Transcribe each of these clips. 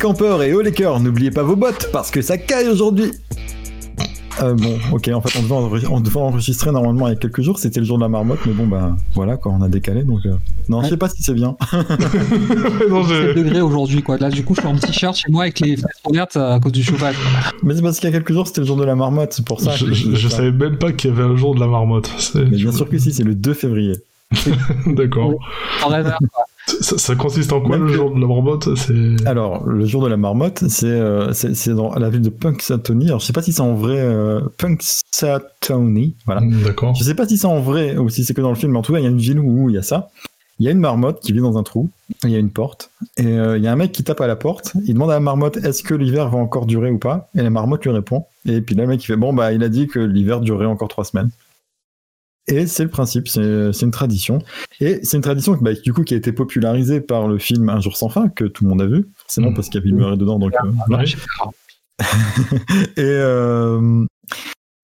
campeurs et haut les cœurs, n'oubliez pas vos bottes parce que ça caille aujourd'hui. Euh, bon, ok, en fait, on devait, enre- on devait enregistrer normalement il y a quelques jours, c'était le jour de la marmotte, mais bon, bah voilà, quoi, on a décalé donc. euh, Non, je sais pas si c'est bien. non, 7 degrés aujourd'hui, quoi. Là, du coup, je suis en t-shirt chez moi avec les fenêtres ouvertes à cause du chauffage. mais c'est parce qu'il y a quelques jours, c'était le jour de la marmotte, c'est pour ça. je, que je- je savais même pas qu'il y avait un jour de la marmotte. Mais bien sûr que si, c'est le 2 février. D'accord. En rêveur, quoi. Ça, ça consiste en quoi Même le jour de la marmotte. Alors, le jour de la marmotte, c'est euh, c'est c'est dans la ville de Punxsutawney. Alors, je sais pas si c'est en vrai euh, Punxsutawney, voilà. D'accord. Je sais pas si c'est en vrai ou si c'est que dans le film, mais en tout cas, il y a une ville où il y a ça. Il y a une marmotte qui vit dans un trou, il y a une porte, et euh, il y a un mec qui tape à la porte, il demande à la marmotte est-ce que l'hiver va encore durer ou pas? Et la marmotte lui répond, et puis là, le mec il fait bon, bah il a dit que l'hiver durerait encore trois semaines. Et c'est le principe, c'est une tradition. Et c'est une tradition bah, du coup qui a été popularisée par le film Un jour sans fin, que tout le monde a vu, forcément Mhm. parce qu'il y a Bill Murray dedans, donc euh, voilà. Ouais. Et, euh,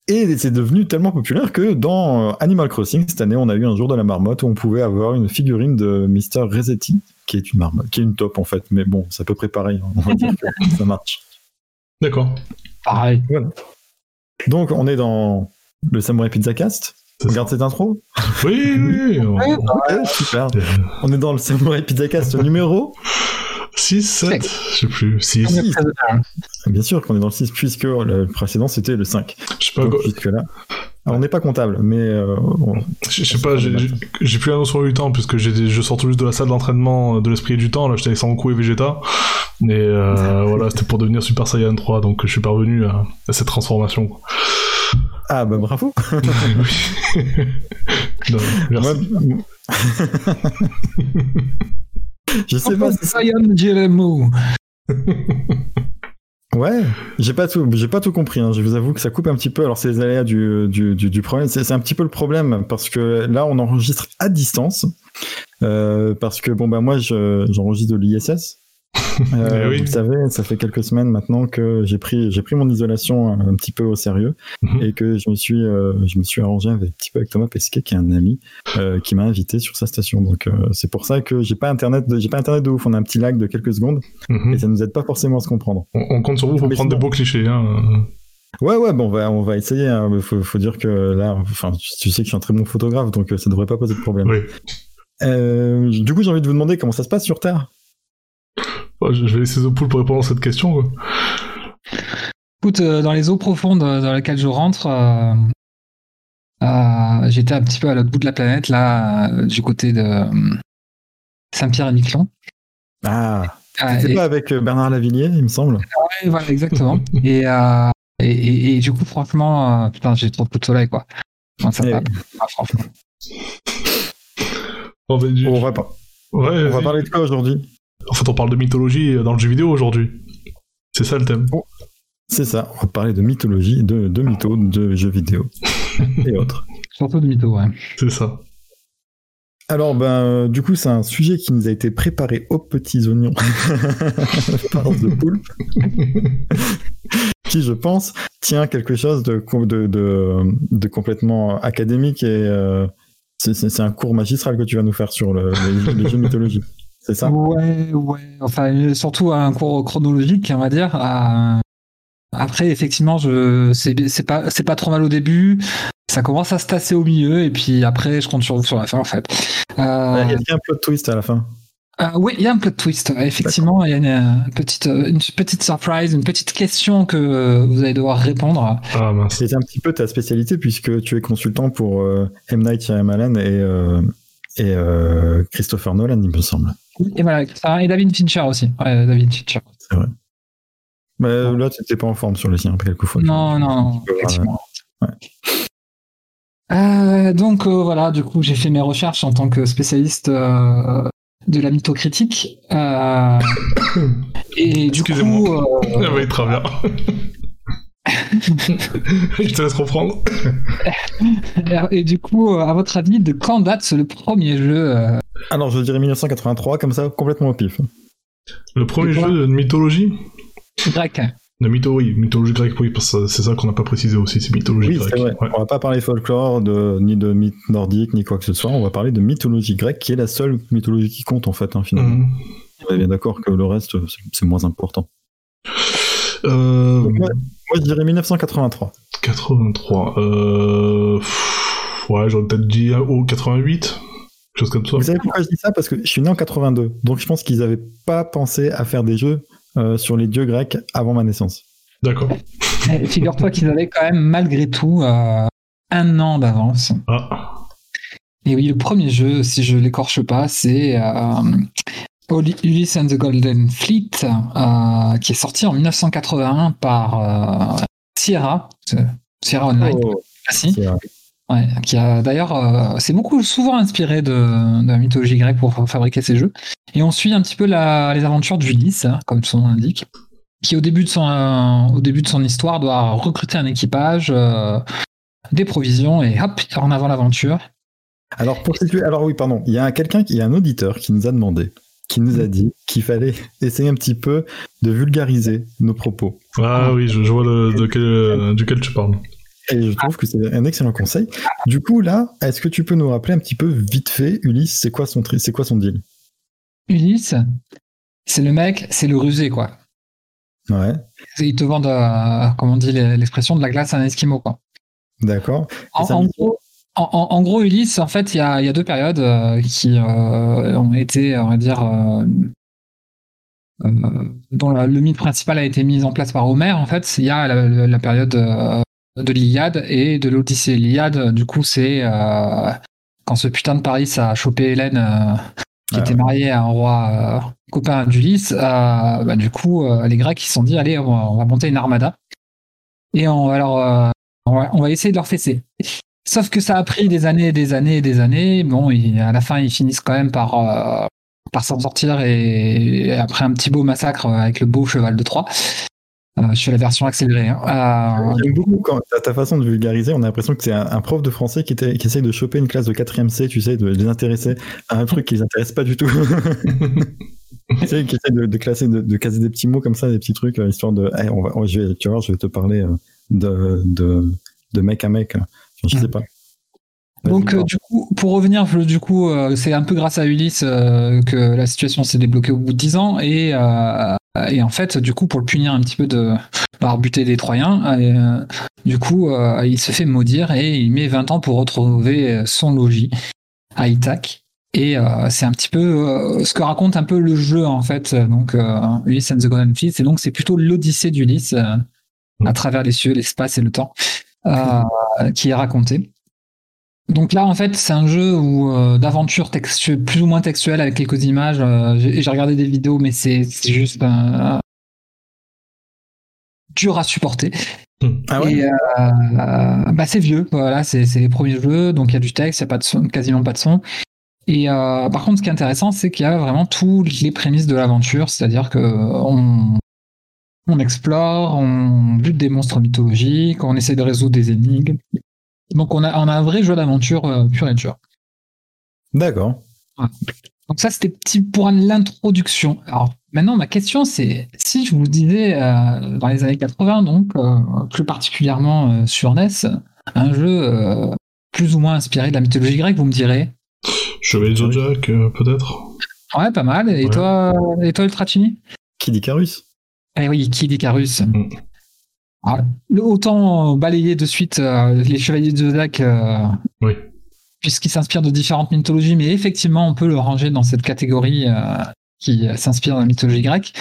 et c'est devenu tellement populaire que dans euh, Animal Crossing, cette année, on a eu un jour de la marmotte où on pouvait avoir une figurine de Mister Resetti, qui est une marmotte, qui est une top en fait. Mais bon, c'est à peu près pareil. hein. On va dire que ça marche. D'accord. Pareil. Donc, on est dans le Samurai Pizza Cast. C'est Regarde cette intro. Oui, oui, oui. Ouais, Ok, super. On est dans le Samurai Pizza Cast numéro. 6, 7, je sais plus. 6. Six. Bien sûr qu'on est dans le 6, puisque le précédent c'était le 5. Je sais pas, Donc, quoi- là. Alors, on n'est pas comptable, mais euh, on- je sais pas, j'ai- plus la notion du temps puisque je sors tout juste de la salle d'entraînement de l'esprit et du temps. Là, j'étais avec Sangoku et Vegeta. Et euh, voilà, c'était pour devenir Super Saiyan 3, donc je suis parvenu à, à cette transformation. quoi. Ah bah bravo. Oui. Non, merci. Moi- je sais pas si Zion Jeremo. Ouais, j'ai pas tout, j'ai pas tout compris. hein. Je vous avoue que ça coupe un petit peu. Alors c'est les aléas du, du, du, problème. C'est un petit peu le problème parce que là on enregistre à distance euh, parce que bon bah moi je- j'enregistre de l'ISS. Euh, Eh oui. Vous savez, ça fait quelques semaines maintenant que j'ai pris j'ai pris mon isolation un, petit peu au sérieux Mhm. et que je me suis euh, je me suis arrangé avec, un petit peu avec Thomas Pesquet qui est un ami euh, qui m'a invité sur sa station. Donc c'est pour ça que j'ai pas internet de, j'ai pas internet de ouf. On a un petit lag de quelques secondes Mhm. et ça nous aide pas forcément à se comprendre. on, on compte sur vous pour prendre sinon- beaux clichés. Hein. Ouais, ouais, bon, on va, on va essayer. Hein. Faut, faut dire que là, enfin, tu sais que je suis un très bon photographe, donc ça devrait pas poser de problème. Oui. Du coup, j'ai envie de vous demander comment ça se passe sur Terre? Ouais, je vais laisser Zopoul pour répondre à cette question. quoi. Écoute, euh, dans les eaux profondes euh, dans lesquelles je rentre, euh, euh, j'étais un petit peu à l'autre bout de la planète, là, euh, du côté de Saint-Pierre et Miquelon. Ah, Ah, c'est et- pas avec Bernard Lavillier, il me semble. ouais, voilà, exactement. et, euh, et, et- et du coup, franchement, euh, putain, j'ai trop de coups de soleil, quoi. Enfin, ça Eh va. oui. Ah, franchement. On va, du- On va, pas, Ouais, on va parler de quoi aujourd'hui? En fait, on parle de mythologie dans le jeu vidéo aujourd'hui. C'est ça le thème. C'est ça, on va parler de mythologie, de, de mythos, de jeux vidéo et autres. Surtout de mytho, ouais. C'est ça. Alors, ben, euh, du coup, c'est un sujet qui nous a été préparé aux petits oignons par The Poulpe, qui, je pense, tient quelque chose de, de, de, de complètement académique et euh, c'est- c'est c'est un cours magistral que tu vas nous faire sur le, les, les jeux mythologiques. C'est ça Ouais, ouais. Enfin, euh, surtout un cours chronologique, on va dire. Après, effectivement, je c'est c'est pas c'est pas trop mal au début. Ça commence à se tasser au milieu et puis après, je compte sur vous sur la fin en fait. Euh, Il y a un plot twist à la fin. euh, oui, il y a un plot twist. Effectivement, il y a une, petite une petite surprise, une petite question que vous allez devoir répondre. Ah. C'est un petit peu ta spécialité puisque tu es consultant pour euh, M. Night Shyamalan et, euh, et euh, Christopher Nolan, il me semble. Et voilà, ça, et David Fincher aussi. Ouais, David Fincher. C'est vrai. Mais euh, là, tu n'étais pas en forme sur les siens, quelquefois. Non, non, non, effectivement. ouais. Euh, donc euh, voilà, du coup, j'ai fait mes recherches en tant que spécialiste euh, de la mythocritique. Euh, et du coup, Excusez-moi. euh, Ah oui, très bien. Je te laisse reprendre. et du coup, à votre avis, de quand date le premier jeu euh, Alors, je dirais 1983, comme ça, complètement au pif. Le premier jeu de mythologie grec La mythologie, mythologie grecque, oui, parce que c'est ça qu'on n'a pas précisé aussi, c'est mythologie Oui, grecque. vrai. Ouais. On va pas parler folklore, de, ni de mythe nordique, ni quoi que ce soit. On va parler de mythologie grecque, qui est la seule mythologie qui compte, en fait, hein, finalement. Mhm. On est bien d'accord que le reste, c'est- moins important. Euh, Donc, moi, moi, je dirais 1983. 83. Euh... pff, Ouais, j'aurais peut-être dit au 88, chose comme ça. Vous savez pourquoi je dis ça Parce que je suis né en 82. Donc, je pense qu'ils n'avaient pas pensé à faire des jeux euh, sur les dieux grecs avant ma naissance. D'accord. Eh, Figure-toi qu'ils avaient quand même, malgré tout, euh, un an d'avance. Ah, Et oui, le premier jeu, si je l'écorche pas, c'est euh, Ulysses and the Golden Fleet, euh, qui est sorti en 1981 par euh, Sierra, Sierra Online, Oh, merci. Ouais, qui a d'ailleurs, euh, c'est beaucoup souvent inspiré de, de la mythologie grecque pour fa- fabriquer ces jeux. Et on suit un petit peu la- les aventures d'Ulysse, hein, comme son nom l'indique, qui au début de son, euh, au début de son histoire doit recruter un équipage, euh, des provisions et hop, en avant l'aventure. Alors, pour situer, alors oui, pardon, il y a un- quelqu'un, qui- il y a un auditeur qui nous a demandé, qui nous a dit qu'il fallait essayer un petit peu de vulgariser nos propos. ah oui, je, je vois le, de quel, euh, duquel tu parles. Et je trouve que c'est un excellent conseil. Du coup, là, est-ce que tu peux nous rappeler un petit peu vite fait, Ulysse, c'est quoi son, tri- c'est quoi son deal? Ulysse, c'est le mec, c'est le rusé, quoi. Ouais, Il te vend, de, comment on dit l'expression, de la glace à un esquimau, quoi. d'accord. En, gros, en- en- en gros, Ulysse, en fait, il y a, il y a deux périodes euh, qui euh, ont été, on va dire, euh, euh, dont la- le mythe principal a été mis en place par Homère. En fait, il y a la, la période euh, de l'Iliade et de l'Odyssée. L'Iliade, du coup, c'est euh, quand ce putain de Paris a chopé Hélène, euh, qui Ah était mariée à un roi euh, copain d'Ulysse. bah, du coup, les Grecs, ils se sont dit, allez, on va, on va monter une armada. Et on va leur, euh, on va, on va essayer de leur fesser. Sauf que ça a pris des années, des années, des années. Bon, à la fin, ils finissent quand même par, euh, par s'en sortir et, et après un petit beau massacre avec le beau cheval de Troie. Euh, je suis la version accélérée. hein. Euh, J'aime beaucoup quand ta, ta façon de vulgariser, on a l'impression que c'est un, un prof de français qui, essaye de choper une classe de 4ème C, tu sais, de les intéresser à un truc qui les intéresse pas du tout. tu sais, qui essaye de, de classer, de, de caser des petits mots comme ça, des petits trucs, euh, histoire de, eh, on va, oh, je vais, tu voir, je vais te parler euh, de, de, de mec à mec. Enfin, je sais pas. Vas-y, Donc euh, du coup, pour revenir, du coup, euh, c'est un peu grâce à Ulysse euh, que la situation s'est débloquée au bout de 10 ans et euh, et en fait, du coup, pour le punir un petit peu de par buter des Troyens, euh, du coup, euh, il se fait maudire et il met 20 ans pour retrouver son logis à Ithaque. Et euh, c'est un petit peu euh, ce que raconte un peu le jeu en fait. Donc euh, Ulysse and the Golden Fleet, et donc c'est plutôt l'Odyssée d'Ulysse euh, à travers les cieux, l'espace et le temps euh, qui est raconté. Donc là, en fait, c'est un jeu où euh, d'aventure textu- plus ou moins textuelle avec quelques images. euh, j'ai j'ai regardé des vidéos, mais c'est c'est juste un- dur à supporter. Ah ouais? Et euh, euh, bah, c'est vieux, voilà, c'est c'est les premiers jeux, donc il y a du texte, il n'y a pas de son, quasiment pas de son. Et euh, par contre, ce qui est intéressant, c'est qu'il y a vraiment toutes les prémices de l'aventure, c'est-à-dire que on, on explore, on bute des monstres mythologiques, on essaie de résoudre des énigmes. Donc on a, on a un vrai jeu d'aventure euh, pur et dur. D'accord. Donc ça, c'était petit pour l'introduction. Alors maintenant, ma question, c'est si je vous disais euh, dans les années 80, donc euh, plus particulièrement euh, sur NES, un jeu euh, plus ou moins inspiré de la mythologie grecque, vous me direz? Chevalier de Zodiac, euh, peut-être? Ouais, pas mal. Et Ouais. toi, et toi, Ultrachini Qui dit Carus Eh oui, Kid Icarus. Mm. Alors, autant balayer de suite euh, les chevaliers de Zodiac, euh, Oui. puisqu'ils s'inspirent de différentes mythologies, mais effectivement, on peut le ranger dans cette catégorie euh, qui euh, s'inspire de la mythologie grecque.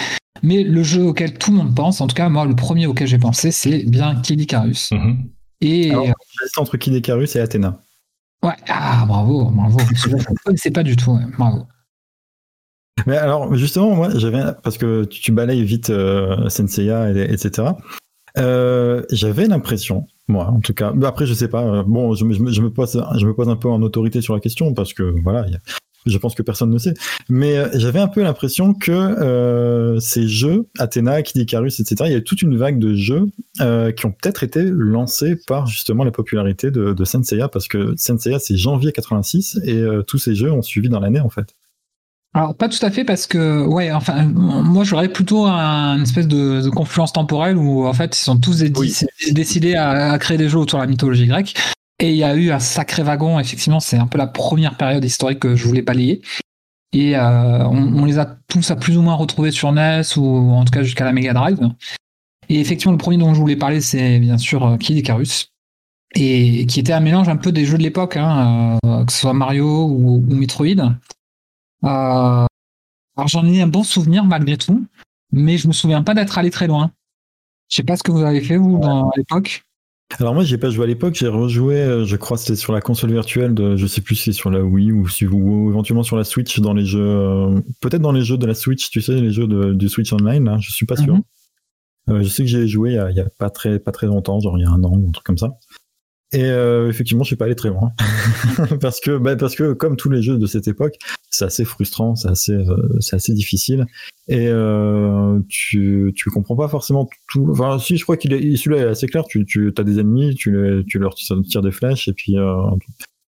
Mais le jeu auquel tout le monde pense, en tout cas, moi, le premier auquel j'ai pensé, c'est bien Kid Icarus. Mhm. Et Alors, entre Kid Icarus et Athéna. ouais, ah, bravo, bravo. Je ne connaissais pas du tout, ouais, bravo. Mais alors, justement, moi, j'avais, parce que tu, balayes vite euh, Senseiya, et- etc. Euh, j'avais l'impression, moi, en tout cas. Après, je sais pas. euh, bon, je, je je me pose, je me pose un peu en autorité sur la question parce que voilà, je pense que personne ne sait. Mais euh, j'avais un peu l'impression que euh, ces jeux, Athéna, Kid Icarus, etc. Il y a toute une vague de jeux euh, qui ont peut-être été lancés par justement la popularité de, de Senseiya parce que Senseiya c'est janvier 86 et tous ces jeux ont suivi dans l'année en fait. Alors pas tout à fait parce que ouais enfin moi j'aurais plutôt un, une espèce de, de, confluence temporelle où en fait ils sont tous oui. décidés à, à, créer des jeux autour de la mythologie grecque. Et il y a eu un sacré wagon effectivement c'est un peu la première période historique que je voulais balayer. Et euh, on, on, les a tous à plus ou moins retrouvés sur NES ou en tout cas jusqu'à la Mega Drive. Et effectivement le premier dont je voulais parler c'est bien sûr Kid Icarus. Et qui était un mélange un peu des jeux de l'époque hein, euh, que ce soit Mario ou, ou Metroid. euh, alors j'en ai un bon souvenir malgré tout, mais je me souviens pas d'être allé très loin. Je sais pas ce que vous avez fait vous dans, à l'époque. Alors moi j'ai pas joué à l'époque, j'ai rejoué, euh, je crois c'était sur la console virtuelle de, je sais plus si c'est sur la Wii ou si ou éventuellement sur la Switch dans les jeux, euh, peut-être dans les jeux de la Switch, tu sais les jeux de, du Switch Online, là, je suis pas sûr. Mm -hmm. euh, je sais que j'ai joué il y, a, il y, a, pas très pas très longtemps, genre il y a un an ou un truc comme ça. Et euh, effectivement, je suis pas allé très loin parce que bah, parce que comme tous les jeux de cette époque, c'est assez frustrant, c'est assez euh, c'est assez difficile et euh, tu tu comprends pas forcément tout. Enfin, si je crois qu'il est celui-là est assez clair. Tu tu as des ennemis, tu les, tu leur tires des flèches et puis euh,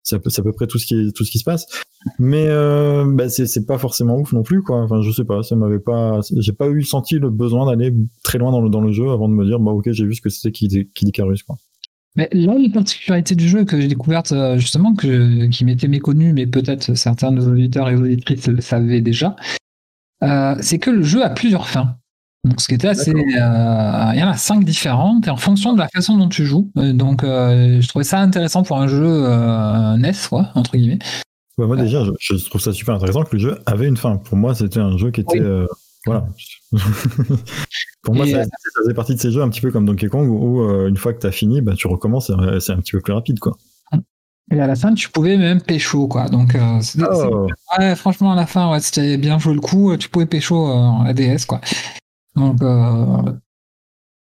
c'est à, peu, près tout ce qui tout ce qui se passe. Mais euh, bah, c'est c'est pas forcément ouf non plus quoi. Enfin, je sais pas, ça m'avait pas, j'ai pas eu senti le besoin d'aller très loin dans le dans le jeu avant de me dire bah ok j'ai vu ce que c'était qui qui Icarus quoi. Mais là, une particularité du jeu que j'ai découverte justement, que, qui m'était méconnue, mais peut-être certains de nos auditeurs et auditrices le savaient déjà, euh, c'est que le jeu a plusieurs fins. Donc, ce qui était assez. Euh, il y en a cinq différentes, et en fonction de la façon dont tu joues. Donc, euh, je trouvais ça intéressant pour un jeu NES, quoi, entre guillemets. Ouais, moi, déjà, je, je, trouve ça super intéressant que le jeu avait une fin. Pour moi, c'était un jeu qui était. Oui. Voilà. Pour moi, ça, ça, faisait partie de ces jeux un petit peu comme Donkey Kong où, euh, une fois que tu as fini, bah, tu recommences, c'est un petit peu plus rapide. quoi. Et à la fin, tu pouvais même pécho, quoi. Donc, euh, oh. ouais, franchement, à la fin, ouais, si tu avais bien joué le coup, tu pouvais pécho euh, en ADS, quoi. Donc, euh,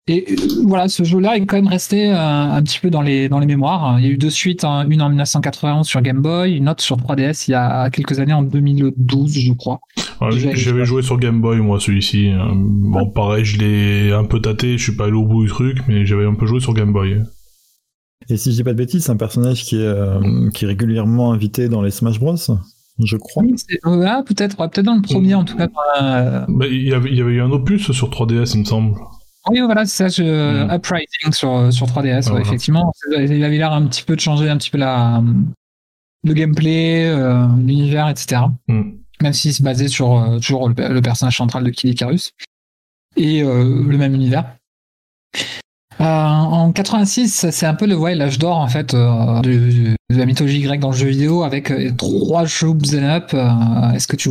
et voilà, ce jeu-là est quand même resté euh, un petit peu dans les, dans les mémoires. Il y a eu deux suites, hein, une en 1991 sur Game Boy, une autre sur 3DS il y a quelques années, en 2012, je crois. Ouais, J'avais joué sur Game Boy, moi, celui-ci. Bon, pareil, je l'ai un peu tâté, je suis pas allé au bout du truc, mais j'avais un peu joué sur Game Boy. Et si je dis pas de bêtises, c'est un personnage qui est, euh, qui est régulièrement invité dans les Smash Bros je crois. Oui, ah, peut-être, peut-être dans le premier en tout cas. Euh... Bah, il, y avait, il y avait eu un opus sur 3DS, il me semble. Oui, voilà, c'est ça, je... mm. Uprising sur, sur 3DS, ouais, ouais, effectivement. Il avait l'air un petit peu de changer un petit peu la, le gameplay, euh, l'univers, etc. Mm. Même si c'est basé sur euh, toujours le, le, personnage central de Kid Icarus et euh, le même univers. En 86, c'est un peu le ouais, l'âge d'or en fait de, de, la mythologie grecque dans le jeu vidéo avec trois jeux beat'em up. Est-ce que tu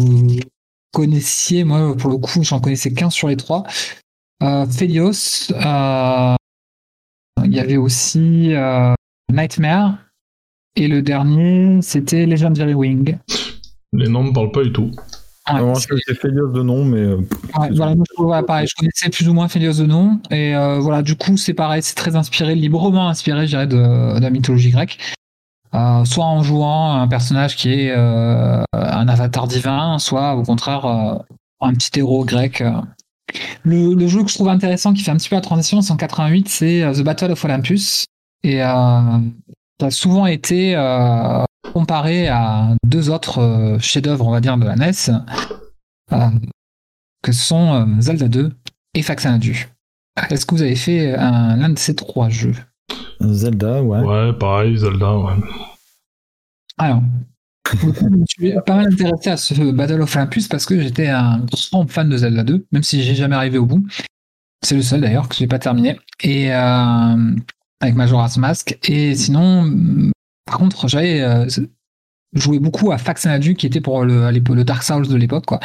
connaissiez Moi, pour le coup, j'en connaissais qu'un sur les trois. Euh, Phelios. Euh, il y avait aussi euh, Nightmare. Et le dernier, c'était Legendary Wing. Les noms ne me parlent pas du tout. Je connaissais Phelios de nom, mais. Ouais, voilà, moi, je, voilà, pareil, je connaissais plus ou moins Phelios de nom. Et euh, voilà, du coup, c'est pareil, c'est très inspiré, librement inspiré, je dirais, de, de la mythologie grecque. Euh, soit en jouant un personnage qui est euh, un avatar divin, soit au contraire un petit héros grec le, le, jeu que je trouve intéressant, qui fait un petit peu la transition, c'est en 88, c'est The Battle of Olympus. Et euh, ça a souvent été euh, comparé à deux autres euh, chefs-d'œuvre, on va dire, de la NES, euh, que sont euh, Zelda 2 et Faxanadu. Est-ce que vous avez fait l'un de ces trois jeux? Zelda, ouais. Ouais, pareil, Zelda, ouais. Alors, je suis pas mal intéressé à ce Battle of Olympus parce que j'étais un grand fan de Zelda 2, même si j'ai jamais arrivé au bout. C'est le seul d'ailleurs que j'ai pas terminé. Et euh, avec Majora's Mask. Et sinon, par contre, j'avais euh, joué beaucoup à Faxanadu qui était pour le, le Dark Souls de l'époque, quoi.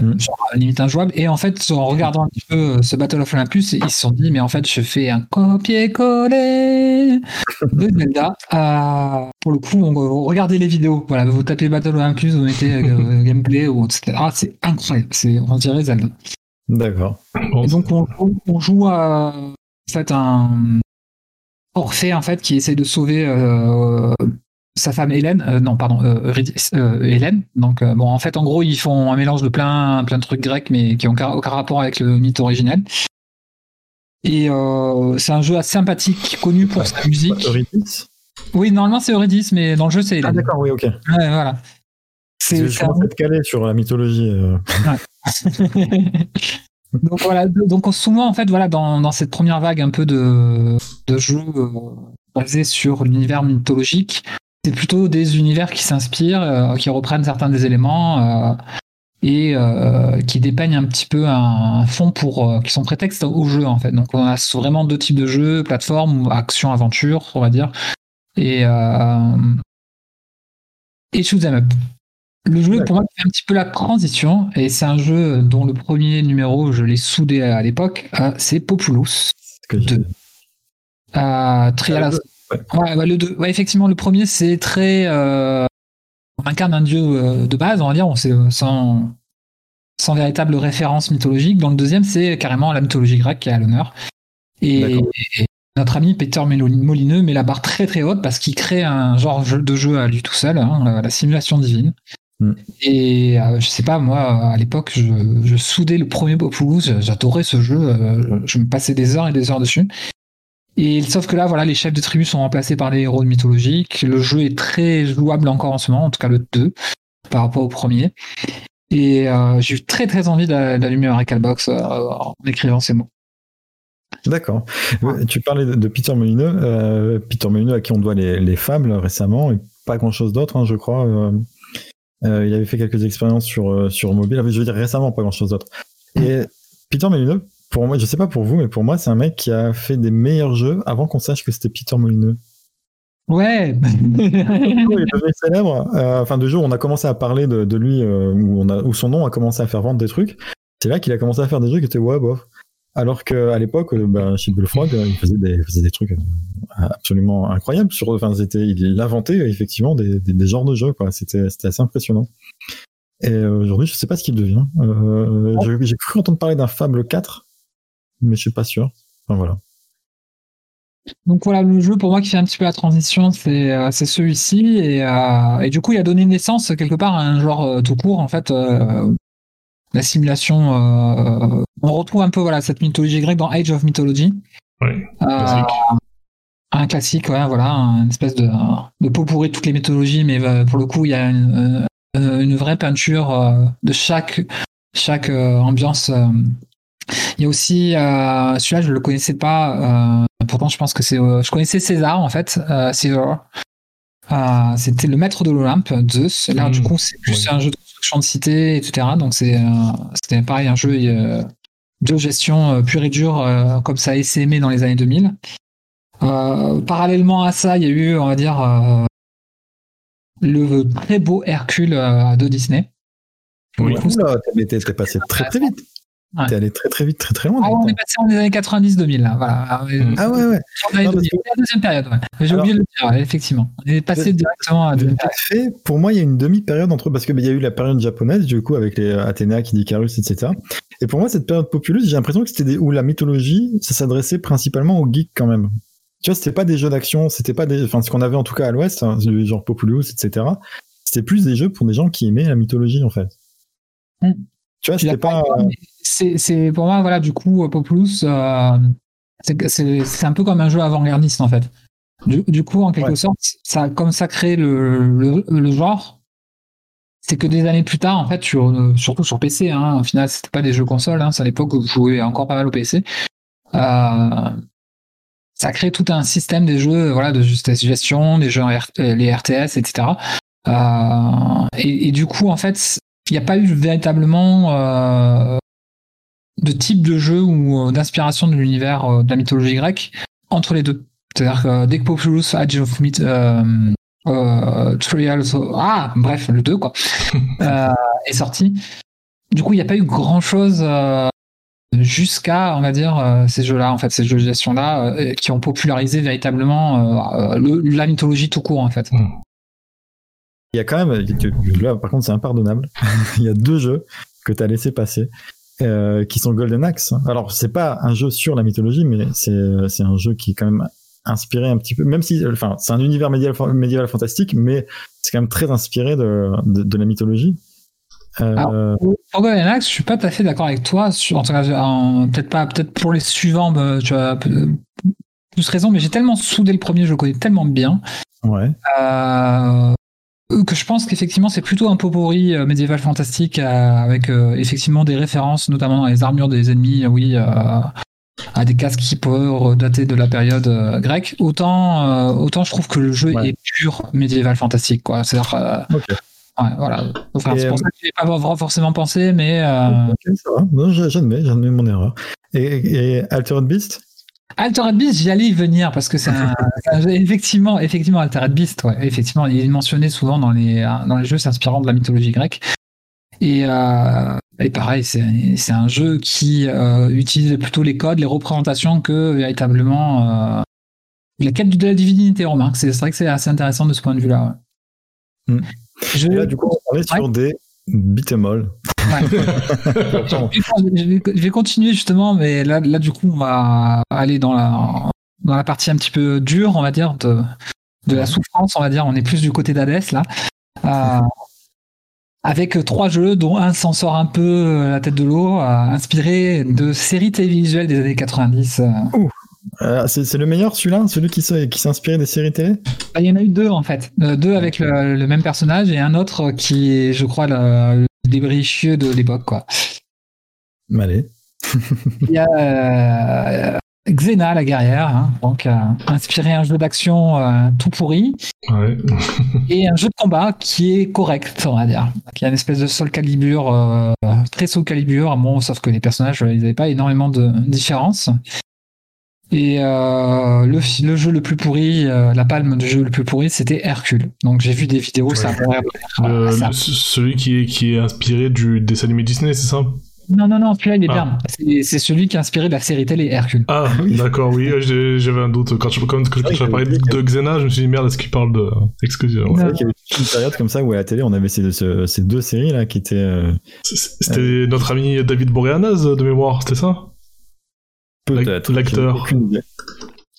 Mmh. Genre, limite injouable. Et en fait, en regardant un petit peu ce Battle of Olympus, ils se sont dit, mais en fait, je fais un copier-coller de Zelda. Euh, pour le coup, on, on, regardez les vidéos. Voilà, vous tapez Battle of Olympus, vous mettez euh, gameplay, ou, etc. Ah, c'est incroyable. C'est, on dirait Zelda. D'accord. Et donc, on, on joue à, en fait, un Orphée, en fait, qui essaie de sauver euh, sa femme Hélène, euh, non pardon, euh, euh, Hélène. Donc bon, en fait, en gros, ils font un mélange de plein, plein de trucs grecs, mais qui n'ont aucun, rapport avec le mythe originel. Et c'est un jeu assez sympathique, connu pour sa musique. Eurydice oui, normalement c'est Eurydice, mais dans le jeu c'est Hélène. Ah d'accord, oui, ok. Ouais, voilà. C'est, je commence à être calé sur la mythologie. Euh. donc voilà, donc souvent en fait voilà dans, dans cette première vague un peu de, de jeux basés sur l'univers mythologique, c'est plutôt des univers qui s'inspirent, qui reprennent certains des éléments et euh, qui dépeignent un petit peu un, fond pour euh, qui sont prétextes au jeu en fait. Donc on a vraiment deux types de jeux, plateforme ou action aventure, on va dire, et euh, et shoot them up. Le jeu pour moi fait un petit peu la transition et c'est un jeu dont le premier numéro je l'ai soudé à l'époque, c'est Populous 2. Trial ouais. Ouais, le 2. Ouais, effectivement le premier c'est très on incarne un dieu euh, de base, on va dire, on sait, euh, sans, sans véritable référence mythologique. Dans le deuxième, c'est carrément la mythologie grecque qui est à l'honneur. Et, notre ami Peter Molineux met la barre très très haute parce qu'il crée un genre de jeu à lui tout seul, hein, la simulation divine. Hmm. Et euh, je sais pas, moi, à l'époque, je, soudais le premier Populous, j'adorais ce jeu, je me passais des heures et des heures dessus. Et sauf que là, voilà, les chefs de tribu sont remplacés par les héros mythologiques. Le jeu est très jouable encore en ce moment, en tout cas le 2, par rapport au premier. Et euh, j'ai eu très très envie d'allumer un Recalbox euh, en écrivant ces mots. D'accord. Tu parlais de, Peter Molineux. Euh, Peter Molineux à qui on doit les, fables récemment et pas grand chose d'autre, hein, je crois. il avait fait quelques expériences sur, sur mobile. je veux dire récemment, pas grand chose d'autre. Et Peter Molineux, pour moi, je sais pas pour vous, mais pour moi, c'est un mec qui a fait des meilleurs jeux avant qu'on sache que c'était Peter Molineux. Ouais. il est devenu célèbre. Euh, enfin, de jour, on a commencé à parler de, lui, euh, où, on a, où son nom a commencé à faire vendre des trucs. C'est là qu'il a commencé à faire des jeux qui étaient ouais, bof. Alors qu'à l'époque, euh, ben, chez Bullfrog, il faisait des, faisait des trucs absolument incroyables. Sur, enfin, il inventait effectivement des, des, des genres de jeux. C'était assez impressionnant. Et aujourd'hui, je sais pas ce qu'il devient. J'ai cru entendre parler d'un Fable 4 mais je suis pas sûr. Enfin, voilà. Donc voilà, le jeu pour moi qui fait un petit peu la transition, c'est euh, celui-ci. Et, euh, et, du coup, il a donné naissance quelque part à un genre euh, tout court, en fait. la simulation, on retrouve un peu voilà, cette mythologie grecque dans Age of Mythology. Classique. Un classique, ouais, voilà, une espèce de, de pot pourri de toutes les mythologies, mais pour le coup, il y a une, une vraie peinture de chaque, chaque ambiance il y a aussi euh, celui-là, je le connaissais pas. Euh, pourtant, je pense que c'est. Euh, je connaissais César en fait. César. C'était le maître de l'Olympe, Zeus. Là, du mmh. coup, c'est plus un jeu de construction de cité, etc. Donc, c'est c'était pareil, un jeu de gestion pure et dure, comme ça a aimé dans les années 2000. parallèlement à ça, il y a eu, on va dire, le très beau Hercule de Disney. Oui, là, t'es passé très très vite. T'es allé très très vite, très très loin. Ah, on est passé en années 90-2000 là. Voilà. Ah ouais, ouais. la deuxième période, ouais. J'ai oublié de le dire, effectivement. On est passé directement à deuxième période. pour moi, il y a une demi-période entre parce qu'il bah, y a eu la période japonaise, du coup, avec les Athéna, Kidikarus, etc. Et pour moi, cette période populeuse, j'ai l'impression que c'était des... où la mythologie, ça s'adressait principalement aux geeks quand même. Tu vois, c'était pas des jeux d'action, c'était pas des, enfin, ce qu'on avait en tout cas à l'Ouest, hein, genre Populous, etc. C'était plus des jeux pour des gens qui aimaient la mythologie, en fait. Hmm. Tu vois, c'était pas c'est pour moi, voilà, du coup, Populous, euh, c'est un peu comme un jeu avant-gardiste en fait. Du, coup, en quelque sorte, ça, comme ça crée le, le, genre, c'est que des années plus tard, en fait, surtout sur PC, hein, au final, c'était pas des jeux consoles, hein, c'est à l'époque où je jouais encore pas mal au PC. Euh, ça crée tout un système des jeux, voilà, de gestion, des jeux les RTS, etc. Euh, et, et, du coup, en fait, il n'y a pas eu véritablement euh, de type de jeu ou euh, d'inspiration de l'univers euh, de la mythologie grecque entre les deux. C'est-à-dire que dès que Populous Age of Myth, euh, Trials, ah bref, le 2 quoi, est sorti. Du coup, il n'y a pas eu grand-chose jusqu'à, on va dire, ces jeux-là, en fait, ces jeux de gestion-là, qui ont popularisé véritablement la mythologie tout court, en fait. Hmm. Il y a quand même, là par contre c'est impardonnable, il y a deux jeux que tu as laissé passer. Euh, qui sont Golden Axe. Alors c'est pas un jeu sur la mythologie, mais c'est c'est un jeu qui est quand même inspiré un petit peu, même si, enfin, c'est un univers médiéval, médiéval fantastique, mais c'est quand même très inspiré de, de, la mythologie. Euh... pour Golden Axe, je suis pas tout à fait d'accord avec toi. Sur, peut-être pas, peut-être pour les suivants, bah, tu as plus raison, mais j'ai tellement soudé le premier, je le connais tellement bien. Ouais. Euh, euh, que je pense qu'effectivement c'est plutôt un pot pourri euh, médiéval fantastique euh, avec euh, effectivement des références, notamment dans les armures des ennemis, euh, oui, euh, à des casques qui peuvent dater de la période euh, grecque. Autant, euh, autant je trouve que le jeu Ouais. est pur médiéval fantastique, quoi. C'est-à-dire, euh, Ok. ouais, voilà. Enfin, c'est pour euh, ça que j'ai pas for- forcément pensé, mais euh, Ok, ça va. Non, j'a- j'admets, j'admets mon erreur. Et, et Altered Beast? Altered Beast, j'y allais y venir parce que c'est un, effectivement, effectivement, Altered Beast, ouais, effectivement, il est mentionné souvent dans les, dans les jeux s'inspirant de la mythologie grecque. Et, euh, et pareil, c'est un jeu qui euh, utilise plutôt les codes, les représentations que véritablement euh, la quête de la divinité, remarque. C'est vrai que c'est assez intéressant de ce point de vue-là. ouais. Hmm. Je- Et Là, du coup, on est sur des ouais. vais, je vais continuer justement, mais là, là, du coup, on va aller dans la, dans la partie un petit peu dure, on va dire, de, de la souffrance, on va dire. On est plus du côté d'Hadès, là. Euh, avec trois jeux, dont un s'en sort un peu euh, la tête de l'eau, euh, inspiré de séries télévisuelles des années 90. euh. Euh, c'est c'est le meilleur, celui-là Celui qui s'est qui s'est inspiré des séries télé? Bah, Il y en a eu deux, en fait. Euh, deux avec le, le même personnage et un autre qui est, je crois, le, le débrichieux de l'époque, quoi. Allez. Il y a euh, Xena, la guerrière, hein, donc euh, inspiré un jeu d'action euh, tout pourri, Ouais. et un jeu de combat qui est correct, on va dire. Qui a une espèce de Soul Calibur, euh, très Soul Calibur, bon, sauf que les personnages, ils n'avaient pas énormément de différence. Et euh, le, le jeu le plus pourri, euh, la palme du jeu le plus pourri, c'était Hercule. Donc j'ai vu des vidéos, ça. Le- Ah, ça- le- celui qui est, qui est inspiré du dessin animé Disney, c'est ça? Non, non, non, celui-là il est Ah. bien. C'est- celui qui a inspiré de la série télé Hercule. Ah, d'accord, oui, euh, j'avais un doute. Quand je, quand, quand vrai je que- parlais de, de Xena, je me suis dit, merde, est-ce qu'il parle de. Excusez-moi. C'est vrai qu'il y avait une période comme ça où à la télé, on avait ces, ce- ces deux séries là qui étaient. euh, C'était notre ami David Boreanaz de mémoire, c'était ça? Peut-être. l'acteur.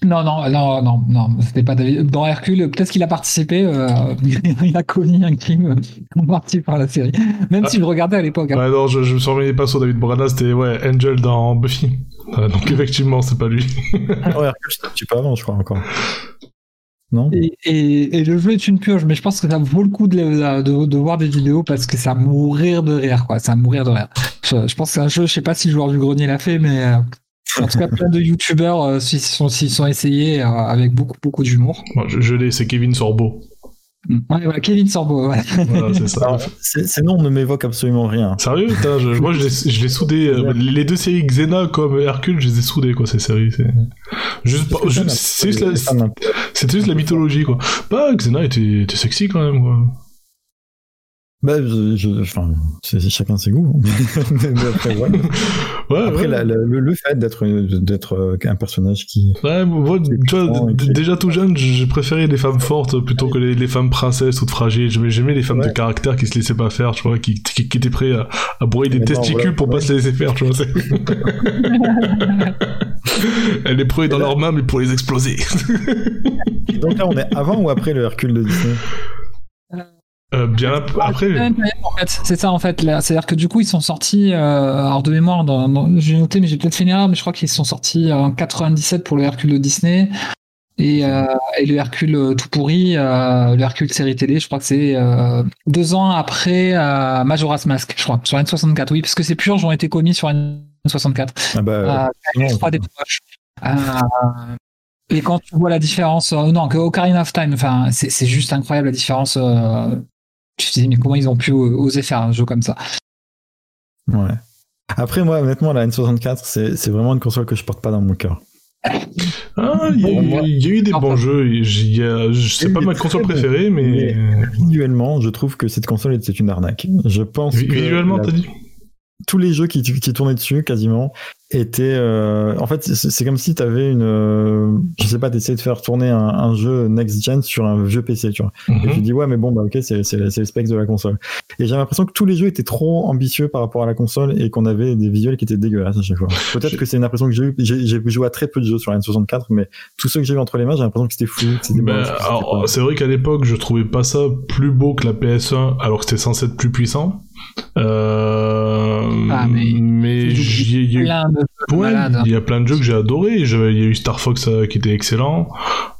Non, non, non, non, non, c'était pas David. Dans Hercule, peut-être qu'il a participé, euh, il a commis un crime en partie par la série. Même Ah. si je regardais à l'époque. hein. Ouais, non, je, je me suis remis pas sur David Boreanaz, c'était ouais, Angel dans Buffy. Euh, donc effectivement, c'est pas lui. Ouais, Hercule, c'était un petit peu avant, je crois encore. Non? Et, et, et le jeu est une purge, mais je pense que ça vaut le coup de, de, de voir des vidéos parce que ça mourir de rire, quoi. Ça mourir de rire. Je, je pense que c'est un jeu, je sais pas si le joueur du grenier l'a fait, mais euh, en tout cas, plein de youtubeurs euh, s'y sont, essayés euh, avec beaucoup, beaucoup d'humour. Bon, je je l'ai, c'est Kevin Sorbo. Ouais, voilà, Kevin Sorbo, ouais. Voilà, c'est ça. Alors, ces noms ne m'évoquent absolument rien. Sérieux putain, je- Moi, je l'ai je l'ai soudé. euh, les deux séries Xena comme Hercule, je les ai soudées, quoi, ces séries. c'est- Juste, pas- juste- c'est juste la- Ça m'intéresse. C'était juste la mythologie, quoi. Bah, Xena était, était sexy quand même, quoi. Bah, je, je- enfin, c'est chacun ses goûts. hein. Mais après. Ouais, Après, ouais. la- la- le, le fait d'être d'être euh, un personnage qui. Ouais, moi, tu vois, qui- déjà tout jeune, j'ai préféré les femmes fortes plutôt que les, les femmes princesses toutes fragiles. J'aimais j'aimais les femmes de caractère qui se laissaient pas faire, tu vois, qui, qui, qui étaient prêts à, à broyer des non, testicules voilà, pour ouais. pas se laisser faire, tu vois. c'est- Elle les prenait dans là- leurs mains, mais pour les exploser. Donc là, on est avant ou après le Hercule de Disney? Après. C'est ça en fait. C'est-à-dire que du coup ils sont sortis. Euh, alors de mémoire, dans, dans- j'ai noté, mais j'ai peut-être fait une erreur, mais je crois qu'ils sont sortis en 97 pour le Hercule de Disney et, euh, et le Hercule euh, tout pourri, euh, le Hercule série télé. Je crois que c'est deux ans après Majora's Mask, je crois, sur N64. Oui, parce que ces purges ont été commis sur N64. Ah bah, non, avec 3D moche. Euh, et quand tu vois la différence, euh, non, que Ocarina of Time, enfin, c'est c'est juste incroyable la différence. euh, tu te dis, mais comment ils ont pu oser faire un jeu comme ça? Ouais. Après, moi, honnêtement, la N64, c'est c'est vraiment une console que je porte pas dans mon cœur. Ah, il y, a eu- il y a eu des Enfin. bons jeux. C'est pas ma console préférée, mais. Visuellement, je trouve que cette console était une arnaque. Je pense Visuellement, la- t'as dit? tous les jeux qui, qui tournaient dessus, quasiment, étaient. euh, En fait, c'est comme si tu avais une. euh, Je sais pas, t'essayais de faire tourner un, un jeu next-gen sur un vieux PC, tu vois. Et Mhm. tu dis, ouais, mais bon, bah ok, c'est c'est- c'est le spec de la console. Et j'ai l'impression que tous les jeux étaient trop ambitieux par rapport à la console et qu'on avait des visuels qui étaient dégueulasses à chaque fois. Peut-être que c'est une impression que j'ai eue. J'ai j'ai joué à très peu de jeux sur la N64, mais tous ceux que j'ai eu entre les mains, j'ai l'impression que c'était Ben, alors, pas- c'est vrai qu'à l'époque, je trouvais pas ça plus beau que la PS1, alors que c'était censé être plus puissant. Euh, Ah, mais- mais C'est j'y ai- il y a eu Plein de jeux Ouais, malade. hein. il y a plein de jeux que j'ai adoré. J'avais- Il y a eu Star Fox euh, qui était excellent.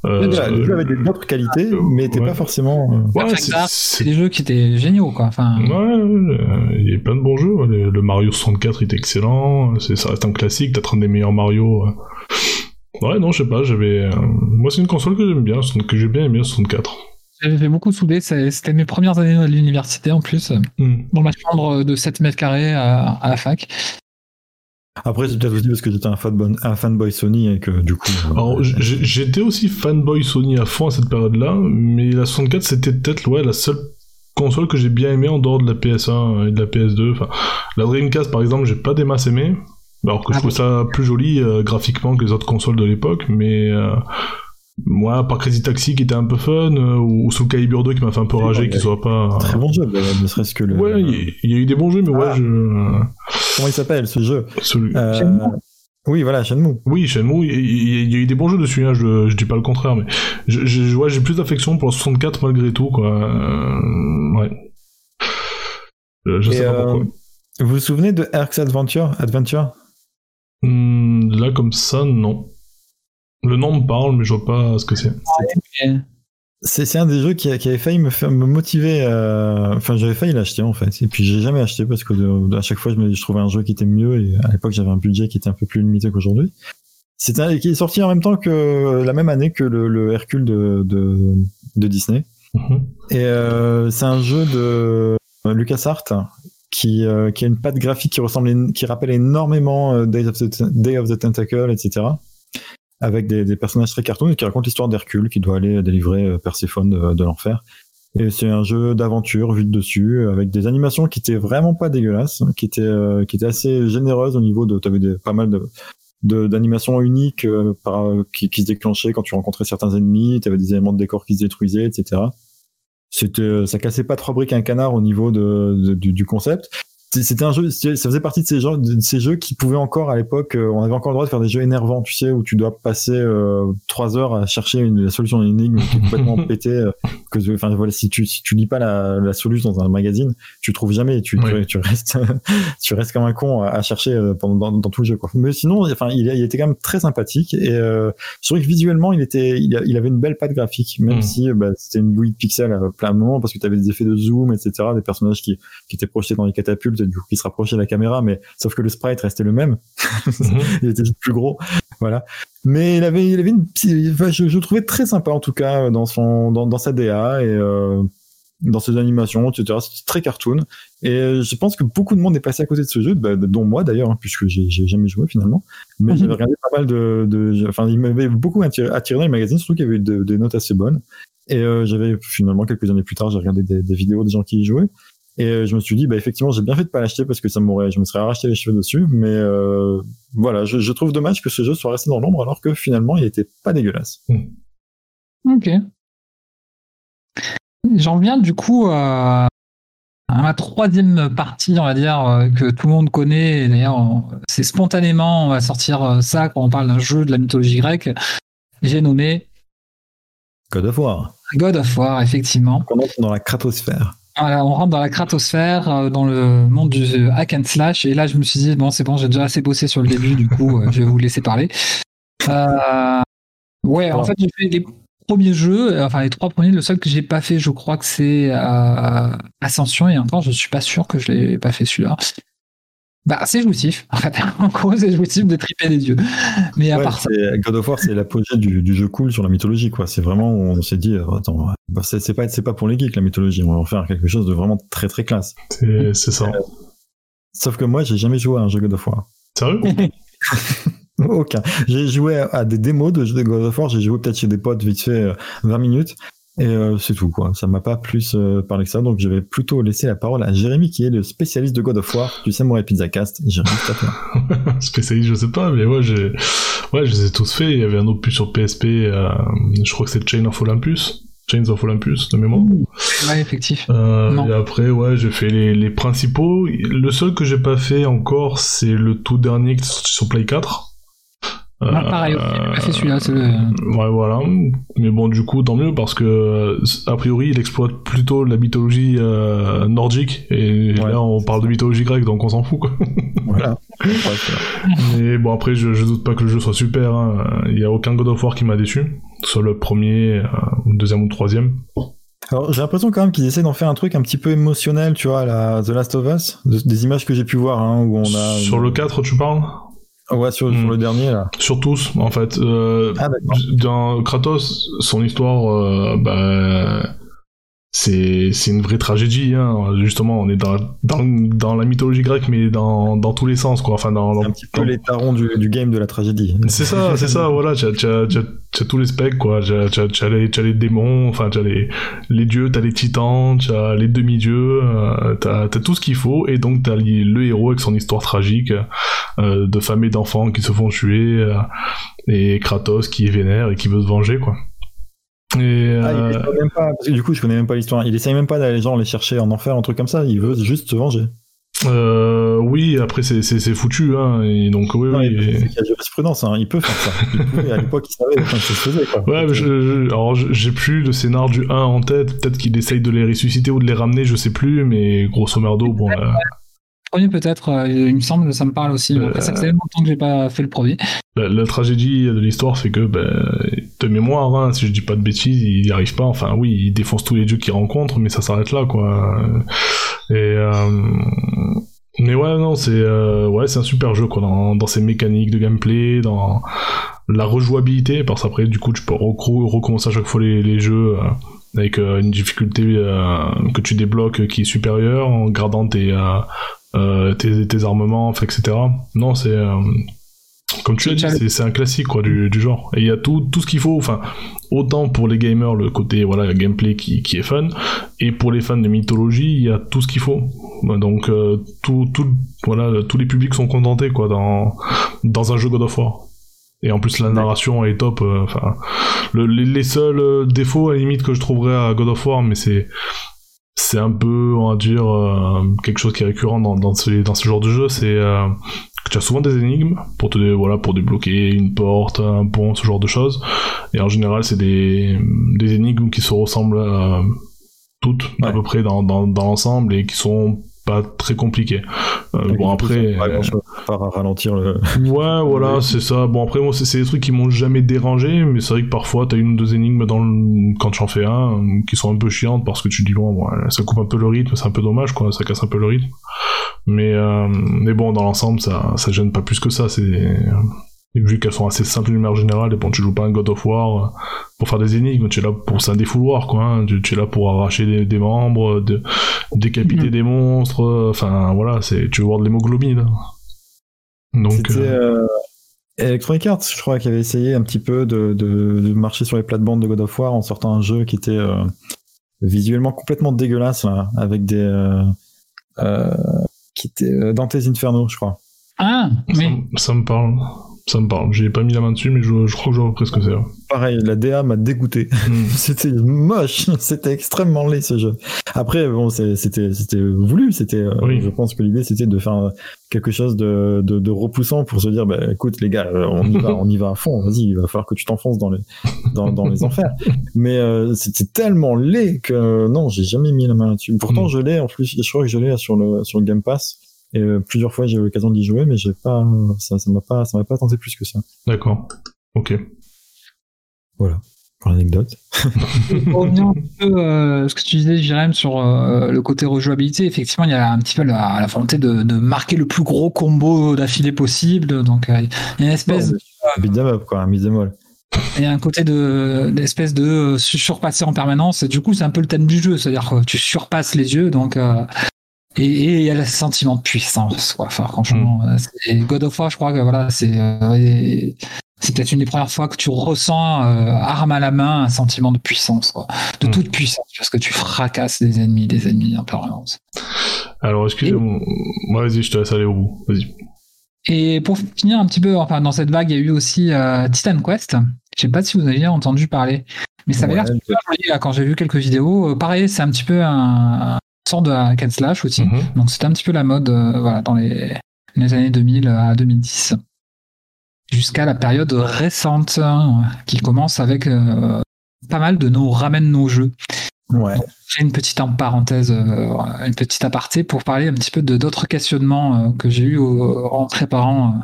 Euh, jeux avaient des- d'autres qualités, mais n'étaient ouais. pas forcément. euh, ouais, c'est- Dark, C'est c'est des jeux qui étaient géniaux, quoi. Enfin, Ouais, euh, il y a plein de bons jeux. Le, le Mario 64 était excellent. C'est, ça reste un classique, peut-être un des meilleurs Mario. euh. Ouais, non, je sais pas, j'avais. euh, Moi, c'est une console que j'aime bien, que j'ai bien aimé, le 64. j'avais fait beaucoup soudé. C'était mes premières années à l'université en plus, Hmm. dans ma chambre de 7 mètres carrés à, à la fac. Après, c'est peut-être aussi parce que j'étais un fanboy, un fanboy Sony et que du coup. euh, Alors, j'étais aussi fanboy Sony à fond à cette période-là, mais la 64, c'était peut-être ouais, la seule console que j'ai bien aimé en dehors de la PS1 et de la PS2. Enfin, la Dreamcast, par exemple, j'ai pas des masses aimé, alors que je Ah trouve ça plus joli euh, graphiquement que les autres consoles de l'époque, mais euh, moi, à part Crazy Taxi qui était un peu fun, euh, ou Soul Calibur 2 qui m'a fait un peu rager, ouais, qu'il soit pas... Très bon jeu, ne serait-ce que le. Ouais, il y, a eu des bons jeux, mais ouais, Ah. je... Comment il s'appelle ce jeu? Celui- Euh, Shenmue. Oui, voilà, Shenmue. Oui, Shenmue, il y a eu des bons jeux dessus, hein, je, je dis pas le contraire, mais je- je- ouais, j'ai plus d'affection pour le 64 malgré tout, quoi. Euh, ouais. Euh, Je sais pas pourquoi. Vous vous souvenez de Erx Adventure Adventure? Hmm, là, comme ça, non. Le nom me parle, mais je vois pas ce que c'est. C'est un des jeux qui, a- qui avait failli me, faire, me motiver. euh, Enfin, j'avais failli l'acheter en fait. Et puis, j'ai jamais acheté parce que de- à chaque fois, je, me, je trouvais un jeu qui était mieux. Et à l'époque, j'avais un budget qui était un peu plus limité qu'aujourd'hui. C'est un qui est sorti en même temps que la même année que le, le Hercule de, de, de Disney. Mhm. Et euh, c'est un jeu de LucasArts qui, euh, qui a une patte graphique qui ressemble, qui rappelle énormément euh, Day of the, Day of the Tentacle, etc. Avec des, des personnages très cartoon et qui raconte l'histoire d'Hercule qui doit aller délivrer euh, Perséphone de, de l'enfer. Et c'est un jeu d'aventure vu de dessus avec des animations qui étaient vraiment pas dégueulasses, qui étaient euh, qui étaient assez généreuses au niveau de t'avais des, pas mal de d'animations uniques euh, par, qui, qui se déclenchaient quand tu rencontrais certains ennemis, tu avais des éléments de décor qui se détruisaient, etc. C'était, euh, ça cassait pas trois briques à un canard au niveau de, de- du concept. C'était un jeu, ça faisait partie de ces, jeux, de ces jeux qui pouvaient encore à l'époque, euh, on avait encore le droit de faire des jeux énervants, tu sais, où tu dois passer euh, trois heures à chercher une, la solution à une énigme qui est complètement pétée. euh, que, enfin voilà, si tu si tu lis pas la, la solution dans un magazine, tu trouves jamais, tu Oui. tu, tu restes tu restes comme un con à, à chercher pendant dans, dans tout le jeu quoi. Mais sinon, enfin, il, il était quand même très sympathique et euh, je trouvais que visuellement, il était, il, a- il avait une belle patte graphique, même Mm. si bah, c'était une bouillie de pixels à plein moment parce que tu avais des effets de zoom, etc., des personnages qui, qui étaient projetés dans les catapultes du coup qui se rapprochaient de la caméra, mais sauf que le sprite restait le même, Mhm. il était juste plus gros, voilà. Mais il avait, il avait une, petite- enfin, je, je le trouvais très sympa en tout cas dans son, dans, dans sa DA et euh, dans ses animations, etc. C'était très cartoon. Et je pense que beaucoup de monde est passé à côté de ce jeu, bah, dont moi d'ailleurs, hein, puisque j'ai jamais joué finalement. Mais Mhm. j'avais regardé pas mal de, de enfin, il m'avait beaucoup attiré, attiré dans les magazines, surtout qu'il y avait de- des notes assez bonnes. Et euh, j'avais finalement quelques années plus tard, j'ai regardé des, des vidéos des gens qui y jouaient. Et euh, je me suis dit, bah effectivement, j'ai bien fait de pas l'acheter parce que ça m'aurait, je me serais arraché les cheveux dessus. Mais euh, voilà, je, je trouve dommage que ce jeu soit resté dans l'ombre alors que finalement, il était pas dégueulasse. Ok. J'en viens du coup à, à ma troisième partie, on va dire, euh, que tout le monde connaît. D'ailleurs, c'est spontanément, on va sortir ça quand on parle d'un jeu de la mythologie grecque. J'ai nommé God of War. God of War, effectivement. On entre dans la cratosphère. Voilà, on rentre dans la cratosphère, euh, dans le monde du euh, hack and slash. Et là, je me suis dit, bon, c'est bon, j'ai déjà assez bossé sur le début, du coup, euh, je vais vous laisser parler. Euh, ouais, en fait, j'ai fait les premiers jeux, enfin les trois premiers. Le seul que j'ai pas fait, je crois que c'est euh, Ascension. Et encore, je suis pas sûr que je l'ai pas fait celui-là. Bah, c'est jouissif. En fait, en gros, c'est jouissif de triper les yeux. Mais à Ouais, part ça, God of War, c'est l'apogée du, du jeu cool sur la mythologie, quoi. C'est vraiment, on s'est dit, euh, attends, bah, c'est c'est pas, c'est pas pour les geeks la mythologie. On va en faire quelque chose de vraiment très très classe. C'est c'est ça. Sauf que moi, j'ai jamais joué à un jeu God of War. Sérieux? Aucun. J'ai joué à, à des démos de jeux de God of War. J'ai joué peut-être chez des potes vite fait euh, 20 minutes. Et euh, c'est tout, quoi. Ça m'a pas plus euh, parlé que ça. Donc, je vais plutôt laisser la parole à Jérémy, qui est le spécialiste de God of War du Samurai Pizza Cast. Jérémy, c'est à toi. Spécialiste, je sais pas, mais ouais, j'ai, ouais, je les ai tous faits. Il y avait un autre plus sur PSP, euh, je crois que c'est Chain of Olympus. Chains of Olympus, de mémoire. ouais, effectif. Euh, Non. et après, ouais, j'ai fait les, les principaux. Le seul que j'ai pas fait encore, c'est le tout dernier qui est sorti sur Play 4. Ah, pareil, Euh, j'ai pas fait celui-là. c'est le- Ouais, voilà. Mais bon, du coup, tant mieux parce que euh, a priori, il exploite plutôt la mythologie euh, nordique et Ouais. là, on parle de mythologie grecque, donc on s'en fout. Quoi. Voilà. Mais bon, après, je, je doute pas que le jeu soit super. hein. Il y a aucun God of War qui m'a déçu, soit le premier, euh, le deuxième ou le troisième. Alors, j'ai l'impression quand même qu'ils essaient d'en faire un truc un petit peu émotionnel, tu vois, la The Last of Us, de- des images que j'ai pu voir, hein, où on a. Sur le 4, tu parles? Ouais, sur, sur Hmm. le dernier, là. Sur tous, en fait. Euh, Ah, dans Kratos, son histoire, euh, bah, c'est c'est une vraie tragédie. Hein. Justement, on est dans, dans, dans la mythologie grecque, mais dans, dans tous les sens, quoi. Enfin, dans, un petit peu les tarons du, du game de la tragédie. C'est ça, c'est ça, voilà, tu as, tu as- as- tous les specs, quoi. Tu as, tu as- tu as les, tu as les démons, enfin, tu as les, les dieux, tu as les titans, tu as les demi-dieux, euh, tu as, tout ce qu'il faut, et donc tu as le héros avec son histoire tragique euh, de femmes et d'enfants qui se font tuer, euh, et Kratos qui est vénère et qui veut se venger, quoi. Et, Ah, il euh, essaie même pas, parce que du coup, je connais même pas l'histoire. Il essaye même pas d'aller genre les chercher en enfer, un truc comme ça. Il veut juste se venger. euh, oui, après c'est c'est- c'est foutu, hein, et donc oui, Non, oui. et- c'est qu'il y a jurisprudence, hein. Il peut faire ça. Il pouvait, à l'époque, il savait enfin, se faisait, quoi. Ouais, mais je, je- alors j'ai plus le scénar du 1 en tête, peut-être qu'il essaye de les ressusciter ou de les ramener, je sais plus, mais grosso merdo, bon, euh, premier peut-être, euh, il me semble, ça me parle aussi. Après, ça fait tellement longtemps que j'ai pas fait le premier. la, la tragédie de l'histoire, c'est que, ben, de mémoire, hein, si je dis pas de bêtises, il y arrive pas, enfin oui, il défonce tous les dieux qu'il rencontre, mais ça s'arrête là, quoi. Et, euh, mais ouais, non, c'est euh, ouais, c'est un super jeu, quoi, dans, dans ses mécaniques de gameplay, dans la rejouabilité, parce qu'après, du coup, tu peux recommencer à chaque fois les, les jeux euh, avec euh, une difficulté euh, que tu débloques qui est supérieure, en gardant tes, euh, tes, tes armements, etc. Non, c'est... comme tu l'as dit, c'est- c'est un classique quoi du, du genre. Et il y a tout, tout ce qu'il faut, enfin, autant pour les gamers le côté voilà gameplay qui, qui est fun, et pour les fans de mythologie, il y a tout ce qu'il faut. Donc euh, tout, tout, voilà, tous les publics sont contentés quoi dans dans un jeu God of War. Et en plus la narration est top. euh, Enfin, le- les, les seuls euh, défauts à la limite que je trouverais à God of War, mais c'est c'est un peu, on va dire, euh, quelque chose qui est récurrent dans, dans, ce, dans ce genre de jeu, c'est euh, tu as souvent des énigmes pour te voilà pour débloquer une porte, un pont, ce genre de choses. Et en général, c'est des, des énigmes qui se ressemblent euh, toutes à peu près dans, dans, dans l'ensemble et qui sont pas très compliquées. Euh, bon après, bon, pas ralentir le. Ouais, voilà, c'est ça. Bon, après, moi, c'est des trucs qui m'ont jamais dérangé, mais c'est vrai que parfois, t'as une ou deux énigmes dans le... quand tu en fais un, euh, qui sont un peu chiantes parce que tu dis, bon, ouais, ça coupe un peu le rythme, c'est un peu dommage, quoi, ça casse un peu le rythme. Mais, euh, mais bon, dans l'ensemble, ça, ça gêne pas plus que ça, c'est. Et vu qu'elles sont assez simples de manière générale, et bon, tu joues pas un God of War euh, pour faire des énigmes, tu es là pour, c'est un défouloir, quoi, hein. tu, tu es là pour arracher des, des membres, de, décapiter Mhm. des monstres, enfin, voilà, c'est, tu veux voir de l'hémoglobine. Donc, C'était euh, euh, Electronic Arts, je crois, qui avait essayé un petit peu de, de- de marcher sur les plates-bandes de God of War en sortant un jeu qui était euh, visuellement complètement dégueulasse, là, avec des. euh, euh, qui était euh, Dante's Inferno, je crois. Ah, Ça, me- ça me parle. Ça me parle. J'ai pas mis la main dessus, mais je, je crois que je vois presque ce que c'est. Pareil, la DA m'a dégoûté. Hmm. c'était moche, c'était extrêmement laid ce jeu. Après, bon, c'était c'était voulu, c'était. euh, Oui. Je pense que l'idée c'était de faire quelque chose de, de, de repoussant pour se dire, bah, écoute les gars, euh, on y va, on y va à fond. Vas-y, il va falloir que tu t'enfonces dans les dans, dans les enfers. Mais euh, c'était tellement laid que non, j'ai jamais mis la main là-dessus. Pourtant, Mm. je l'ai en plus. Je crois que je l'ai sur le sur le Game Pass. Et euh, plusieurs fois j'ai eu l'occasion d'y jouer, mais j'ai pas, ça, ça m'a pas, ça m'a pas tenté plus que ça. D'accord. Ok. Pour l'anecdote. Pour revenir un peu euh, ce que tu disais, Jérém, sur euh, le côté rejouabilité, effectivement, il y a un petit peu la, la volonté de, de marquer le plus gros combo d'affilée possible. Donc, euh, il y a une espèce, Beat'em up, quoi, un beat'em il y a un côté de d'espèce de su- surpasser en permanence. Et du coup, c'est un peu le thème du jeu, c'est-à-dire que tu surpasses les yeux, donc. euh, et il y a le sentiment de puissance, quoi. Enfin, franchement, euh, c'est God of War, je crois que voilà, c'est euh, c'est peut-être une des premières fois que tu ressens euh, arme à la main un sentiment de puissance, quoi. de Mm. toute puissance, parce que tu fracasses des ennemis, des ennemis en permanence. Alors, excusez-moi. Vas-y, je te laisse aller au bout. Vas-y. Et pour finir un petit peu, enfin dans cette vague, il y a eu aussi euh, Titan Quest. Je sais pas si vous aviez entendu parler, mais ça avait Ouais, l'air super joli là, quand j'ai vu quelques vidéos. Euh, pareil, c'est un petit peu un, de hack and slash aussi. Mhm. Donc c'était un petit peu la mode euh, voilà, dans les, les années 2000 à 2010. jusqu'à la période récente hein, qui commence avec euh, pas mal de nos ramène nos jeux. Ouais. J'ai une petite en parenthèse, euh, une petite aparté pour parler un petit peu de d'autres questionnements que j'ai eu au- en préparant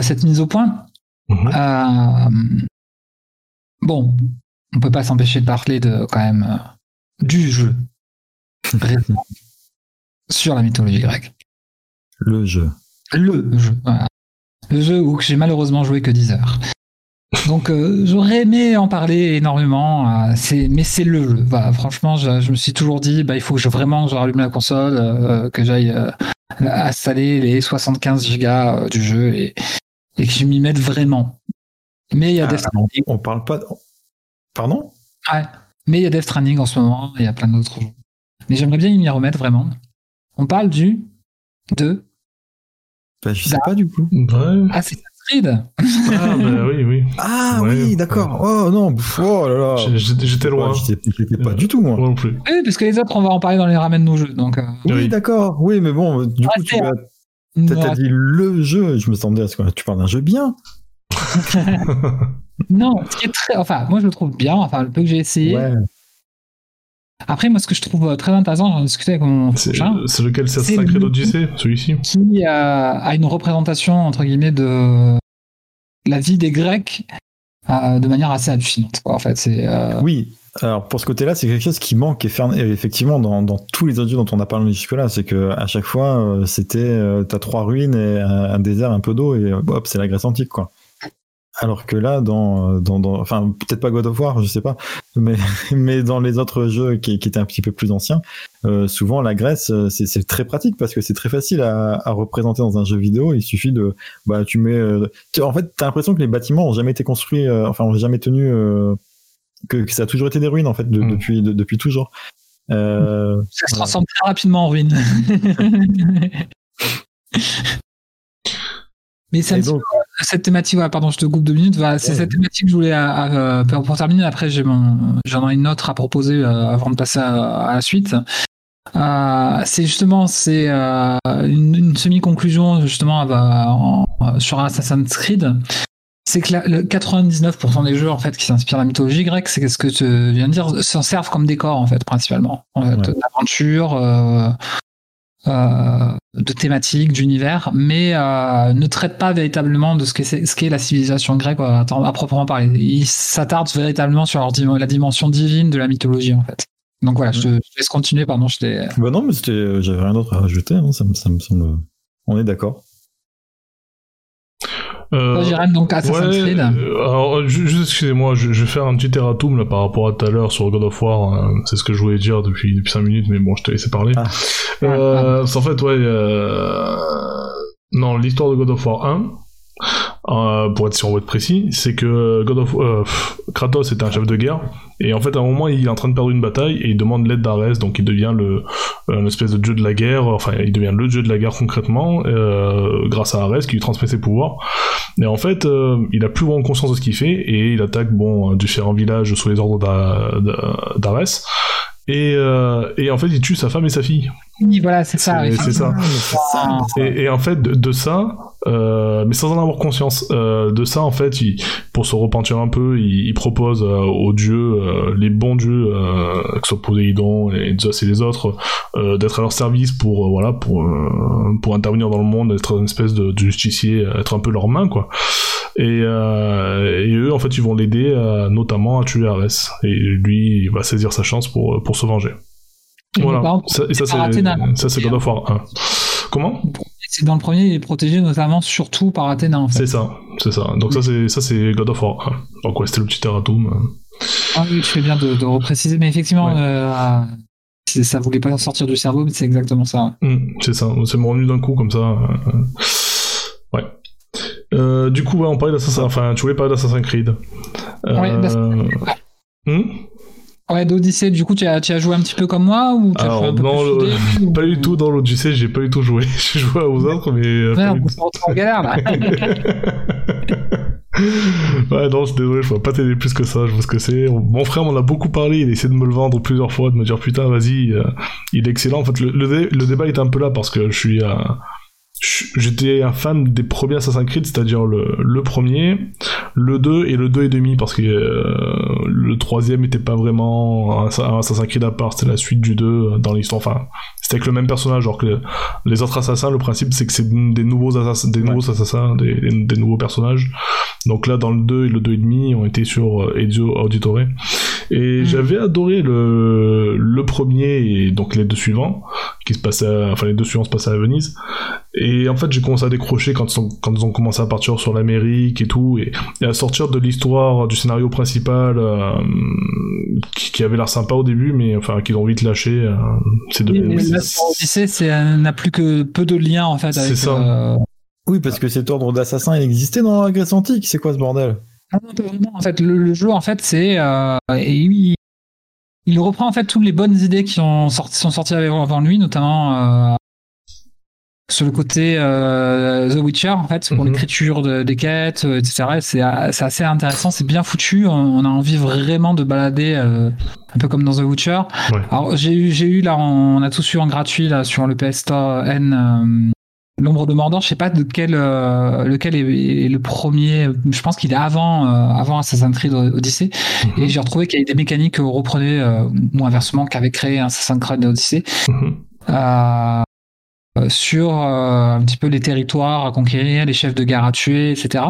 cette mise au point. Mhm. Euh, bon, on peut pas s'empêcher de parler de quand même du jeu sur la mythologie grecque. Le jeu. Le jeu, voilà. Le jeu où j'ai malheureusement joué que 10 heures. Donc euh, j'aurais aimé en parler énormément, euh, c'est, mais c'est le jeu. Franchement, je, je me suis toujours dit, bah, il faut que je vraiment je rallume la console, euh, que j'aille euh, installer les 75 gigas du jeu et, et que je m'y mette vraiment. Mais il y a Ah, Death on, Stranding, on parle pas. de- Pardon? Ouais. mais il y a Death Stranding en ce moment, il y a plein d'autres jeux. Mais j'aimerais bien m'y remettre vraiment. On parle du de bah, Je sais Bah. pas du coup. Ouais. Assassin's Creed. Ah, bah oui, oui. Ah Ouais, oui, d'accord. Oh non, oh là là. J'étais loin. J'étais pas du tout moi. Moi non plus. Oui, parce que les autres, on va en parler dans les ramènes nos jeux. Donc, euh, Oui, Oui. d'accord. Oui, mais bon, du coup, tu c'est- as t'as- dit le jeu. Je me attendais à ce que tu parles d'un jeu bien. Non, ce qui est très. Enfin, moi, je le trouve bien. Enfin, le peu que j'ai essayé. Ouais. Après, moi, ce que je trouve euh, très intéressant, j'en discutais avec mon C'est prochain, c'est lequel C'est Sacré d'Odyssée Celui-ci qui euh, a une représentation, entre guillemets, de la vie des Grecs euh, de manière assez hallucinante. quoi, en fait, c'est. euh, Oui. Alors pour ce côté-là, c'est quelque chose qui manque effectivement dans, dans tous les jeux dont on a parlé jusque-là. C'est que à chaque fois, c'était euh, t'as trois ruines et un, un désert, un peu d'eau et hop, c'est la Grèce antique quoi. Alors que là, dans, dans, dans enfin peut-être pas God of War, je sais pas, mais mais dans les autres jeux qui, qui étaient un petit peu plus anciens, euh, souvent la Grèce euh, c'est c'est très pratique parce que c'est très facile à, à représenter dans un jeu vidéo. Il suffit de bah tu mets, euh, tu- en fait t'as l'impression que les bâtiments ont jamais été construits, euh, enfin ont jamais tenu euh, que, que ça a toujours été des ruines en fait de- Mm. depuis de- depuis toujours. Euh, ça se transforme très rapidement en ruine. Mais petit donc, cette thématique, voilà, pardon, je te coupe deux minutes. Voilà, c'est Ouais. cette thématique que je voulais, à- à- euh, pour, pour terminer. Après, j'ai j'en ai une autre à proposer euh, avant de passer à, à la suite. Euh, c'est justement, c'est euh, une, une semi-conclusion justement euh, en- euh, sur Assassin's Creed. C'est que la- le 99% des jeux en fait qui s'inspirent de la mythologie grecque, c'est ce que tu viens de dire, s'en servent comme décor en fait principalement, en fait, Ouais. d'aventure, euh, euh, de thématiques, d'univers, mais euh, ne traite pas véritablement de ce qu'est la civilisation grecque euh, à, à proprement parler. Ils s'attardent véritablement sur la dimension divine de la mythologie en fait. Donc voilà, je, te, laisse continuer, pardon, je bah non, mais j'avais rien d'autre à rajouter. hein, ça me semble. On est d'accord. Euh, donc Assassin's ouais, Creed. euh, alors, ju- juste excusez-moi, je, je vais faire un petit erratum là par rapport à tout à l'heure sur God of War. euh, c'est ce que je voulais dire depuis, depuis 5 minutes, mais bon, je t'ai laissé parler. Ah. Euh, c'est en fait, ouais. Euh... Non, l'histoire de God of War 1, euh, pour être sur votre précis, c'est que God of euh, Kratos est un chef de guerre et en fait à un moment il est en train de perdre une bataille et il demande l'aide d'Arès donc il devient le un espèce de dieu de la guerre enfin il devient le dieu de la guerre concrètement euh, grâce à Arès qui lui transmet ses pouvoirs. Et en fait euh, il a plus vraiment conscience de ce qu'il fait et il attaque bon différents villages sous les ordres d'A- d'A- d'Arès et, euh, et en fait il tue sa femme et sa fille Oui, voilà, c'est ça. C'est- ça. Ah, ça, ça. et, et en fait, de, de ça, euh, mais sans en avoir conscience, euh, de ça, en fait, il, pour se repentir un peu, il, il propose euh, aux dieux, euh, les bons dieux, euh, que ce soit Poséidon, et Zeus et les autres, euh, d'être à leur service pour, euh, voilà, pour, euh, pour intervenir dans le monde, être une espèce de, de justicier, être un peu leur main, quoi. Et, euh, et eux, en fait, ils vont l'aider, euh, notamment à tuer Arès. Et lui, il va saisir sa chance pour, pour se venger. Et Voilà. par contre, Ça- et ça, c'est, ça, c'est God of War 1. Comment? C'est dans le premier, il est protégé notamment surtout par Athéna en fait. C'est ça, c'est ça. Donc ça c'est ça c'est God of War 1. Donc ouais, c'était le petit erratum. Ah oui, tu fais bien de, de repréciser, mais effectivement, Ouais. euh, ça voulait pas sortir du cerveau, mais c'est exactement ça. Hum, c'est ça, c'est mon revenu d'un coup comme ça. Euh. Euh, du coup, ouais, on parlait d'Assassin's enfin, tu voulais parler d'Assassin's Creed. Euh, Ouais, hum Ouais, d'Odyssée, du coup, tu as, tu as joué un petit peu comme moi ou tu as Alors, joué un peu non, plus le- soudé, ou- Pas du tout dans l'Odyssée, j'ai pas du tout joué. J'ai joué aux autres, mais. euh, Ouais, pas on se retrouve en galère là. ouais, non, je suis désolé, je pourrais pas t'aider plus que ça, je vois ce que c'est. Mon frère m'en a beaucoup parlé, il a essayé de me le vendre plusieurs fois, de me dire putain, vas-y, euh, il est excellent. En fait, le, le, dé- le débat est un peu là parce que je suis, euh, j'étais un fan des premiers Assassin's Creed, c'est-à-dire le, le premier, le 2 et le 2 et demi, parce que euh, le troisième était pas vraiment un, un Assassin's Creed à part, c'était la suite du 2 dans l'histoire. Enfin, c'était avec le même personnage, alors que les autres assassins, le principe c'est que c'est des nouveaux assassins, des nouveaux assassins, des, des, nouveaux personnages. Donc là, dans le 2 et le 2 et demi, on était sur euh, Ezio Auditore. Et mm. j'avais adoré le, le premier et donc les deux suivants, qui se passaient, enfin les deux suivants se passaient à Venise. Et en fait, j'ai commencé à décrocher quand ils, ont, quand ils ont commencé à partir sur l'Amérique et tout, et, à sortir de l'histoire du scénario principal, euh, qui, avait l'air sympa au début, mais enfin, qu'ils ont vite lâché. Euh, c'est de. C'est n'a plus que peu de liens en fait avec. Ça. Euh, oui, parce que cet ordre d'assassin, il existait dans la Grèce antique. C'est quoi ce bordel? Non, pas vraiment. En fait, le, jeu, en fait, c'est il, il, reprend en fait toutes les bonnes idées qui ont sorti, sont sorties avant lui, notamment sur le côté euh, The Witcher en fait pour mhm. l'écriture des quêtes euh, etc c'est assez intéressant c'est bien foutu on, a envie vraiment de balader euh, un peu comme dans The Witcher alors j'ai eu j'ai eu là on a tous eu en gratuit là sur le PS Store N L'ombre de Mordor, je sais pas de quel lequel est, le premier. Je pense qu'il est avant avant Assassin's Creed Odyssey. Mhm. Et j'ai retrouvé qu'il y avait des mécaniques que reprenait ou inversement qu'avait créé Assassin's Creed Odyssey. Mhm. Euh, sur euh, un petit peu les territoires à conquérir, les chefs de guerre à tuer, etc.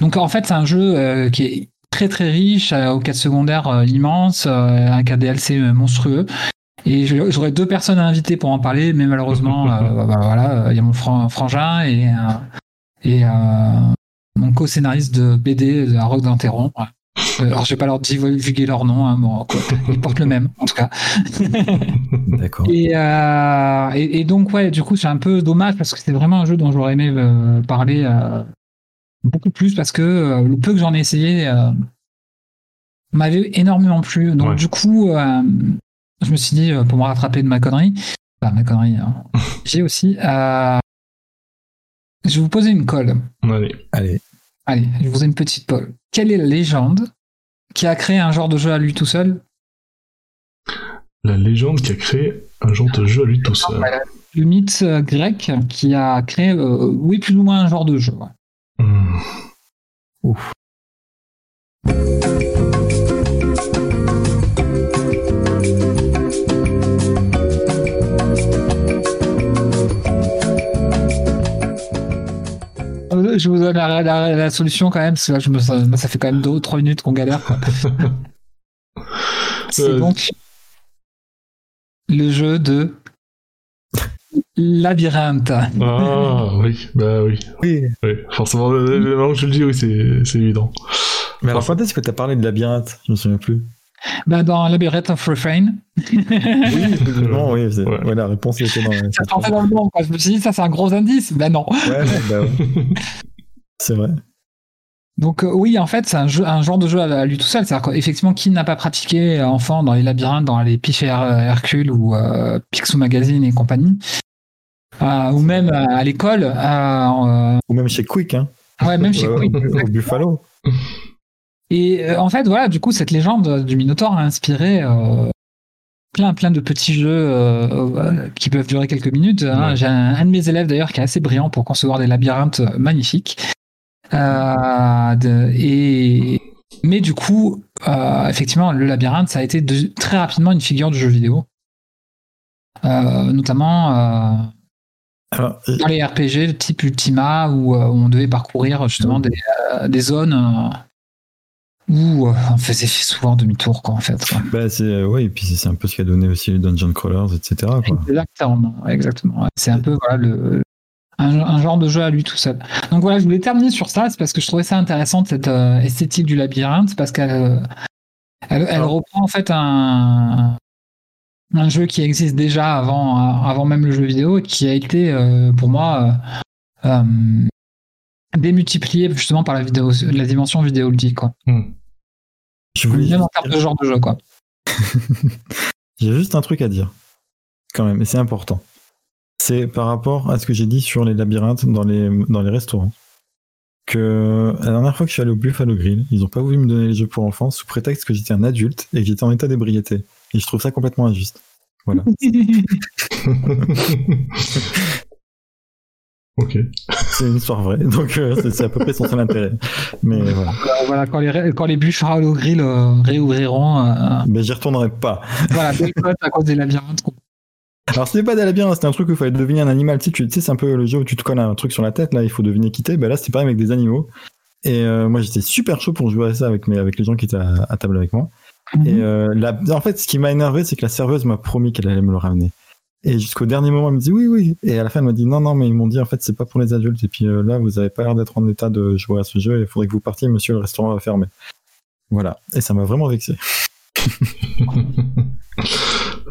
Donc en fait, c'est un jeu euh, qui est très très riche, aux quêtes secondaires immenses, avec un DLC monstrueux. Et j'aurais deux personnes à inviter pour en parler, mais malheureusement, bah, bah, voilà, il y a mon frangin et, et mon co-scénariste de BD, de la Rock d'Interrompt. Euh, alors, je vais pas leur divulguer leur nom, hein, bon, ils portent le même, en tout cas. D'accord. Euh, et, et, donc, ouais, du coup, c'est un peu dommage parce que c'est vraiment un jeu dont j'aurais aimé euh, parler beaucoup plus parce que le peu que j'en ai essayé m'avait énormément plu. Donc, du coup, je me suis dit, pour me rattraper de ma connerie, enfin, ma connerie, hein, j'ai aussi. je vais vous poser une colle. Allez. Allez. Allez, je vous ai une petite polle. Quelle est la légende qui a créé un genre de jeu à lui tout seul? La légende qui a créé un genre de jeu à lui tout seul. Le mythe euh, grec qui a créé, euh, oui, plus ou moins un genre de jeu. Hmm. Ouf. Je vous donne la, solution quand même, parce que là, je me, ça, fait quand même 2 ou 3 minutes qu'on galère. C'est donc le jeu de Labyrinthe. Ah oui, bah oui. Oui. Forcément, maintenant que je le dis, oui, c'est évident. Mais alors, quand est-ce que tu as parlé de Labyrinthe? Je me souviens plus. Bah, dans Labyrinth of Refrain. oui, non, oui, ouais. la réponse était dans. Ça dans le monde, quoi. Je me suis dit, ça, c'est un gros indice. Ben non. Ouais, bah ouais. c'est vrai. Donc euh, oui, en fait, c'est un, jeu, un genre de jeu à, lui tout seul. C'est-à-dire qu'effectivement, qui n'a pas pratiqué euh, enfant dans les labyrinthes, dans les Pif et Hercule ou euh, Picsou Magazine et compagnie, ou même à l'école. ou même chez Quick, hein. Ouais, même chez Quick. Au Buffalo. Et euh, en fait, voilà, du coup, cette légende du Minotaure a inspiré euh, plein, plein de petits jeux euh, qui peuvent durer quelques minutes. Hein. J'ai un, de mes élèves d'ailleurs qui est assez brillant pour concevoir des labyrinthes magnifiques. et mais du coup, effectivement, le labyrinthe, ça a été très rapidement une figure du jeu vidéo, notamment. dans les RPG type Ultima où, on devait parcourir justement des, des zones où euh, on faisait souvent demi-tour, quoi, en fait. Bah, c'est, euh, ouais, et puis c'est un peu ce qui a donné aussi les Dungeon Crawlers, etc. Exactement, exactement. C'est un peu voilà, le, un, genre de jeu à lui tout seul. Donc voilà, je voulais terminer sur ça, c'est parce que je trouvais ça intéressant, cette euh, esthétique du labyrinthe, parce qu'elle elle, reprend en fait un, un jeu qui existe déjà avant, avant même le jeu vidéo, et qui a été, pour moi, démultiplié justement par la, vidéo, la dimension vidéoludique. Quoi. Hmm. Je voulais Même en termes de genre de jeu. quoi. j'ai juste un truc à dire, quand même, et c'est important. C'est par rapport à ce que j'ai dit sur les labyrinthes dans les, dans les restaurants. Que la dernière fois que je suis allé au Buffalo Grill, ils n'ont pas voulu me donner les jeux pour enfants sous prétexte que j'étais un adulte et que j'étais en état d'ébriété. Et je trouve ça complètement injuste. Voilà. Ok. C'est une histoire vraie, donc euh, c'est c'est à peu près son seul intérêt. Mais voilà. Euh, voilà, quand les, quand les bûches Halo Grill euh, réouvriront, euh, Mais j'y retournerai pas. voilà, boycott à cause des labyrinthes. Alors ce n'est pas des labyrinthes, c'était un truc où il fallait deviner un animal. Tu sais, tu tu sais, c'est un peu le jeu où tu te colles un truc sur la tête, là, il faut deviner qui t'es. Ben là, c'était pareil avec des animaux. Et euh, moi, j'étais super chaud pour jouer à ça avec, mes, avec les gens qui étaient à, à table avec moi. Mhm. Et euh, la, en fait, ce qui m'a énervé, c'est que la serveuse m'a promis qu'elle allait me le ramener. Et jusqu'au dernier moment, elle me dit oui, oui. Et à la fin, elle m'a dit non, non, mais ils m'ont dit en fait, c'est pas pour les adultes. Et puis euh, là, vous avez pas l'air d'être en état de jouer à ce jeu. Il faudrait que vous partiez, monsieur, le restaurant va fermer. Voilà. Et ça m'a vraiment vexé.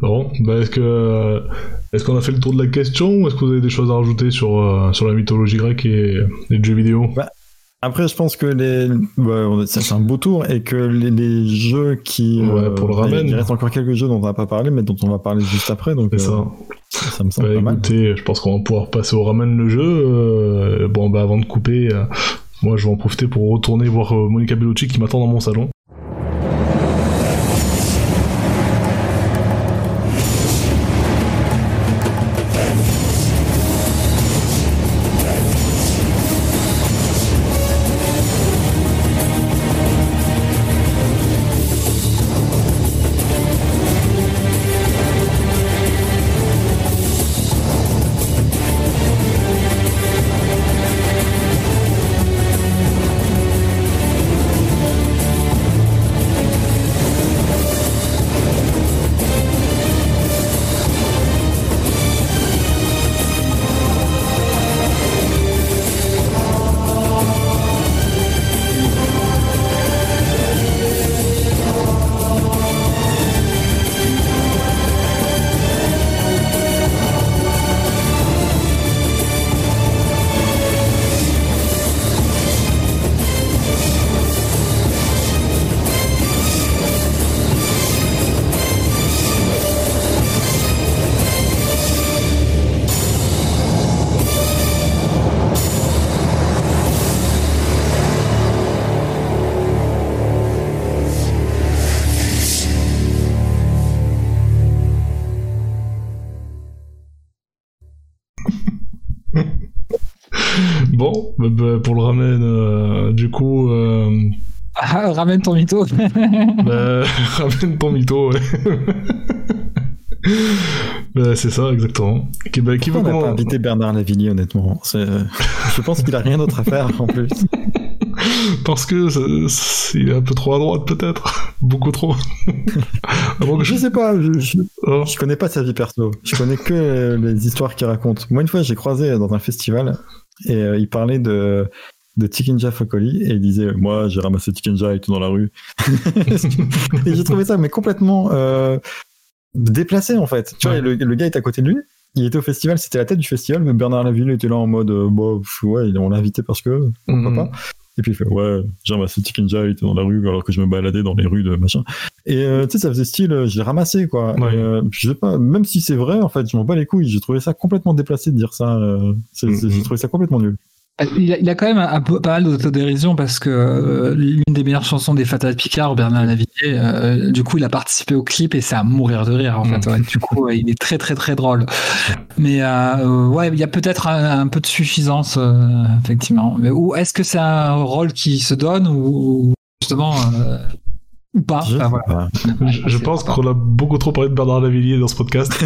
Bon, bah est-ce que est-ce qu'on a fait le tour de la question ou est-ce que vous avez des choses à rajouter sur euh, sur la mythologie grecque et, et le jeu vidéo? Après, je pense que les, ça, c'est un beau tour et que les, les jeux qui, Ouais, pour le ramen. il reste encore quelques jeux dont on n'a pas parlé, mais dont on va parler juste après. Donc, C'est euh, ça. ça me semble Bah, pas mal. écoutez, je pense qu'on va pouvoir passer au ramen le jeu. Euh, bon, bah avant de couper, euh, moi je vais en profiter pour retourner voir euh, Monica Bellucci qui m'attend dans mon salon. Pour le ramen, euh, du coup, euh, Ah, ramène ton mytho. bah, ramène ton mytho. Ouais. bah, c'est ça, exactement. Qui, bah, qui veut on n'a pas invité Bernard Lavillier, honnêtement? C'est- Je pense qu'il a rien d'autre à faire en plus. Parce que c'est- est un peu trop à droite, peut-être. Beaucoup trop. Avant que je... Je sais pas, je, je, Oh. je connais pas sa vie perso. Je connais que euh, les histoires qu'il raconte. Moi, une fois, j'ai croisé dans un festival et euh, il parlait de, de Tikinja Fokoli et il disait Moi, j'ai ramassé Tikinja et tout dans la rue. et j'ai trouvé ça, mais complètement euh, déplacé en fait. Tu vois, le, le gars est à côté de lui. Il était au festival, c'était la tête du festival, mais Bernard Lavillier était là en mode Bon, pff, ouais, on l'a invité parce que. Pourquoi Mhm. pas et puis il fait ouais j'ai ramassé Tikinja il était dans la rue alors que je me baladais dans les rues de machin. Et euh, tu sais ça faisait style euh, je l'ai ramassé quoi. Ouais. Et, euh, je sais pas même si c'est vrai en fait je m'en bats les couilles. J'ai trouvé ça complètement déplacé de dire ça euh, j'ai trouvé ça complètement nul Il a, il a quand même un, peu, pas mal d'autodérision parce que euh, l'une des meilleures chansons des Fatal Picard, Bernard Lavillier, euh, du coup, il a participé au clip et c'est à mourir de rire en fait. Mm. ouais. Du coup, ouais, il est très très très drôle. Mais euh, ouais, il y a peut-être un, un peu de suffisance euh, effectivement. Mais, ou est-ce que c'est un rôle qui se donne ou ou justement euh, ou pas Je Enfin, sais voilà. pas. Je, je c'est pense qu'on a beaucoup trop parlé de Bernard Lavillier dans ce podcast.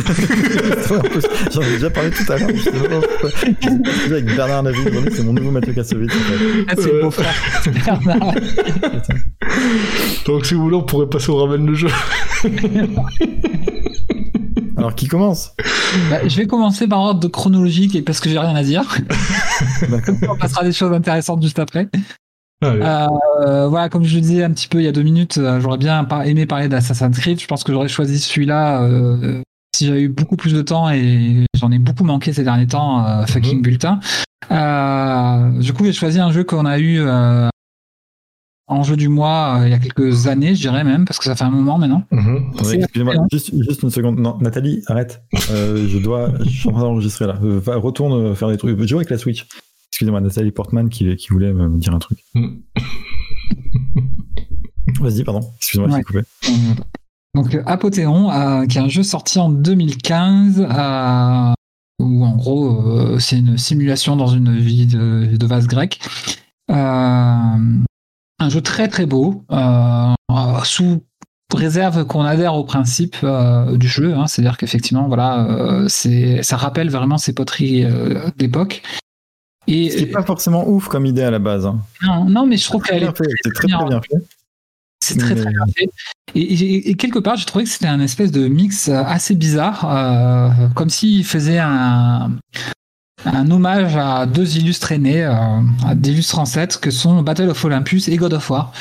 J'en ai déjà parlé tout à l'heure avec Bernard Lavillier c'est mon nouveau Mathieu Kassovitz en fait. Ah, c'est le beau-frère. Bernard. Donc si vous voulez, on pourrait passer au ramen le jeu. alors qui commence? Bah, je vais commencer par ordre chronologique et parce que j'ai rien à dire. On passera des choses intéressantes juste après. Allez. Euh, voilà, comme je le disais un petit peu il y a deux minutes, euh, j'aurais bien aimé parler d'Assassin's Creed. Je pense que j'aurais choisi celui-là euh, si j'avais eu beaucoup plus de temps et j'en ai beaucoup manqué ces derniers temps, euh, fucking Mhm. bulletin. Euh, du coup, j'ai choisi un jeu qu'on a eu euh, en jeu du mois euh, il y a quelques années, je dirais même, parce que ça fait un moment maintenant. Mhm. Excusez-moi, juste, juste une seconde. Non, Nathalie, arrête. Euh, je dois. Je suis en train d'enregistrer là. Va, retourne faire des trucs. Je joue avec la Switch. Excusez-moi, Nathalie Portman qui, qui voulait me dire un truc. Mhm. Vas-y, pardon. Excusez-moi, Ouais. coupé. Donc euh, Apothéon, euh, qui est un jeu sorti en 2015, euh, où en gros euh, c'est une simulation dans une ville de, de vase grec. Euh, un jeu très très beau, euh, sous réserve qu'on adhère au principe euh, du jeu, hein, c'est-à-dire qu'effectivement voilà, euh, c'est ça rappelle vraiment ces poteries euh, d'époque. Et Ce qui est pas forcément ouf comme idée à la base. hein. non, non, mais je trouve qu'elle est C'est très bien. très bien fait. C'est très très bien fait. Et, et- et quelque part, j'ai trouvé que c'était un espèce de mix euh, assez bizarre, euh, comme s'il faisait un, un hommage à deux illustres aînés, euh, à ancêtres, que sont Battle of Olympus et God of War.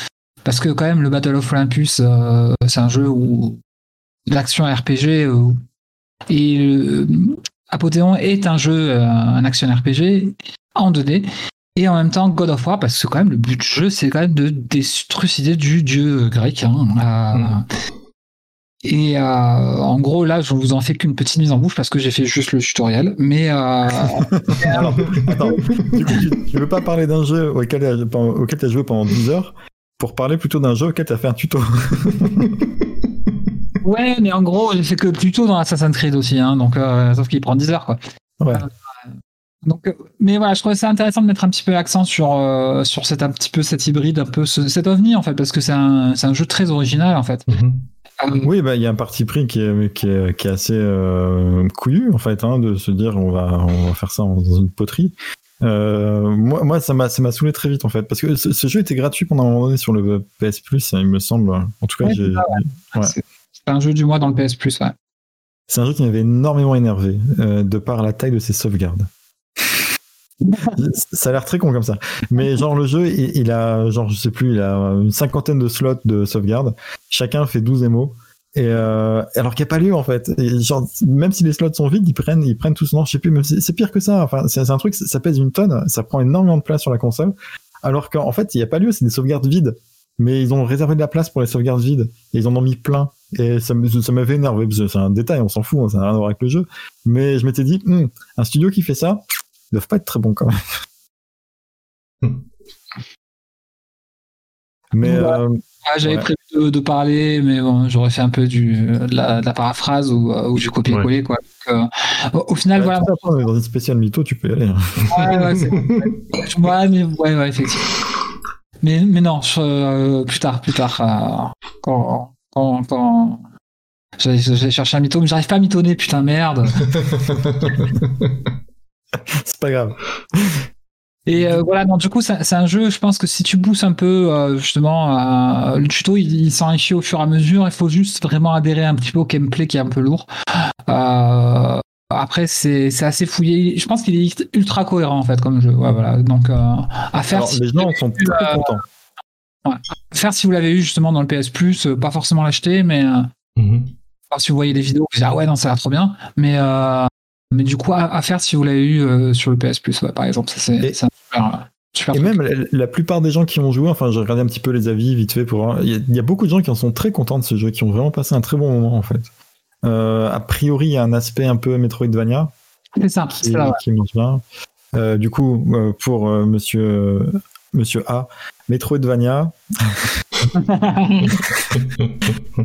Parce que quand même, le Battle of Olympus, euh, c'est un jeu où l'action RPG euh, et euh, Apothéon est un jeu, euh, un action RPG en 2D. Et en même temps, God of War, parce que quand même, le but du jeu, c'est quand même de détrucider du dieu grec. hein. Euh, Mhm. Et euh, en gros, là, je vous en fais qu'une petite mise en bouche parce que j'ai fait juste le tutoriel. Mais euh, Alors, attends, du coup, tu, tu veux pas parler d'un jeu auquel tu as joué pendant 12 heures pour parler plutôt d'un jeu auquel tu as fait un tuto? ouais, mais en gros, j'ai fait que plutôt dans Assassin's Creed aussi. Hein, donc, euh, sauf qu'il prend 10 heures, quoi. Ouais. Donc, euh, mais voilà, je trouvais ça intéressant de mettre un petit peu l'accent sur euh, sur cet un petit peu cet hybride, un peu ce- cet ovni en fait, parce que c'est un c'est un jeu très original en fait. Mhm. Euh, Oui, bah, il y a un parti pris qui est, qui est, qui est assez euh, couillu, en fait, hein, de se dire on va, on va faire ça dans une poterie. Moi, moi, ça m'a, ça m'a saoulé très vite, en fait, parce que ce, ce jeu était gratuit pendant un moment donné sur le PS Plus, il me semble. En tout cas, Ouais, j'ai- c'est ouais. Un jeu du mois dans le PS Plus, ouais. c'est un jeu qui m'avait énormément énervé, de par la taille de ses sauvegardes. ça a l'air très con comme ça. Mais genre, le jeu, il, il a, genre, je sais plus, il a une cinquantaine de slots de sauvegarde. Chacun fait 12 émos. Et euh, alors qu'il n'y a pas lieu en fait. Genre, même si les slots sont vides, ils prennent, ils prennent tous. Non, je sais plus. C'est pire que ça. Enfin, c'est un truc. Ça pèse une tonne. Ça prend énormément de place sur la console. Alors qu'en en fait, il n'y a pas lieu. C'est des sauvegardes vides. Mais ils ont réservé de la place pour les sauvegardes vides. Et ils en ont mis plein. Et ça ça m'avait énervé. C'est un détail. On s'en fout. hein, ça n'a rien à voir avec le jeu. Mais je m'étais dit, Hmm, un studio qui fait ça, doivent pas être très bons quand même. Hmm. Mais Voilà. euh, Ah, J'avais Ouais. prévu de, de parler, mais bon, j'aurais fait un peu du, de, la, de la paraphrase ou, euh, ou du copier-coller. Quoi. Donc, euh, au, final, voilà. dans une spéciale mytho, tu peux y aller. hein. Ouais, ouais, c'est- ouais, mais, ouais, ouais, effectivement. Mais, mais non, je- euh, plus tard, plus tard. euh, quand, quand, quand... J'allais j'allais chercher un mytho, mais j'arrive pas à mitonner, putain, merde. C'est pas grave. Et euh, voilà, non, du coup, c'est un jeu, je pense que si tu pousses un peu, euh, justement, euh, le tuto, il, il s'enrichit au fur et à mesure. Il faut juste vraiment adhérer un petit peu au gameplay qui est un peu lourd. Après, c'est assez fouillé. Je pense qu'il est ultra cohérent, en fait, comme jeu. Ouais, voilà. Donc, à faire, Alors, si les gens sont euh, contents. faire si vous l'avez eu justement dans le PS Plus, pas forcément l'acheter, mais Mhm. alors, si vous voyez les vidéos, vous dites ah ouais non ça a l'air trop bien, mais mais du coup à, à faire si vous l'avez eu euh, sur le PS Plus, ouais, par exemple, ça c'est super, euh, super Et truc. même la, la plupart des gens qui ont joué, enfin j'ai regardé un petit peu les avis vite fait pour voir, il y, a- il y a beaucoup de gens qui en sont très contents de ce jeu, qui ont vraiment passé un très bon moment en fait. Euh, a priori, il y a un aspect un peu Metroidvania C'est ça, c'est ça, ouais. qui marche bien. Euh, du coup, pour monsieur, monsieur A, Metroidvania,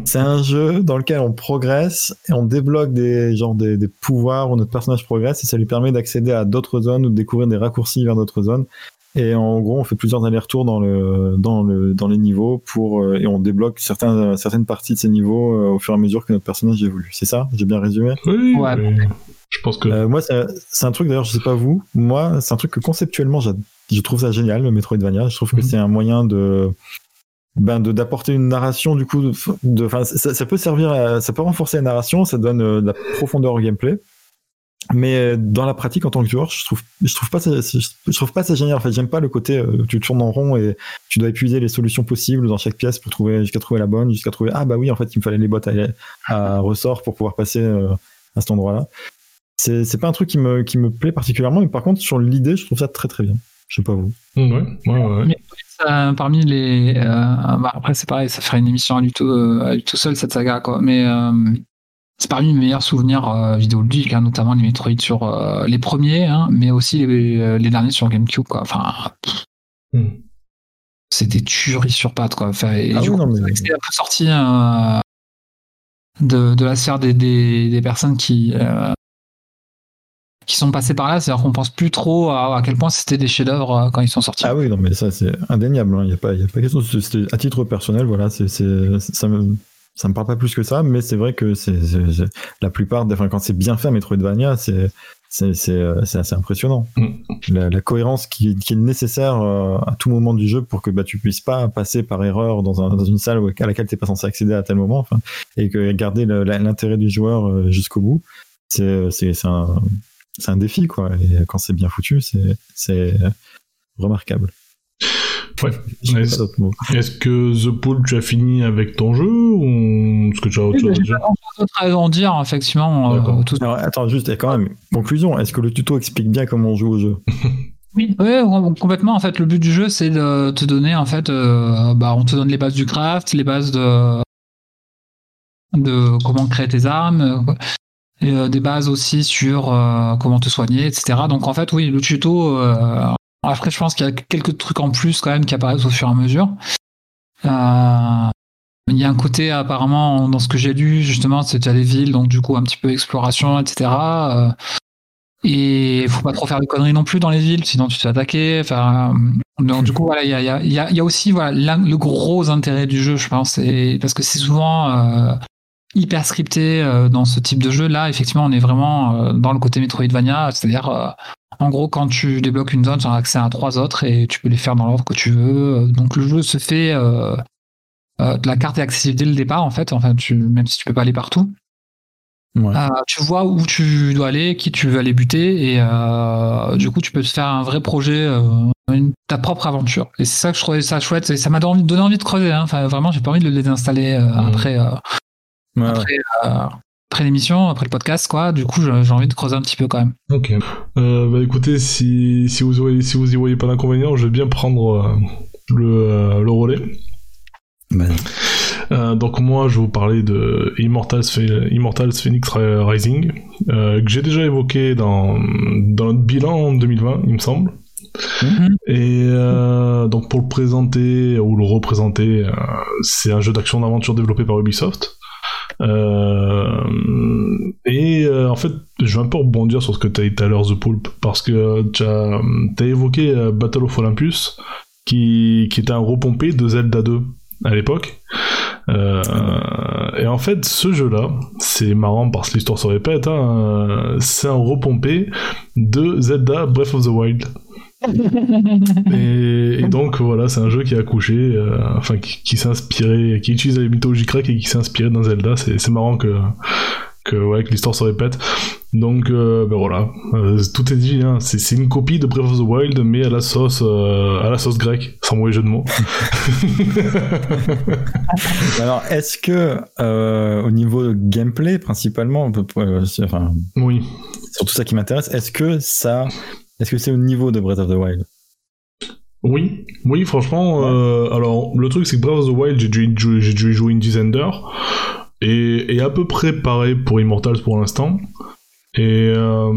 c'est un jeu dans lequel on progresse et on débloque des, genre des, des pouvoirs où notre personnage progresse et ça lui permet d'accéder à d'autres zones ou de découvrir des raccourcis vers d'autres zones. Et en gros, on fait plusieurs allers-retours dans le dans le dans les niveaux pour euh, et on débloque certains certaines parties de ces niveaux euh, au fur et à mesure que notre personnage évolue. C'est ça? J'ai bien résumé? Oui, Ouais. oui. je pense que. euh, moi, c'est un truc, d'ailleurs, je sais pas vous, moi, c'est un truc que conceptuellement, je trouve ça génial, le Metroidvania. Je trouve que Mhm. c'est un moyen de ben, de- d'apporter une narration, du coup, de, de- ça, ça peut servir, à- ça peut renforcer la narration, ça donne euh, de la profondeur au gameplay. Mais euh, dans la pratique, en tant que joueur, je trouve, je trouve pas ça, je trouve pas ça génial. En fait, j'aime pas le côté, euh, tu tournes en rond et tu dois épuiser les solutions possibles dans chaque pièce pour trouver, jusqu'à trouver la bonne, jusqu'à trouver, ah bah oui, en fait, il me fallait les bottes à, à ressort pour pouvoir passer euh, à cet endroit-là c'est c'est pas un truc qui me, qui me plaît particulièrement, mais par contre, sur l'idée, je trouve ça très très bien. Je sais pas vous. Ouais, ouais, ouais. Mais ça, parmi les, euh, bah, après c'est pareil, ça ferait une émission à lui tout, euh, à lui tout seul cette saga quoi. Mais euh, c'est parmi mes meilleurs souvenirs vidéoludiques, hein, notamment les Metroid sur les premiers, hein, mais aussi les, les derniers sur GameCube quoi. Enfin, Hmm. c'est des tueries sur pattes quoi. Enfin, et Ah du oui, coup, mais- c'est un peu sorti de, de la sphère des, des, des personnes qui euh, qui sont passés par là, c'est-à-dire qu'on pense plus trop à, à quel point c'était des chefs-d'œuvre euh, quand ils sont sortis. Ah oui, non, mais ça, c'est indéniable. Il n'y a, pas- y a pas question. À titre personnel, voilà, c'est, ça me. Ça me parle pas plus que ça, mais c'est vrai que c'est, la plupart, enfin, quand c'est bien fait, Metroidvania, c'est, c'est, c'est, euh, c'est assez impressionnant. Mm. La, la cohérence qui, qui est nécessaire euh, à tout moment du jeu pour que bah, tu puisses pas passer par erreur dans, un- dans une salle à laquelle tu n'es pas censé accéder à tel moment, enfin, et que garder l'intérêt du joueur jusqu'au bout, c'est, c'est, c'est un, c'est un défi, quoi. Et quand c'est bien foutu, c'est, c'est remarquable. Ouais. Est-ce que The Pool, tu as fini avec ton jeu ou est-ce que tu as autre Oui, chose à dire à en dire, effectivement. euh, D'accord. tout- Alors, attends, juste, et quand même, conclusion, est-ce que le tuto explique bien comment on joue au jeu? Oui, ouais, ouais, complètement. En fait, le but du jeu, c'est de te donner, en fait, euh, bah, on te donne les bases du craft, les bases de, de comment créer tes armes, euh, euh, des bases aussi sur euh, comment te soigner, etc. Donc, en fait, oui, le tuto. euh, après, je pense qu'il y a quelques trucs en plus quand même qui apparaissent au fur et à mesure. Il y a un côté apparemment dans ce que j'ai lu justement, c'est à les villes, donc du coup un petit peu exploration, etc. Et faut pas trop faire de conneries non plus dans les villes, sinon tu te fais attaquer. Enfin, donc du coup voilà, il y a, il il il aussi voilà le gros intérêt du jeu, je pense, et parce que c'est souvent hyper scripté euh, dans ce type de jeu. Là, effectivement, on est vraiment euh, dans le côté Metroidvania, c'est-à-dire euh, en gros quand tu débloques une zone, tu as accès à trois autres et tu peux les faire dans l'ordre que tu veux. Donc le jeu se fait la carte est accessible dès le départ en fait, enfin tu, même si tu peux pas aller partout. Ouais. Tu vois où tu dois aller, qui tu veux aller buter, et du coup tu peux te faire un vrai projet, une- ta propre aventure. Et c'est ça que je trouvais ça chouette, et ça m'a donné, envie de creuser. hein. Enfin vraiment, j'ai pas envie de le désinstaller Mhm. après, Ouais, après, euh, après l'émission, après le podcast, quoi. Du coup, j'ai envie de creuser un petit peu quand même. Ok. Euh, bah écoutez, si, si, vous voyez, si vous y voyez pas d'inconvénient, je vais bien prendre euh, le, euh, le relais. Euh, donc moi, je vais vous parler de Immortals, Immortals Phoenix Ri- Rising, euh, que j'ai déjà évoqué dans, dans notre bilan en 2020, il me semble. Mhm. Et euh, donc pour le présenter ou le représenter, euh, c'est un jeu d'action-d'aventure développé par Ubisoft. Euh, et euh, en fait, je vais un peu rebondir sur ce que tu as dit tout à l'heure, The Pulp, parce que tu as, évoqué euh, Battle of Olympus, qui, était un repompé de Zelda 2 à l'époque. Euh, et en fait, ce jeu-là, c'est marrant parce que l'histoire se répète, hein, c'est un repompé de Zelda Breath of the Wild. Et, et donc voilà, c'est un jeu qui a accouché, euh, enfin qui, qui s'est inspiré, qui utilise la mythologie grecque et qui s'est inspiré d'un Zelda. C'est marrant que que ouais que l'histoire se répète. Donc euh, ben voilà, Euh, tout est dit. Hein. C'est une copie de Breath of the Wild mais à la sauce euh, à la sauce grecque, sans mauvais jeu de mots. Alors, est-ce que au niveau de gameplay, principalement, on peut- c'est- enfin, oui. surtout ça qui m'intéresse, est-ce que ça, est-ce que c'est au niveau de Breath of the Wild? Oui, oui, franchement. euh, alors, le truc, c'est que Breath of the Wild, j'ai dû, y jouer- j'ai dû y jouer une dizaine d'heures. Et, et à peu près pareil pour Immortals pour l'instant. Et euh,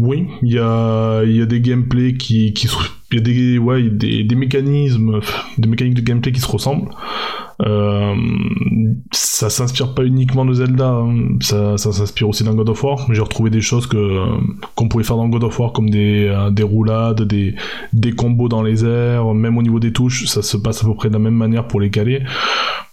oui, il y a, y a des gameplays qui, qui y a des, ouais, des, des mécanismes, des mécaniques de gameplay qui se ressemblent. Euh, ça s'inspire pas uniquement de Zelda, hein. ça, s'inspire aussi d'un God of War. J'ai retrouvé des choses que qu'on pouvait faire dans God of War, comme des, euh, des roulades, des, des combos dans les airs, même au niveau des touches, ça se passe à peu près de la même manière pour les caler.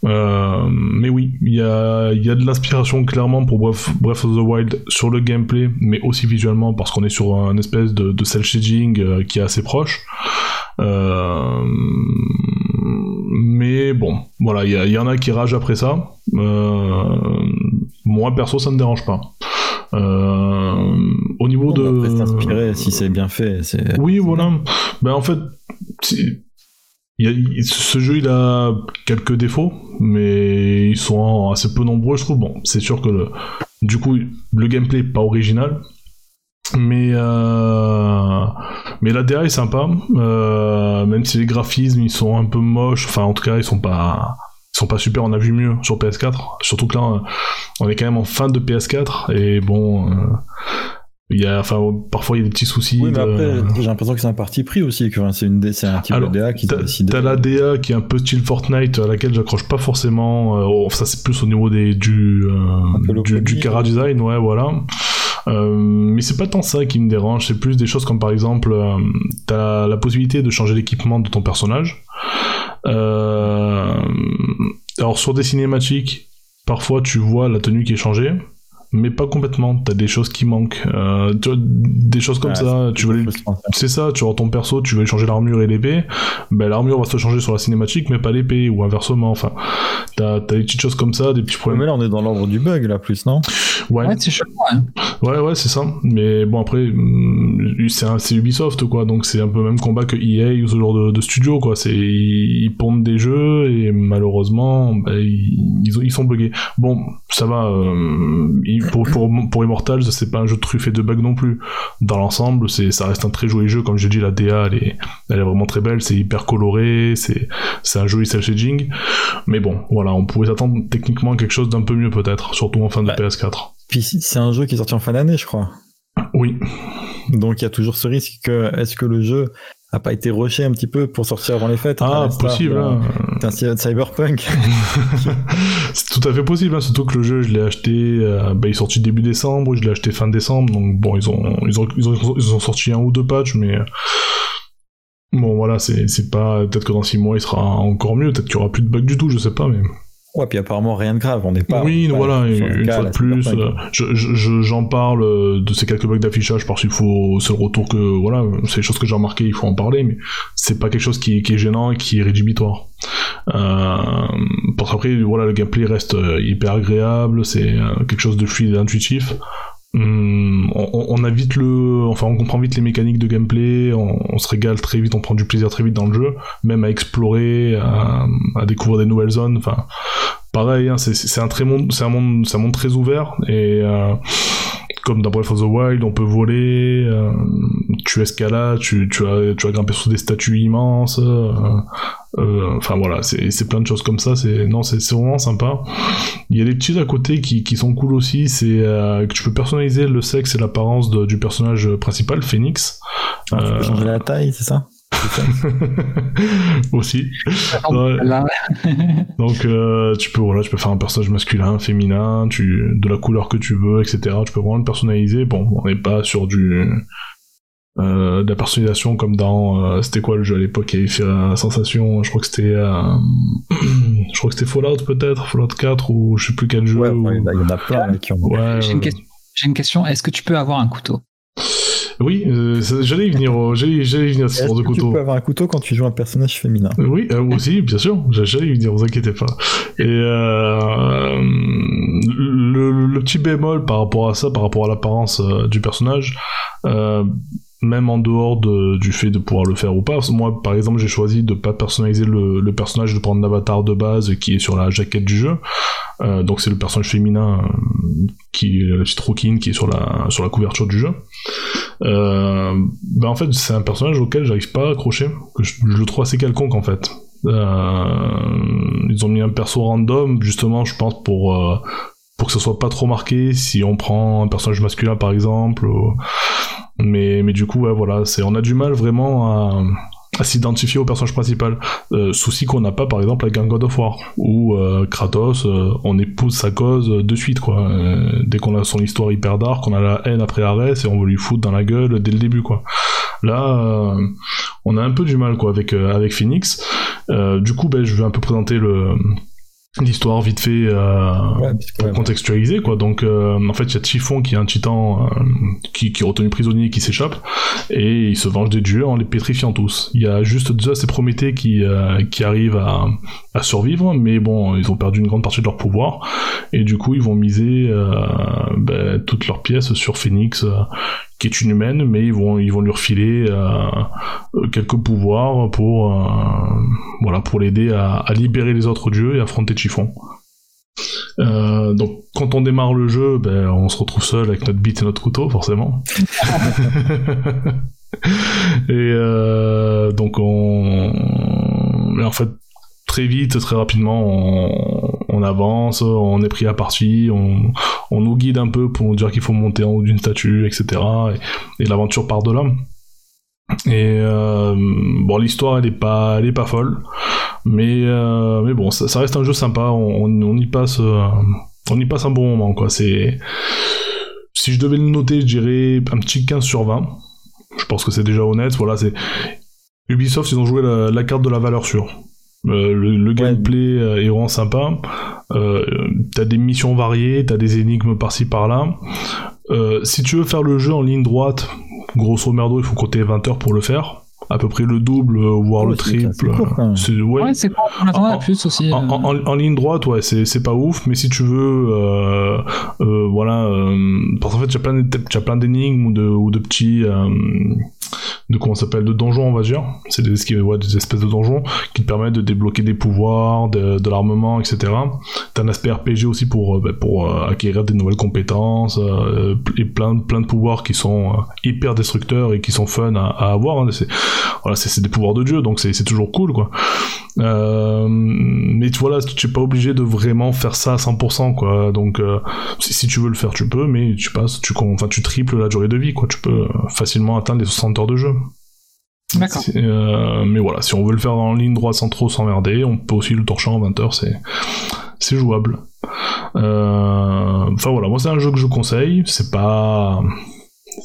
Euh, mais oui, il y a, y a de l'inspiration clairement pour Breath, Breath of the Wild sur le gameplay, mais aussi visuellement parce qu'on est sur un espèce de, de cel shading euh, qui est assez proche. Euh, mais bon, voilà, il y, en a qui ragent après ça. Euh, moi perso, ça me dérange pas. Euh, au niveau de On peut s'inspirer si c'est bien fait. C'est... oui, voilà. Ben, en fait, il a- ce jeu, il a quelques défauts, mais ils sont assez peu nombreux, je trouve. Bon, c'est sûr que le, du coup, le gameplay est pas original, mais euh, mais la DA est sympa, euh, même si les graphismes ils sont un peu moches. Enfin, en tout cas, ils sont pas ils sont pas super. On a vu mieux sur PS4, surtout que là, on est quand même en fin de PS4 et bon. euh, il y a, enfin, parfois il y a des petits soucis. Oui, mais de- après, j'ai l'impression que c'est un parti pris aussi, que c'est, une, c'est un type Alors, de DA qui T'as décide. t'as la DA qui est un peu style Fortnite à laquelle j'accroche pas forcément. euh, oh, ça c'est plus au niveau des du euh, du, du cara design, ouais voilà. Euh, mais c'est pas tant ça qui me dérange, c'est plus des choses comme par exemple, euh, t'as la possibilité de changer l'équipement de ton personnage. Euh, alors sur des cinématiques, parfois tu vois la tenue qui est changée, mais pas complètement. T'as des choses qui manquent. Euh, tu vois, des choses comme Ouais, ça. Tu veux les- c'est ça, tu vois ton perso, tu veux lui changer l'armure et l'épée, ben l'armure va se changer sur la cinématique, mais pas l'épée, ou inversement, enfin. T'as t'as des petites choses comme ça, des petits problèmes. mais là, on est dans l'ordre du bug, là, plus, non? Ouais, Ouais, c'est chelou. hein. ouais, ouais, c'est ça. Mais bon, après, hum, c'est un- c'est Ubisoft, quoi, donc c'est un peu le même combat que EA ou ce genre de, de studio, quoi. C'est, ils pondent des jeux, et malheureusement, ben, ils, ils ont- ils sont buggés. Bon, ça va, euh, pour, pour, pour Immortals, c'est pas un jeu truffé de bugs non plus. Dans l'ensemble, c'est, ça reste un très joli jeu, comme j'ai dit, la DA, elle est, elle est vraiment très belle, c'est hyper coloré, c'est, c'est un joli cel shading. Mais bon, voilà, on pouvait s'attendre techniquement à quelque chose d'un peu mieux peut-être, surtout en fin de Ouais. PS4. Puis c'est un jeu qui est sorti en fin d'année, je crois. Oui, Donc il y a toujours ce risque que est-ce que le jeu a pas été rushé un petit peu pour sortir avant les fêtes à ah, possible, de- hein. d'un cy- cyberpunk. c'est tout à fait possible, hein, surtout que le jeu, je l'ai acheté, euh, bah, il est sorti début décembre, je l'ai acheté fin décembre, donc bon, ils ont, ils ont, ils ont, ils ont sorti un ou deux patchs, mais bon, voilà, c'est, c'est pas, peut-être que dans six mois, il sera encore mieux, peut-être qu'il y aura plus de bugs du tout, je sais pas, mais. Ouais, puis apparemment rien de grave. On n'est pas. oui, pas voilà, une, cas, fois de plus, cyberpunk. euh, je, je- je- j'en parle euh, de ces quelques bugs d'affichage parce qu'il faut, c'est le retour que, voilà, c'est des choses que j'ai remarqué, il faut en parler, mais c'est pas quelque chose qui, qui est gênant et qui est rédhibitoire. Euh, parce qu'après, voilà, le gameplay reste euh, hyper agréable, c'est quelque chose de fluide et intuitif. Hum, on, a vite le, enfin, on comprend vite les mécaniques de gameplay, on, se régale très vite, on prend du plaisir très vite dans le jeu, même à explorer, à, découvrir des nouvelles zones, enfin, pareil, hein, c'est un très monde, c'est un monde, c'est un monde très ouvert et euh, comme dans Breath of the Wild, on peut voler, euh, tu escalades, tu, tu as, tu as grimpé sur des statues immenses, euh, euh, enfin voilà, c'est c'est plein de choses comme ça. C'est non, c'est c'est vraiment sympa. Il y a des petits à côté qui, qui sont cool aussi. C'est euh, que tu peux personnaliser le sexe et l'apparence du personnage principal, Phoenix. Ah, tu peux changer la taille, C'est ça? aussi. Donc euh, tu peux voilà, tu peux faire un personnage masculin, féminin, tu de la couleur que tu veux, etc. Tu peux vraiment le personnaliser. Bon, on n'est pas sur du euh, de la personnalisation comme dans euh, c'était quoi le jeu à l'époque qui avait fait la sensation? Je crois que c'était euh, je crois que c'était Fallout peut-être, Fallout 4 ou je sais plus quel jeu. Ouais, ou- ouais, il y en a plein là, qui ont. Ouais, j'ai une, ouais. question- j'ai une question. Est-ce que tu peux avoir un couteau? Oui, euh, j'allais y venir, au- j'allais j'allais y venir ce genre de que tu couteau. peux avoir un couteau quand tu joues un personnage féminin Oui, euh, aussi, bien sûr, j'allais y venir, vous inquiétez pas. Et euh, le, le petit bémol par rapport à ça, par rapport à l'apparence euh, du personnage, euh, même en dehors de- du fait de pouvoir le faire ou pas, moi par exemple j'ai choisi de pas personnaliser le, le personnage, de prendre l'avatar de base qui est sur la jaquette du jeu, Euh, donc c'est le personnage féminin euh, qui la petite Rookin qui est sur la sur la couverture du jeu. Euh, ben en fait c'est un personnage auquel j'arrive pas à accrocher, que je, le trouve assez quelconque en fait. Euh, ils ont mis un perso random justement je pense pour euh, pour que ce soit pas trop marqué si on prend un personnage masculin par exemple mais mais du coup ouais, voilà c'est on a du mal vraiment à s'identifier au personnage principal. Euh, souci qu'on n'a pas par exemple avec un God of War où euh, Kratos euh, on épouse sa cause de suite quoi. Euh, dès qu'on a son histoire hyper dark, on a la haine après Arès et on veut lui foutre dans la gueule dès le début quoi. Là euh, on a un peu du mal quoi avec euh, avec Phoenix. Du coup ben je vais un peu présenter le l'histoire vite fait euh, Ouais, pour contextualiser quoi. Donc euh, en fait il y a Typhon qui est un titan euh, qui, qui est retenu prisonnier qui s'échappe et il se venge des dieux en les pétrifiant tous. Il y a juste Zeus et Prométhée qui, euh, qui arrivent à, à survivre mais bon ils ont perdu une grande partie de leur pouvoir et du coup ils vont miser euh, ben, toutes leurs pièces sur Phoenix euh, qui est une humaine mais ils vont ils vont lui refiler euh, euh, quelques pouvoirs pour euh, voilà pour l'aider à, à libérer les autres dieux et affronter Typhon euh, donc quand on démarre le jeu, ben, on se retrouve seul avec notre bite et notre couteau, forcément. et euh, donc on... mais en fait, très vite, très rapidement, on, avance, on est pris à partie, on, nous guide un peu pour nous dire qu'il faut monter en haut d'une statue, etc. Et, l'aventure part de là. Et euh, bon, l'histoire elle est pas, elle est pas folle, mais euh, mais bon, ça, reste un jeu sympa. On, y passe, euh, on y passe un bon moment quoi. C'est si je devais le noter, je dirais un petit 15 sur 20. Je pense que c'est déjà honnête. Voilà, c'est Ubisoft, ils ont joué la carte de la valeur sûre. Euh, le, le gameplay euh, est vraiment sympa. Euh, t'as des missions variées, t'as des énigmes par-ci par-là. Euh, si tu veux faire le jeu en ligne droite, grosso merdo, il faut compter 20 heures pour le faire. À peu près le double, euh, voire Ouais, le triple. même. C'est- ouais, Ouais, c'est quoi On attendait En- à plus aussi. en, euh. en- en- en ligne droite, ouais, c'est c'est pas ouf, mais si tu veux, euh, euh, voilà, euh, parce qu'en fait, tu as plein de- t'as plein d'énigmes ou de, ou de petits, euh, de comment s'appelle, de donjons, on va dire. C'est des, ouais, des espèces de donjons qui te permettent de débloquer des pouvoirs, de, de l'armement, etc. T'as un aspect RPG aussi pour, bah, pour euh, acquérir des nouvelles compétences euh, et plein, plein de pouvoirs qui sont euh, hyper destructeurs et qui sont fun à, à avoir. hein. C'est voilà, c'est des pouvoirs de dieu, donc c'est c'est toujours cool, quoi. Euh, mais tu voilà, tu n'es pas obligé de vraiment faire ça à 100%, quoi. Donc, euh, si, si tu veux le faire, tu peux, mais tu passes, tu, enfin, tu triples la durée de vie, quoi. Tu peux euh, facilement atteindre les 60 heures de jeu. D'accord. Euh, mais voilà, si on veut le faire en ligne droite sans trop s'emmerder, on peut aussi le torcher en 20 heures, c'est, c'est jouable. Euh, Enfin voilà, moi c'est un jeu que je conseille, c'est pas,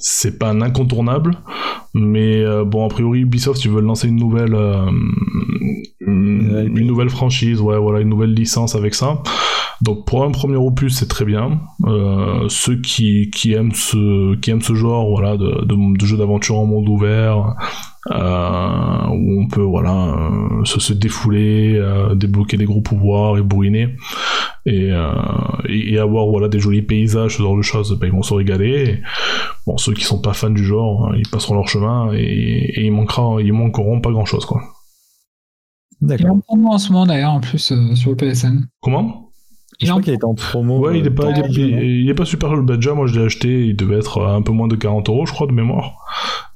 c'est pas un incontournable, mais euh, bon a priori Ubisoft ils veulent lancer une nouvelle, euh, une, une nouvelle franchise, ouais voilà, une nouvelle licence avec ça. Donc pour un premier opus c'est très bien. Euh, ceux qui, qui aiment ce qui aiment ce genre voilà de, de, de jeu d'aventure en monde ouvert euh, où on peut voilà euh, se, se défouler, euh, débloquer des gros pouvoirs et bourriner et, euh, et, et avoir voilà des jolis paysages, ce genre de choses, ben, ils vont se régaler. Et, bon, ceux qui sont pas fans du genre, hein, ils passeront leur chemin et, et ils manqueront, ils manqueront pas grand chose quoi. D'accord. en ce moment d'ailleurs, en plus, euh, sur le PSN. Comment? Je crois qu'il était en promo. Ouais, il est euh, pas, il est, le il pas super. Bah, déjà, moi je l'ai acheté, il devait être à un peu moins de 40 euros, je crois, de mémoire.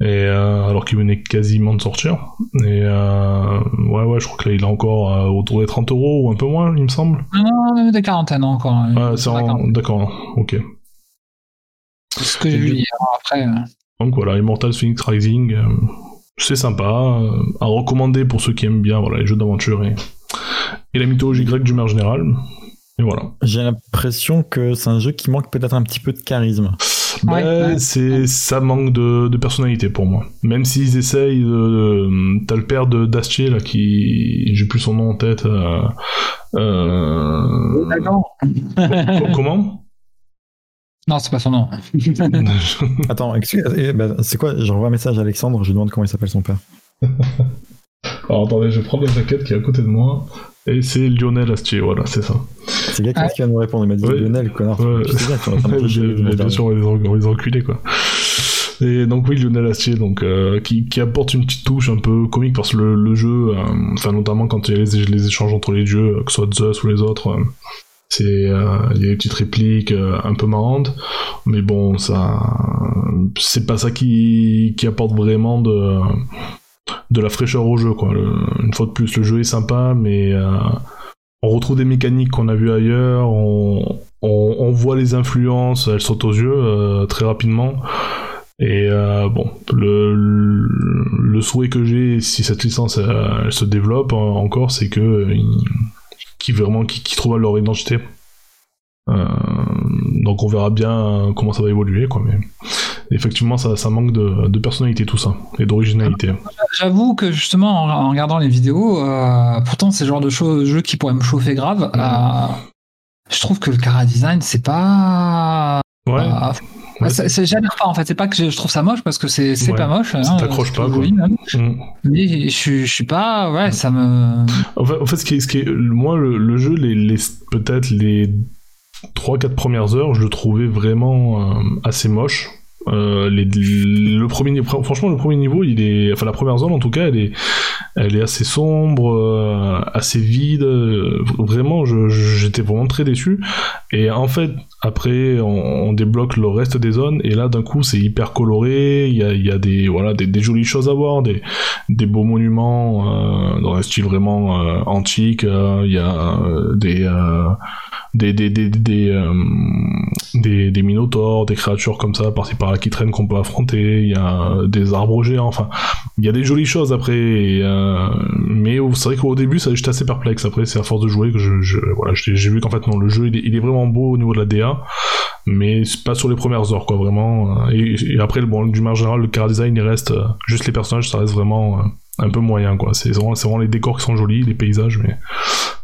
Et euh, alors qu'il venait quasiment de sortir. Et euh, ouais, ouais, je crois que là il est encore euh, autour des 30 euros ou un peu moins, il me semble. Non, non, des quarantaines encore. hein. Ah, c'est en-. D'accord, ok. C'est ce que j'ai vu hier. Après, Donc voilà, Immortal Phoenix Rising, euh, c'est sympa, euh, à recommander pour ceux qui aiment bien voilà, les jeux d'aventure et, et la mythologie grecque du manière générale. Et voilà. J'ai l'impression que c'est un jeu qui manque peut-être un petit peu de charisme. Ouais, Ben, ouais. c'est ça manque de, de personnalité pour moi. Même s'ils essayent de, de- t'as le père de d'Astier là qui j'ai plus son nom en tête. euh, euh, co- comment? Non, c'est pas son nom. Attends, excuse, eh ben, c'est quoi J'envoie un message à Alexandre, je lui demande comment il s'appelle son père. Alors attendez, je prends la jaquette qui est à côté de moi et c'est Lionel Astier. Voilà, c'est ça. C'est quelqu'un Ah. qui va nous répondre. Il m'a dit Ouais. Lionel, connard. Ouais. Tu sais bien, en train de toucher bien, sûr, les, en- les enculés quoi. Et donc oui, Lionel Astier, donc euh, qui, qui apporte une petite touche un peu comique parce que le, le jeu, euh, enfin notamment quand il y a les, les échanges entre les dieux, que ce soit Zeus ou les autres, euh, c'est euh, il y a des petites répliques euh, un peu marrantes, mais bon ça, c'est pas ça qui, qui apporte vraiment de de la fraîcheur au jeu quoi. Une fois de plus, le jeu est sympa, mais euh, on retrouve des mécaniques qu'on a vues ailleurs, on, on, voit les influences, elles sautent aux yeux euh, très rapidement. Et euh, bon, le, souhait que j'ai, si cette licence se développe encore, c'est que qu'ils vraiment qu'ils trouvent leur identité. Donc on verra bien comment ça va évoluer, quoi. Mais effectivement, ça, ça manque de, de personnalité tout ça et d'originalité. J'avoue que justement, en, en regardant les vidéos, euh, pourtant c'est le genre de choses, jeu qui pourrait me chauffer grave. euh, je trouve que le cara design, c'est pas. Ouais. euh, Ouais, ça- c'est- J'adore pas en fait, c'est pas que je trouve ça moche parce que c'est Ouais. pas moche. hein, t'accroche c'est pas, joli, quoi. Mais je suis- je suis pas. Ouais, ça me. En fait, en fait, ce qui est, ce qui est- moi, le, le jeu, les, les- peut-être les 3-4 premières heures, je le trouvais vraiment euh, assez moche. Euh, les- le premier, franchement, le premier niveau, il est, enfin la première zone en tout cas, elle est, elle est assez sombre, euh, assez vide. euh, Vraiment, j'étais vraiment très déçu. Et en fait, après, on, on débloque le reste des zones, et là, d'un coup, c'est hyper coloré. Il y a, y a des, voilà, des, des jolies choses à voir, des, des beaux monuments euh, dans un style vraiment euh, antique. Il y a des, des, des, des, des, euh, des, des minotaures, des créatures comme ça, par-ci par-là qui traînent qu'on peut affronter. Il y a des arbres géants. Enfin, il y a des jolies choses après. et, euh, mais c'est vrai qu'au début, ça, j'étais assez perplexe. Après, c'est à force de jouer que je, je- voilà, j'ai vu qu'en fait, non, le jeu, il est, il est vraiment beau au niveau de la DA. mais pas sur les premières heures, quoi, vraiment. Et, et après, bon, du marge général, le car design, il reste euh, juste les personnages, ça reste vraiment euh, un peu moyen, quoi. C'est vraiment, les décors qui sont jolis, les paysages, mais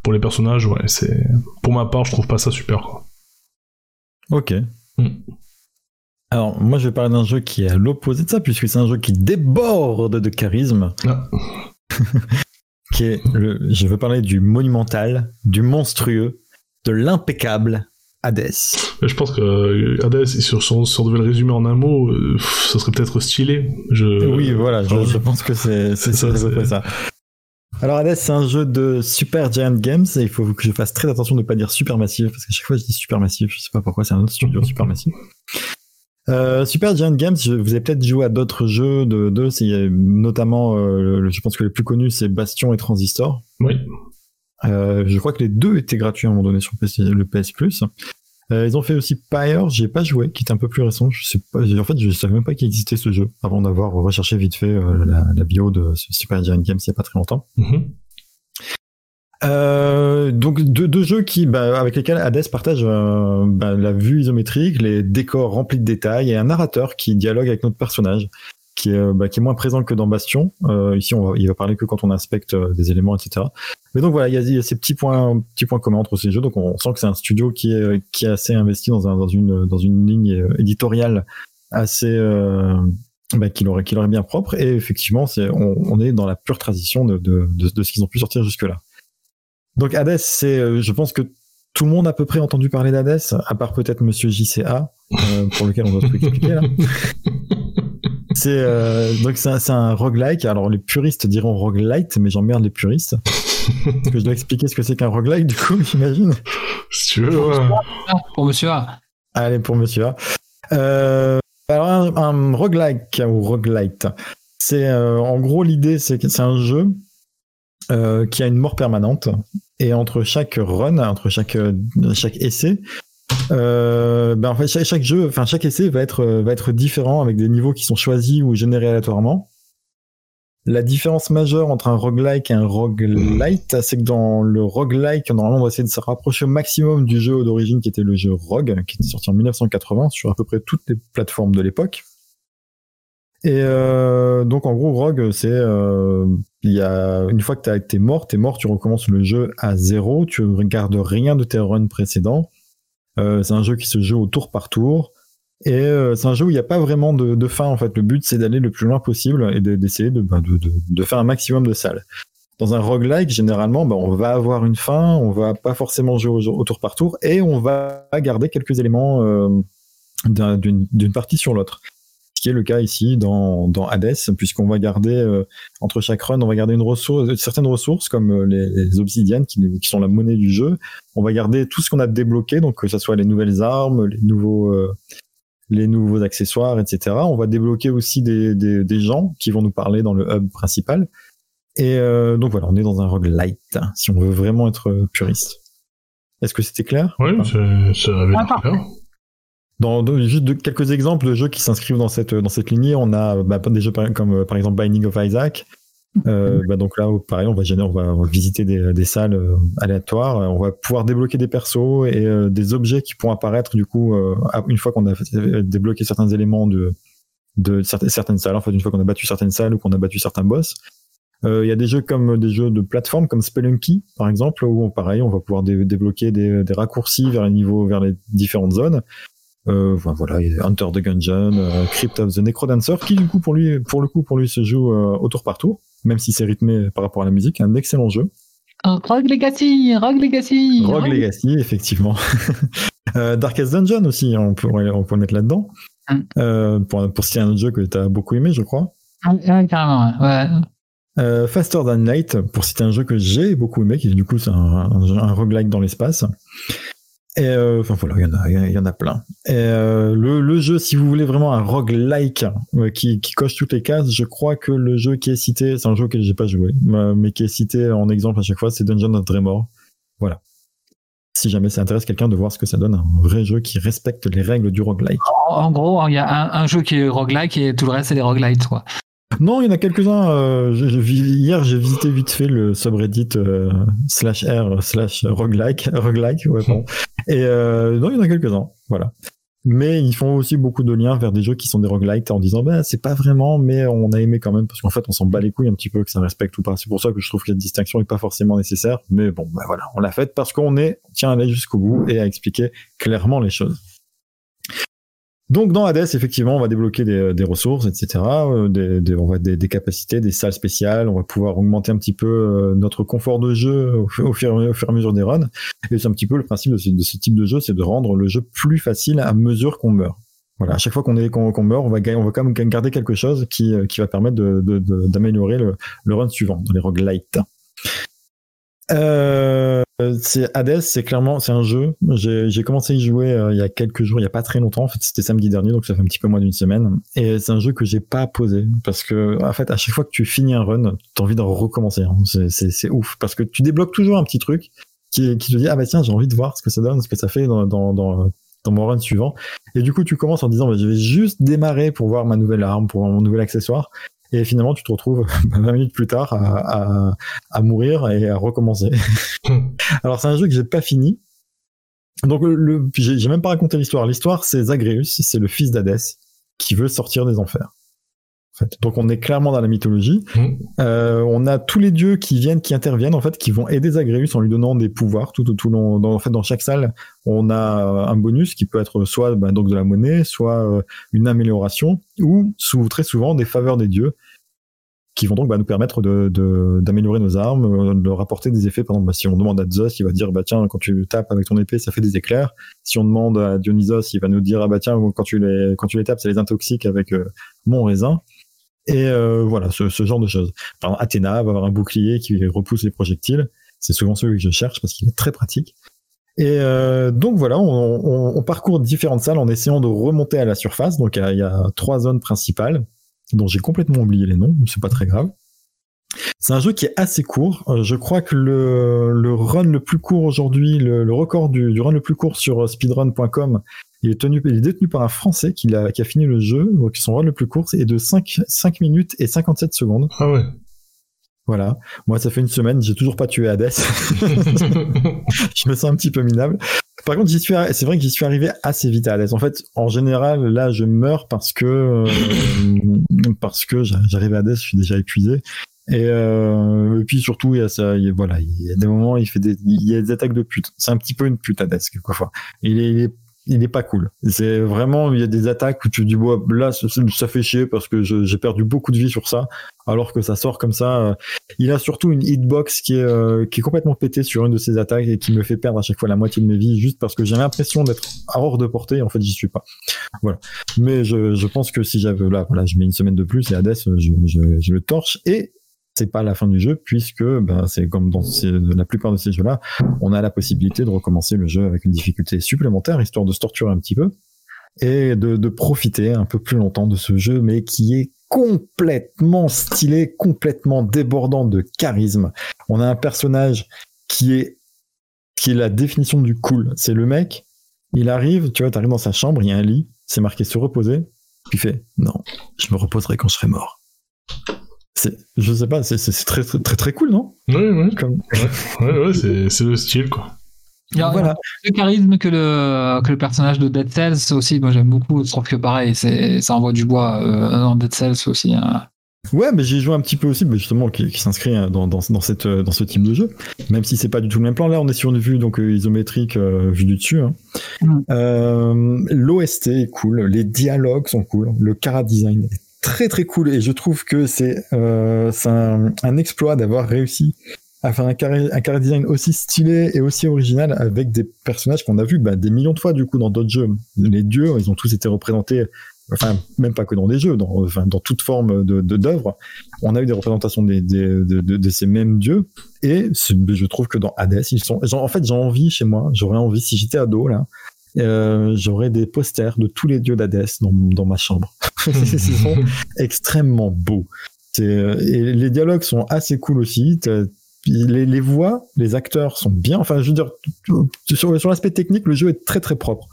pour les personnages, ouais, c'est. Pour ma part, je trouve pas ça super, quoi. Ok. Mm. Alors, moi, je vais parler d'un jeu qui est à l'opposé de ça, puisque c'est un jeu qui déborde de charisme, Ah. qui est le, je veux parler du monumental, du monstrueux, de l'impeccable Hades. Mais Je pense que euh, Hades, si on, si on devait le résumer en un mot, euh, ça serait peut-être stylé. Je... oui, voilà, je, je pense que c'est Ça. Alors Hades, c'est un jeu de Super Giant Games et il faut que je fasse très attention de ne pas dire Supermassive parce qu'à chaque fois je dis Supermassive, je sais pas pourquoi, c'est un autre studio Supermassive. Euh, Super Giant Games, vous avez peut-être joué à d'autres jeux de, de c'est notamment, euh, le- je pense que le plus connu c'est Bastion et Transistor. Oui. Euh, je crois que les deux étaient gratuits à un moment donné sur le PS Plus. Euh, ils ont fait aussi Pyre, j'ai pas joué, qui est un peu plus récent. Je sais pas, en fait, je savais même pas qu'il existait ce jeu avant d'avoir recherché vite fait euh, la, la bio de Super Giant Games il y a pas très longtemps. Mhm. Donc deux, deux jeux qui, bah, avec lesquels Hades partage bah, la vue isométrique, les décors remplis de détails et un narrateur qui dialogue avec notre personnage, qui est, bah, qui est moins présent que dans Bastion. Euh, ici, on va, il va parler que quand on inspecte euh, des éléments, etc. Mais donc voilà, il y a, ces petits points, petits points communs entre ces jeux. Donc on sent que c'est un studio qui est, qui est assez investi dans, un, dans une, dans une ligne euh, éditoriale assez, euh, bah, qui leur bien propre. Et effectivement, c'est, on, est dans la pure transition de, de, ce qu'ils ont pu sortir jusque-là. Donc Hades, c'est, je pense que tout le monde a à peu près entendu parler d'Hades, à part peut-être Monsieur JCA, pour lequel on doit tout expliquer là. C'est euh, donc c'est un, c'est un roguelike. Alors les puristes diront roguelite, mais j'emmerde les puristes. Parce que je dois expliquer ce que c'est qu'un roguelike du coup, j'imagine. Si tu veux, ouais. Pour monsieur A. Allez pour Monsieur A. Euh, alors un, un roguelike ou roguelite, c'est euh, en gros l'idée, c'est que c'est un jeu euh, qui a une mort permanente et entre chaque run, entre chaque chaque essai, euh, ben en fait chaque, jeu, enfin chaque essai va être euh, va être différent avec des niveaux qui sont choisis ou générés aléatoirement. La différence majeure entre un roguelike et un roguelite, c'est que dans le roguelike, normalement, on va essayer de se rapprocher au maximum du jeu d'origine qui était le jeu Rogue, qui était sorti en 1980 sur à peu près toutes les plateformes de l'époque. Et euh, donc en gros, Rogue, c'est euh, une fois que été mort, t'es mort, tu recommences le jeu à zéro, tu regardes rien de tes runs précédents. Euh, c'est un jeu qui se joue au tour par tour. Et euh, c'est un jeu où il n'y a pas vraiment de, fin en fait. Le but c'est d'aller le plus loin possible et de- d'essayer de, bah, de, faire un maximum de salles. Dans un roguelike, généralement, bah, on va avoir une fin, on va pas forcément jouer au, tour par tour et on va garder quelques éléments euh, d'un- d'une d'une partie sur l'autre. Qui est le cas ici dans, dans Hades, puisqu'on va garder euh, entre chaque run, on va garder une ressource, certaines ressources comme euh, les, les obsidiennes qui, qui sont la monnaie du jeu. On va garder tout ce qu'on a débloqué, donc que ce soit les nouvelles armes, les nouveaux euh, les nouveaux accessoires, etc. On va débloquer aussi des, des, des gens qui vont nous parler dans le hub principal. Et euh, donc voilà, on est dans un roguelite, hein, si on veut vraiment être euh, puriste. Est-ce que c'était clair? Oui, ça avait Ah. Dans, juste quelques exemples de jeux qui s'inscrivent dans cette dans cette lignée, on a bah, des jeux comme euh, par exemple Binding of Isaac. Euh, bah, donc là, pareil, on va on va, visiter des, des salles euh, aléatoires. On va pouvoir débloquer des persos et des objets qui pourront apparaître du coup une fois qu'on a débloqué certains éléments de de certaines, certaines salles. En fait, une fois qu'on a battu certaines salles ou qu'on a battu certains boss. Il y a des jeux comme des jeux de plateforme comme Spelunky par exemple où pareil, on va pouvoir dé- débloquer des, des raccourcis vers les niveaux, vers les différentes zones. Euh, voilà, Hunter the Gungeon, euh, Crypt of the Necrodancer, qui du coup pour lui, pour le coup, pour lui se joue euh, au tour par tour, même si c'est rythmé par rapport à la musique, un excellent jeu. Rogue Legacy, Rogue Legacy. Rogue Legacy, effectivement. euh, Darkest Dungeon aussi, on pourrait, on pourrait le mettre là-dedans. Mm. Pour, pour citer un autre jeu que tu as beaucoup aimé, je crois. Ouais, carrément, ouais. Euh, Faster Than Night, pour citer un jeu que j'ai beaucoup aimé, qui du coup c'est un, un, un roguelike dans l'espace. Et euh, enfin voilà, il y en a, il y en a plein. Et euh, le, le jeu, si vous voulez vraiment un roguelike euh, qui, qui coche toutes les cases, je crois que le jeu qui est cité, c'est un jeu que j'ai pas joué, mais qui est cité en exemple à chaque fois, c'est Dungeon of Dremor. Voilà. Si jamais ça intéresse quelqu'un de voir ce que ça donne, un vrai jeu qui respecte les règles du roguelike. En, gros, il y a un, un jeu qui est roguelike et tout le reste, c'est des roguelites, quoi. Non, il y en a quelques-uns. Euh, je- hier, j'ai visité vite fait le subreddit euh, slash r slash roguelike, roguelike, ouais, pardon. Et euh, non, il y en a quelques-uns. Voilà. Mais ils font aussi beaucoup de liens vers des jeux qui sont des roguelites en disant bah c'est pas vraiment mais on a aimé quand même parce qu'en fait on s'en bat les couilles un petit peu que ça respecte ou pas. C'est pour ça que je trouve que cette distinction est pas forcément nécessaire. Mais bon bah voilà, on l'a faite parce qu'on est tiens à jusqu'au bout et à expliquer clairement les choses. Donc dans Hades, effectivement, on va débloquer des, des ressources, etc. euh, Des, on va des, capacités, des salles spéciales. On va pouvoir augmenter un petit peu euh, notre confort de jeu au, fu- au fur, et à mesure des runs. Et c'est un petit peu le principe de ce, type de jeu, c'est de rendre le jeu plus facile à mesure qu'on meurt. Voilà, à chaque fois qu'on meurt, on va quand même garder quelque chose qui euh, va permettre d'améliorer le, le run suivant dans les roguelites. Euh, c'est Hades, c'est clairement c'est un jeu. J'ai commencé à y jouer euh, il y a quelques jours, il y a pas très longtemps. En fait, c'était samedi dernier, donc ça fait un petit peu moins d'une semaine. Et c'est un jeu que j'ai pas posé parce que en fait, à chaque fois que tu finis un run, t'as envie de recommencer. hein. C'est ouf parce que tu débloques toujours un petit truc qui te dit ah bah tiens j'ai envie de voir ce que ça donne, ce que ça fait dans dans dans dans mon run suivant. Et du coup, tu commences en disant, bah, je vais juste démarrer pour voir ma nouvelle arme, pour voir mon nouvel accessoire. Et finalement, tu te retrouves 20 minutes plus tard à, à, à mourir et à recommencer. Alors, c'est un jeu que j'ai pas fini. Donc, le, le- j'ai j'ai même pas raconté l'histoire. L'histoire, c'est Zagreus, c'est le fils d'Hadès, qui veut sortir des enfers. Fait. Donc, on est clairement dans la mythologie. Mm. Euh, on a tous les dieux qui viennent, qui interviennent, en fait, qui vont aider Zagreus en lui donnant des pouvoirs tout tout long. Dans, en fait, dans chaque salle, on a un bonus qui peut être soit bah, donc de la monnaie, soit euh, une amélioration, ou sous, très souvent des faveurs des dieux qui vont donc bah, nous permettre de, de- d'améliorer nos armes, euh, de rapporter des effets. Par exemple, bah, si on demande à Zeus, il va dire bah tiens quand tu tapes avec ton épée, ça fait des éclairs. Si on demande à Dionysos, il va nous dire ah bah tiens quand tu les quand tu les tapes, ça les intoxique avec euh, mon raisin. Et euh, voilà, ce, genre de choses. Par exemple, Athéna va avoir un bouclier qui repousse les projectiles. C'est souvent celui que je cherche parce qu'il est très pratique. Et euh, donc voilà, on, parcourt différentes salles en essayant de remonter à la surface. Donc il y a, trois zones principales dont j'ai complètement oublié les noms, mais c'est pas très grave. C'est un jeu qui est assez court. Euh, je crois que le, run le plus court aujourd'hui, le, record du, du run le plus court sur euh, speedrun.com, il est, tenu, il est détenu par un Français qui a, qui a fini le jeu. Donc son run le plus court est de 5, 5 minutes et 57 secondes. Ah ouais. Voilà. Moi, ça fait une semaine, j'ai toujours pas tué Hades. je me sens un petit peu minable. Par contre, j'y suis, arri- c'est vrai que j'y suis arrivé assez vite à Hades. En fait, en général, là, je meurs parce que, euh, parce que j'a- j'arrive à Hades, je suis déjà épuisé. Et, euh, et puis surtout, il y a ça, il y a- voilà, il y a des moments, il fait des, il y a des attaques de pute. C'est un petit peu une pute Hades, quelquefois. Il est, il est, il est pas cool. C'est vraiment, il y a des attaques où tu dis, bon, là, ça, fait chier parce que j'ai perdu beaucoup de vie sur ça, alors que ça sort comme ça. euh, il a surtout une hitbox qui est, euh, qui est complètement pétée sur une de ses attaques et qui me fait perdre à chaque fois la moitié de mes vies juste parce que j'ai l'impression d'être hors de portée en fait j'y suis pas. Voilà. Mais je, je pense que si j'avais là, voilà, je mets une semaine de plus et Hades, je, je, je le torche et c'est pas la fin du jeu puisque ben, c'est comme dans la plupart de ces jeux-là, on a la possibilité de recommencer le jeu avec une difficulté supplémentaire histoire de se torturer un petit peu et de, de profiter un peu plus longtemps de ce jeu, mais qui est complètement stylé, complètement débordant de charisme. On a un personnage qui est qui est la définition du cool. C'est le mec, il arrive, tu vois, t'arrives dans sa chambre, il y a un lit, c'est marqué se reposer, puis il fait non, je me reposerai quand je serai mort. C'est, je sais pas, c'est, c'est, c'est très, très très très cool, non? Ouais, ouais. Comme... Ouais, ouais, c'est, c'est le style, quoi. Il y a, Voilà. le charisme que le, que le personnage de Dead Cells aussi, moi j'aime beaucoup, je trouve que pareil, c'est, ça envoie du bois euh, dans Dead Cells aussi. hein. Ouais, mais j'ai joué un petit peu aussi, mais justement, qui, qui s'inscrit hein, dans, dans, dans, cette, dans ce type de jeu. Même si c'est pas du tout le même plan. Là, on est sur une vue donc euh, isométrique, euh, vue du dessus. Hein. Mm. Euh, L'OST est cool, les dialogues sont cool, le cara design est très très cool et je trouve que c'est euh, un, un exploit d'avoir réussi à faire un carré, un carré design aussi stylé et aussi original avec des personnages qu'on a vus bah, des millions de fois du coup dans d'autres jeux. Les dieux, ils ont tous été représentés enfin même pas que dans des jeux, dans, enfin, dans toute forme de d'œuvre, on a eu des représentations des, des- de, de, ces mêmes dieux. Et je trouve que dans Hades, ils sont. genre, En fait, j'ai envie chez moi, j'aurais envie si j'étais ado là, euh, j'aurais des posters de tous les dieux d'Hadès dans, dans ma chambre. Ils sont extrêmement beaux. Euh, et les dialogues sont assez cool aussi. Les, les voix, les acteurs sont bien. Enfin, je veux dire, sur, sur l'aspect technique, le jeu est très très propre.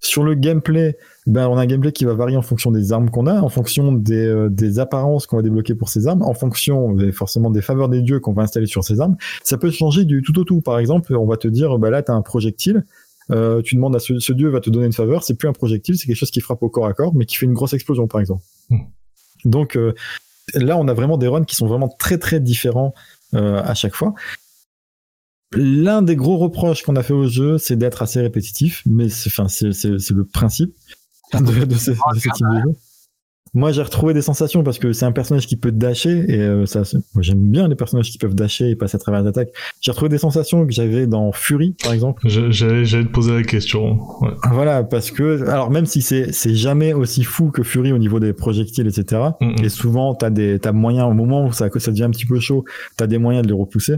Sur le gameplay, ben, on a un gameplay qui va varier en fonction des armes qu'on a, en fonction des, euh, des apparences qu'on va débloquer pour ces armes, en fonction euh, forcément des faveurs des dieux qu'on va installer sur ces armes. Ça peut changer du tout au tout. Par exemple, on va te dire, bah là, tu as un projectile. Euh, tu demandes à ce, ce dieu va te donner une faveur, c'est plus un projectile, c'est quelque chose qui frappe au corps à corps, mais qui fait une grosse explosion, par exemple. Hmm. Donc euh, là, on a vraiment des runs qui sont vraiment très très différents euh, à chaque fois. L'un des gros reproches qu'on a fait au jeu, c'est d'être assez répétitif, mais c'est enfin, c'est- c'est- c'est le principe de, de ce, de ce type de jeu. Moi, j'ai retrouvé des sensations parce que c'est un personnage qui peut dasher et euh, ça, moi, j'aime bien les personnages qui peuvent dasher et passer à travers les attaques. J'ai retrouvé des sensations que j'avais dans Fury, par exemple. J'allais j'allais te poser la question. Ouais. Voilà, parce que, alors même si c'est c'est jamais aussi fou que Fury au niveau des projectiles, etc. Mhm. Et souvent, t'as des t'as moyen au moment où ça, ça devient un petit peu chaud, t'as des moyens de les repousser.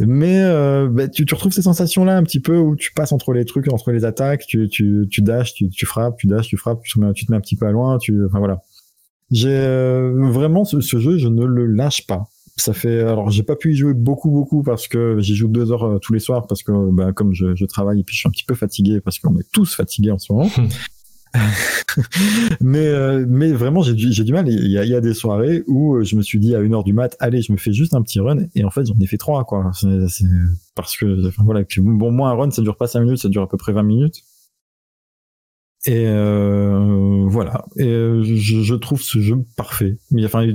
Mais euh, bah, tu, tu retrouves ces sensations-là un petit peu où tu passes entre les trucs, entre les attaques, tu tu tu dashes, tu, tu frappes, tu dashes, tu frappes, tu te mets, tu te mets un petit peu à loin, tu, enfin voilà. J'ai euh, vraiment ce, ce jeu, je ne le lâche pas. Ça fait alors j'ai pas pu y jouer beaucoup beaucoup parce que j'y joue deux heures euh, tous les soirs parce que bah, comme je, je travaille et puis je suis un petit peu fatigué parce qu'on est tous fatigués en ce moment. mais euh, mais vraiment j'ai du j'ai du mal. Il y a, il y a des soirées où euh, je me suis dit à une heure du mat, allez je me fais juste un petit run et en fait j'en ai fait trois quoi. C'est c'est- parce que enfin, voilà. Puis, bon moi un run ça dure pas cinq minutes, ça dure à peu près 20 minutes. Et euh, voilà. Et euh, je, je trouve ce jeu parfait. Mais enfin,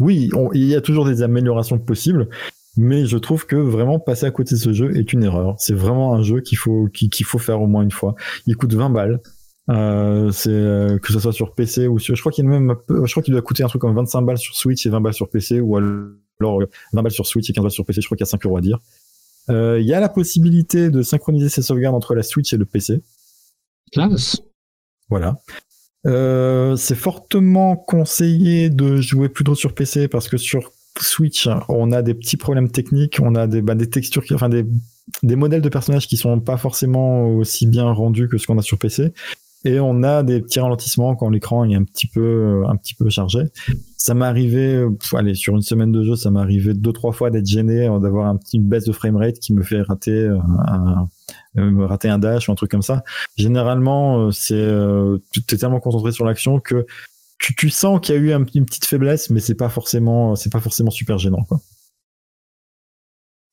oui, on- il y a toujours des améliorations possibles, mais je trouve que vraiment passer à côté de ce jeu est une erreur. C'est vraiment un jeu qu'il faut qu'il faut faire au moins une fois. Il coûte 20 balles. Euh, c'est euh, que ce soit sur PC ou sur je crois qu'il même je crois qu'il doit coûter un truc comme 25 balles sur Switch et 20 balles sur PC ou alors euh, 20 balles sur Switch et 15 balles sur PC je crois qu'il y a 5 euros à dire Euh, il y a la possibilité de synchroniser ses sauvegardes entre la Switch et le PC Classe. Voilà. Euh, c'est fortement conseillé de jouer plutôt sur PC parce que sur Switch, on a des petits problèmes techniques, on a des, bah, textures, qui, enfin des modèles de personnages qui sont pas forcément aussi bien rendus que ce qu'on a sur PC. Et on a des petits ralentissements quand l'écran est un petit peu, euh, un petit peu chargé. Ça m'est arrivé, euh, pff, allez, sur une semaine de jeu, ça m'est arrivé deux, trois fois d'être gêné, euh, d'avoir un petit, une baisse de framerate qui me fait rater un, me rater un dash ou un truc comme ça. Généralement, c'est tu es tellement concentré sur l'action que tu, tu sens qu'il y a eu un- une petite faiblesse, mais c'est pas forcément c'est pas forcément super gênant quoi.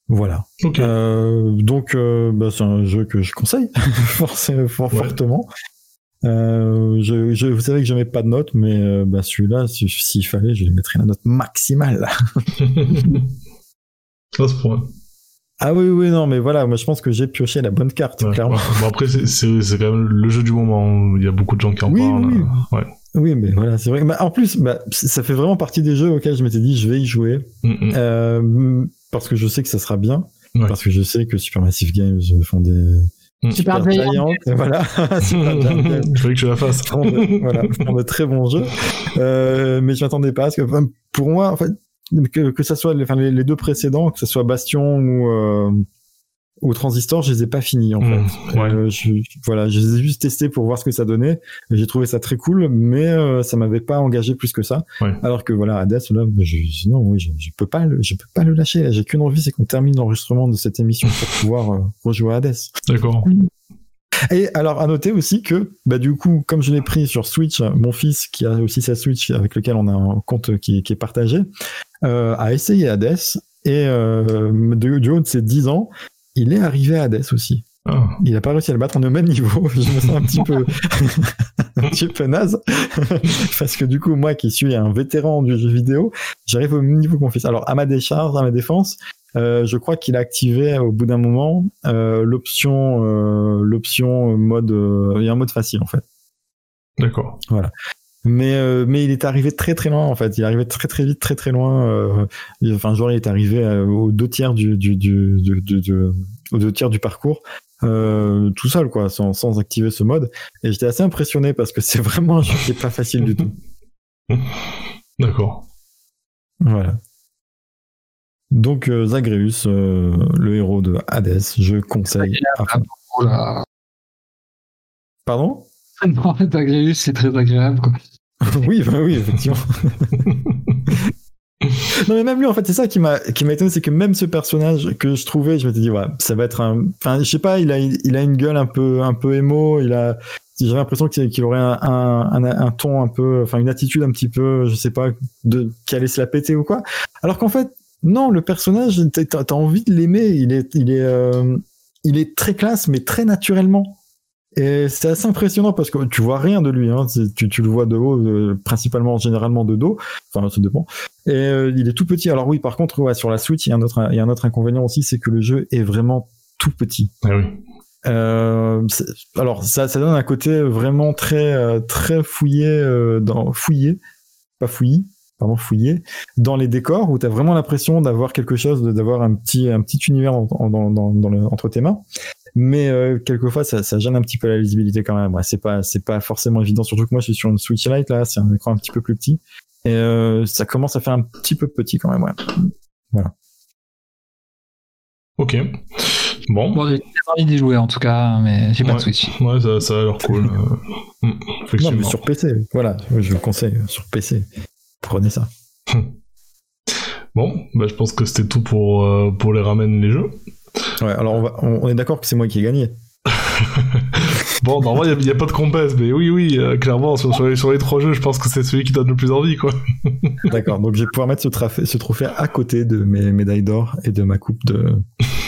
Voilà. Euh, donc euh, bah, c'est un jeu que je conseille Ouais. fortement. Euh, je, je, vous savez que je mets pas de note, mais euh, bah, celui-là, si- s'il fallait, je lui mettrais la note maximale. Ça se pourrait. Ah oui, oui, non, mais voilà, moi je pense que j'ai pioché la bonne carte, Ouais. clairement. Bon, après, c'est quand même le jeu du moment. Il y a beaucoup de gens qui en Oui, parlent. oui, euh, Ouais. Oui, mais voilà, c'est vrai. Bah, en plus, bah, ça fait vraiment partie des jeux auxquels je m'étais dit je vais y jouer Mm, mm. euh, parce que je sais que ça sera bien, parce que je sais que Supermassive Games font des. Super super Giant. Giant, et voilà, Super Giant Games Je voulais que tu la de, voilà, font de très bons jeux, euh, mais je m'attendais pas parce que enfin, pour moi, en fait, que que ça soit les, enfin, les, les deux précédents, que ce soit Bastion ou euh, ou Transistor, je les ai pas finis en Mm, fait. ouais. Euh, je, voilà, je les ai juste testés pour voir ce que ça donnait. J'ai trouvé ça très cool, mais euh, ça m'avait pas engagé plus que ça. Ouais. Alors que voilà, Hades, là, je, je- non, oui, je, je peux pas, le, je peux pas le lâcher. J'ai qu'une envie, c'est qu'on termine l'enregistrement de cette émission pour pouvoir euh, rejouer à Hades. D'accord. Et alors à noter aussi que, bah du coup, comme je l'ai pris sur Switch, mon fils qui a aussi sa Switch avec lequel on a un compte qui, qui est partagé, euh, a essayé Hades et euh, de, du haut de ses 10 ans, il est arrivé à Hades aussi. Ah. Il a pas réussi à le battre, on est au même niveau. Je me sens un petit peu, un petit peu naze. Parce que du coup, moi qui suis un vétéran du jeu vidéo, j'arrive au même niveau que mon fils. Alors, à ma décharge, à ma défense, euh, je crois qu'il a activé au bout d'un moment euh, l'option, euh, l'option mode, euh, il y a un mode facile en fait. D'accord. Mais euh, mais il est arrivé très très loin en fait. Il est arrivé très très vite, très très loin. euh, il- enfin, genre il est arrivé euh, aux deux tiers du du du, du, du- du- aux deux tiers du parcours. Euh, tout seul quoi, sans, sans activer ce mode. Et j'étais assez impressionné parce que c'est vraiment un jeu qui est pas facile du tout. D'accord. Voilà. Donc euh, Zagreus, euh, le héros de Hades, je conseille. à. Oh là. Pardon? Non, Agréus, c'est très agréable, quoi. Oui, bah oui, effectivement. non mais même lui en fait c'est ça qui m'a qui m'a étonné c'est que même ce personnage que je trouvais je m'étais dit ouais ça va être un enfin je sais pas il a il a une gueule un peu un peu émo il a j'avais l'impression qu'il aurait un, un, un, ton un peu enfin une attitude un petit peu je sais pas de qui allait se la péter ou quoi alors qu'en fait non le personnage t'as t'as envie de l'aimer il est il est euh, il est très classe mais très naturellement Et c'est assez impressionnant parce que tu vois rien de lui. Hein. Tu, tu le vois de haut, euh, principalement, généralement de dos. Enfin, ça dépend. Et euh, il est tout petit. Alors oui, par contre, ouais, sur la Switch, il y a un autre, il y a un autre inconvénient aussi, c'est que le jeu est vraiment tout petit. Ah oui. Euh, alors ça, ça donne un côté vraiment très, euh, très fouillé, dans, fouillé, pas fouillis, pardon, fouillé, dans les décors où tu as vraiment l'impression d'avoir quelque chose, d'avoir un petit, un petit univers en- en- dans, dans, dans le- entre tes mains. Mais euh, quelquefois, ça, ça gêne un petit peu la lisibilité quand même. Ouais, c'est pas, c'est pas forcément évident. Surtout que moi, je suis sur une Switch Lite là, c'est un écran un petit peu plus petit, et euh, ça commence à faire un petit peu petit quand même. Ouais. Ok. Bon. Bon, j'ai envie d'y jouer en tout cas, mais j'ai pas de Switch. Ouais, ça, ça a l'air cool. euh, mm, Non, mais sur PC, voilà, je le conseille sur PC. Prenez ça. Bon, bah, je pense que c'était tout pour, euh, pour les ramènes les jeux. Ouais, alors on, va, on, on est d'accord que c'est moi qui ai gagné. Bon, normalement, il n'y a, pas de compèse, mais oui, oui, euh, clairement, sur, sur les, sur les trois jeux, je pense que c'est celui qui donne le plus envie, quoi. D'accord, donc je vais pouvoir mettre ce, trophée- ce trophée à côté de mes médailles d'or et de ma coupe de.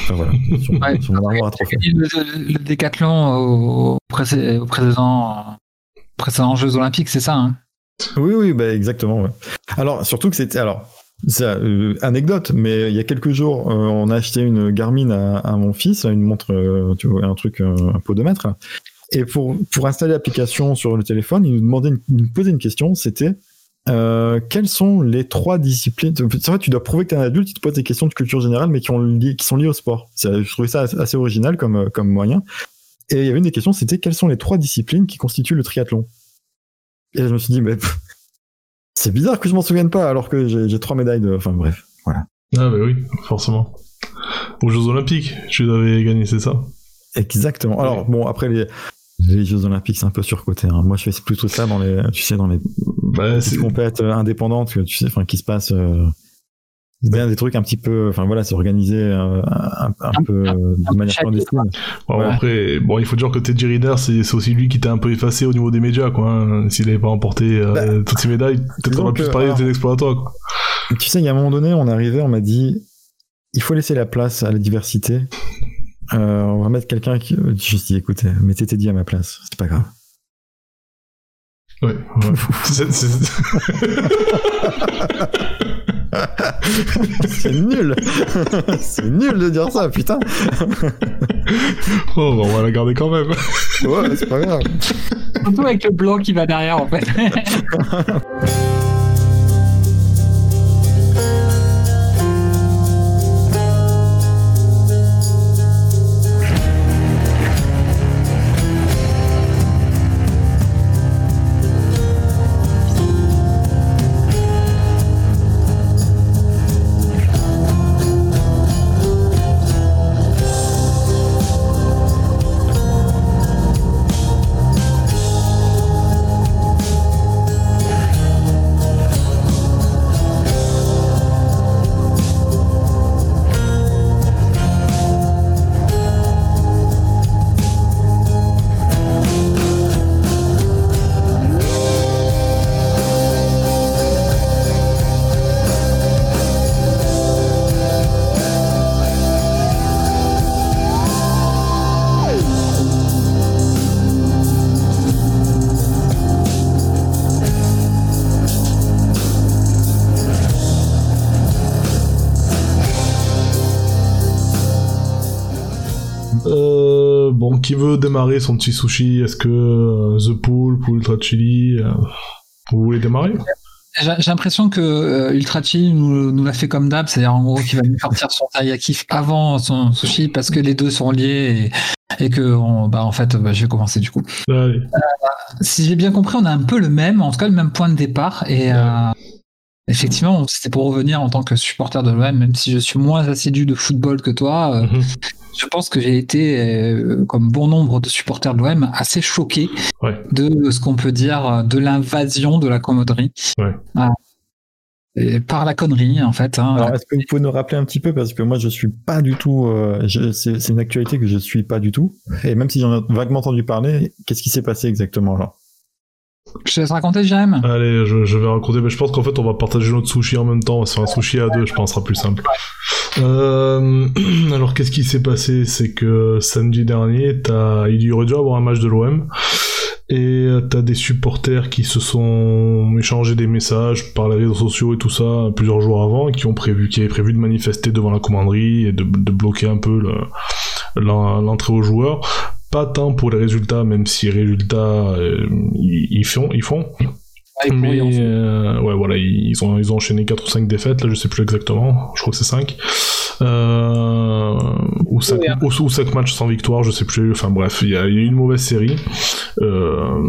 Enfin voilà, sur, Ouais. sur mon armoire à trophées. Le, décathlon au, au précédent, précédent Jeux Olympiques, c'est ça hein? Oui, oui, bah exactement. ouais. Alors, surtout que c'était. Alors, ça, euh, anecdote, mais il y a quelques jours, euh, on a acheté une Garmin à, mon fils, une montre, euh, tu vois, un truc, euh, un podomètre. là. Et pour, pour installer l'application sur le téléphone, il nous demandait, il nous posait une question, c'était quelles sont les trois disciplines? C'est vrai, tu dois prouver que tu es un adulte, il te pose des questions de culture générale, mais qui, sont liées au sport. Je trouvais ça assez, original comme, comme moyen. Et il y avait une des questions, c'était quelles sont les trois disciplines qui constituent le triathlon? Et je me suis dit, mais c'est bizarre que je m'en souvienne pas alors que j'ai trois médailles de. Enfin bref, voilà. Ah, bah oui, forcément. Aux Jeux Olympiques, je l'avais gagné, c'est ça? Exactement. Alors bon, après les, les Jeux Olympiques, c'est un peu surcoté. hein. Moi, je fais plutôt ça dans les, tu sais, dans les Bah, compètes euh, indépendantes, que tu sais, enfin, qui se passent. Euh, il y a des trucs un petit peu, enfin voilà, c'est organisé euh, un, un peu de manière clandestine. Bon, Ouais. Après, bon, il faut dire que Teddy Riner, c'est c'est aussi lui qui t'a un peu effacé au niveau des médias, quoi. hein. S'il n'avait pas emporté euh, Bah, toutes ses médailles, peut-être qu'on aurait plus que, parlé de alors- tes exploits à toi, quoi. Tu sais, il y a un moment donné, on est arrivé, on m'a dit, il faut laisser la place à la diversité. Euh, on va mettre quelqu'un qui. Je me suis dit, écoutez, mettez Teddy à ma place, c'est pas grave. Ouais, ouais. C'est- c'est nul C'est nul de dire ça, putain Oh, bah, on va la garder quand même. Ouais, c'est pas grave. Surtout avec le blanc qui va derrière en fait. Démarrer son petit sushi Est-ce que euh, The Pool ou Ultra Chili euh, Vous voulez démarrer? J'ai l'impression que euh, Ultra Chili nous, nous l'a fait comme d'hab, c'est-à-dire en gros qu'il va nous sortir son teriyaki avant son sushi parce que les deux sont liés et, et que on- bah, en fait bah, je vais commencer du coup. Allez. Si j'ai bien compris, on a un peu le même, en tout cas le même point de départ et euh, effectivement c'était pour revenir en tant que supporter de l'OM, même si je suis moins assidu de football que toi. euh, Mhm. Je pense que j'ai été, euh, comme bon nombre de supporters de l'OM, assez choqué Ouais. de ce qu'on peut dire de l'invasion de la commoderie. Ouais. Ah. Et par la connerie, en fait. hein. Alors, est-ce que vous pouvez nous rappeler un petit peu parce que moi je suis pas du tout. euh, c'est une actualité que je suis pas du tout. Et même si j'en ai vaguement entendu parler, qu'est-ce qui s'est passé exactement alors? Je te laisse raconter, Jérém. Allez, je, vais raconter. Mais je pense qu'en fait, on va partager notre sushi en même temps. On va se faire un sushi à deux, je pense, ce sera plus simple. Euh, alors, qu'est-ce qui s'est passé? C'est que samedi dernier, il y aurait dû avoir un match de l'OM. Et euh, t'as des supporters qui se sont échangés des messages par les réseaux sociaux et tout ça plusieurs jours avant et qui ont prévu, qui avaient prévu de manifester devant la commanderie et de, bloquer un peu le, l'en- l'entrée aux joueurs. Pas tant pour les résultats, même si résultats euh, ils, ils font, ils font. Mais euh, ouais, voilà, ils ont, ils ont enchaîné 4 ou 5 défaites, là je sais plus exactement, je crois que c'est 5. Euh, ou, 5 Ouais. ou, ou cinq matchs sans victoire, je sais plus, enfin bref, il y, a il y a eu une mauvaise série. Euh,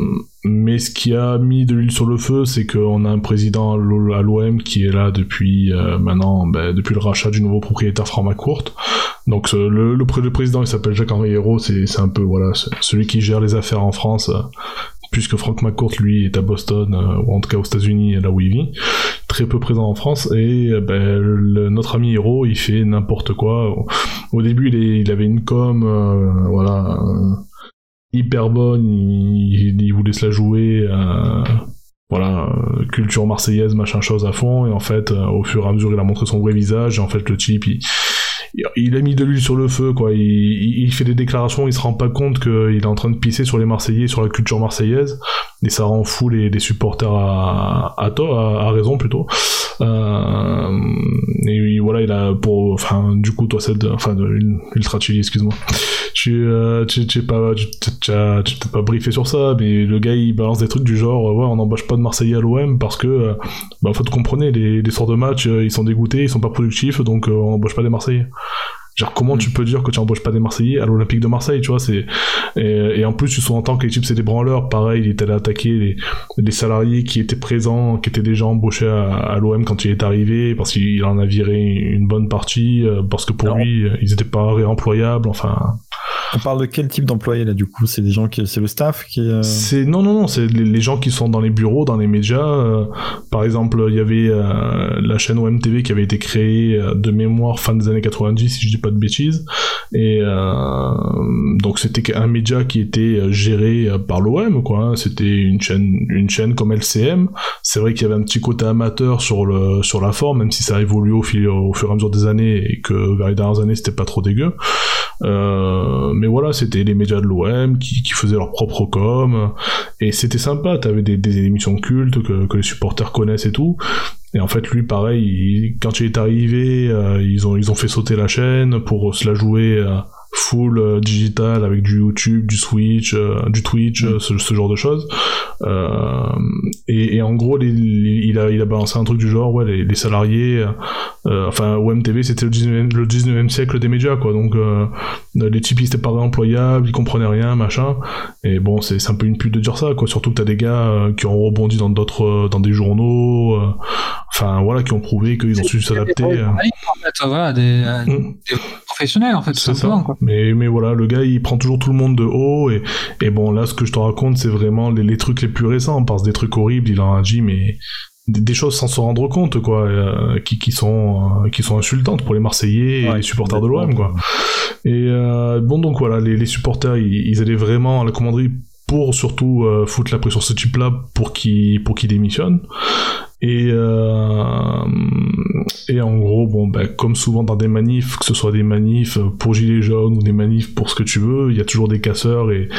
mais ce qui a mis de l'huile sur le feu, c'est qu'on a un président à l'O- à l'OM qui est là depuis euh, maintenant, ben, depuis le rachat du nouveau propriétaire Franck McCourt. Donc le, le, pré- le président il s'appelle Jacques-Henri Hérault, c'est c'est un peu voilà, celui qui gère les affaires en France. Puisque Frank McCourt, lui, est à Boston, euh, ou en tout cas aux États-Unis, là où il vit, très peu présent en France, et euh, ben, notre ami Hero, il fait n'importe quoi. Au, début, il, avait une com, euh, voilà, hyper bonne, il, voulait se la jouer, voilà, culture marseillaise, machin chose à fond, et en fait, au fur et à mesure, il a montré son vrai visage, et en fait, le type, il, il- a mis de l'huile sur le feu, quoi. Il, fait des déclarations, il se rend pas compte qu'il est en train de pisser sur les Marseillais, sur la culture marseillaise, et ça rend fou les, supporters à, à à, à raison plutôt. Euh, et voilà, il a pour, enfin, du coup, toi, c'est, enfin, de- Ultra Chili, excuse-moi. Tu, euh, tu, tu pas, tu, tu, as- t'es pas briefé sur ça, mais le gars, il balance des trucs du genre, euh, ouais, on n'embauche pas de Marseillais à l'OM parce que, euh, bah, en fait, vous les, les sorts de match, euh, ils sont dégoûtés, ils sont pas productifs, donc euh, on n'embauche pas des Marseillais. Genre, comment tu peux dire que tu embauches pas des Marseillais à l'Olympique de Marseille, tu vois, c'est, et, et en plus, tu sous-entends que les types, c'est des branleurs, pareil, il est allé attaquer les, les salariés qui étaient présents, qui étaient déjà embauchés à, à l'OM quand il est arrivé, parce qu'il en a viré une bonne partie, euh, parce que pour Non. lui, euh, ils étaient pas réemployables, enfin, On parle de quel type d'employés là du coup? C'est des gens qui, c'est le staff qui. euh, C'est non non non, c'est les, les gens qui sont dans les bureaux, dans les médias. euh, par exemple, il y avait euh, la chaîne OMTV qui avait été créée euh, de mémoire fin des années 90, si je dis pas de bêtises. Et euh, donc c'était un média qui était euh, géré euh, par l'OM quoi. hein. C'était une chaîne une chaîne comme LCM. C'est vrai qu'il y avait un petit côté amateur sur le sur la forme, même si ça a évolué au fil au fur et à mesure des années et que vers les dernières années c'était pas trop dégueu. Mais voilà, c'était les médias de l'OM qui, faisaient leur propre com. Et c'était sympa, t'avais des, des émissions cultes que les supporters connaissent et tout. Et en fait, lui, pareil, il- quand il est arrivé, euh, ils, ont, ils ont fait sauter la chaîne pour se la jouer euh, full euh, digital avec du YouTube, du Switch, euh, du Twitch, euh, ce, ce genre de choses. Euh, et, et en gros, les- il, a, il a balancé un truc du genre, ouais, les, les salariés, euh, enfin, OMTV, c'était le 19e, le 19e siècle des médias, quoi. Donc, euh, les types, ils étaient pas réemployables, ils comprenaient rien, machin. Et bon, c'est un peu une pute de dire ça, quoi. Surtout que t'as des gars euh, qui ont rebondi dans d'autres, euh, dans des journaux, euh, enfin, voilà, qui ont prouvé qu'ils ont su s'adapter. euh. En fait, voilà, des, euh, Mm. des professionnels, en fait, C'est simplement. ça. Quoi. Mais, mais voilà, le gars, il prend toujours tout le monde de haut. Et, et bon, là, ce que je te raconte, c'est vraiment les, les trucs les plus récents. Parce des trucs horribles, il en a dit, mais des, des choses sans se rendre compte, quoi, euh, qui, qui, sont, euh, qui sont insultantes pour les Marseillais et Ouais, les supporters de l'OM, quoi. Et euh, bon, donc voilà, les, les supporters, ils, ils allaient vraiment à la commanderie pour surtout euh, foutre la pression sur ce type-là pour qu'il pour qu'il démissionne. Et, euh, et en gros, bon, ben, comme souvent dans des manifs, que ce soit des manifs pour gilets jaunes ou des manifs pour ce que tu veux, il y a toujours des casseurs et,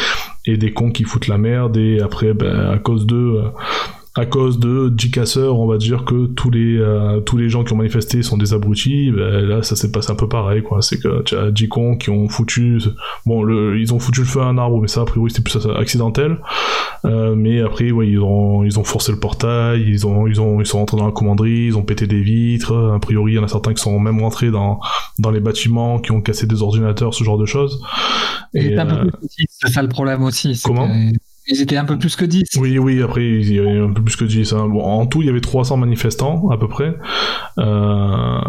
et des cons qui foutent la merde. Et après, ben, à cause d'eux, à cause de 10 casseurs, on va dire que tous les, euh, tous les gens qui ont manifesté sont des abrutis. Ben, là, ça s'est passé un peu pareil, quoi. C'est que tu as 10 cons qui ont foutu, bon, le, ils ont foutu le feu à un arbre, mais ça, a priori, c'était plus accidentel. Euh, mais après, ouais, ils ont, ils ont forcé le portail, ils ont, ils ont, ils sont rentrés dans la commanderie, ils ont pété des vitres. A priori, il y en a certains qui sont même rentrés dans, dans les bâtiments, qui ont cassé des ordinateurs, ce genre de choses. Étaient un euh, peu plus que 10, c'est ça le problème aussi. Comment? Ils étaient un peu plus que 10. Oui, oui, après, il y avait un peu plus que 10. hein. Bon, en tout, il y avait 300 manifestants, à peu près. Euh,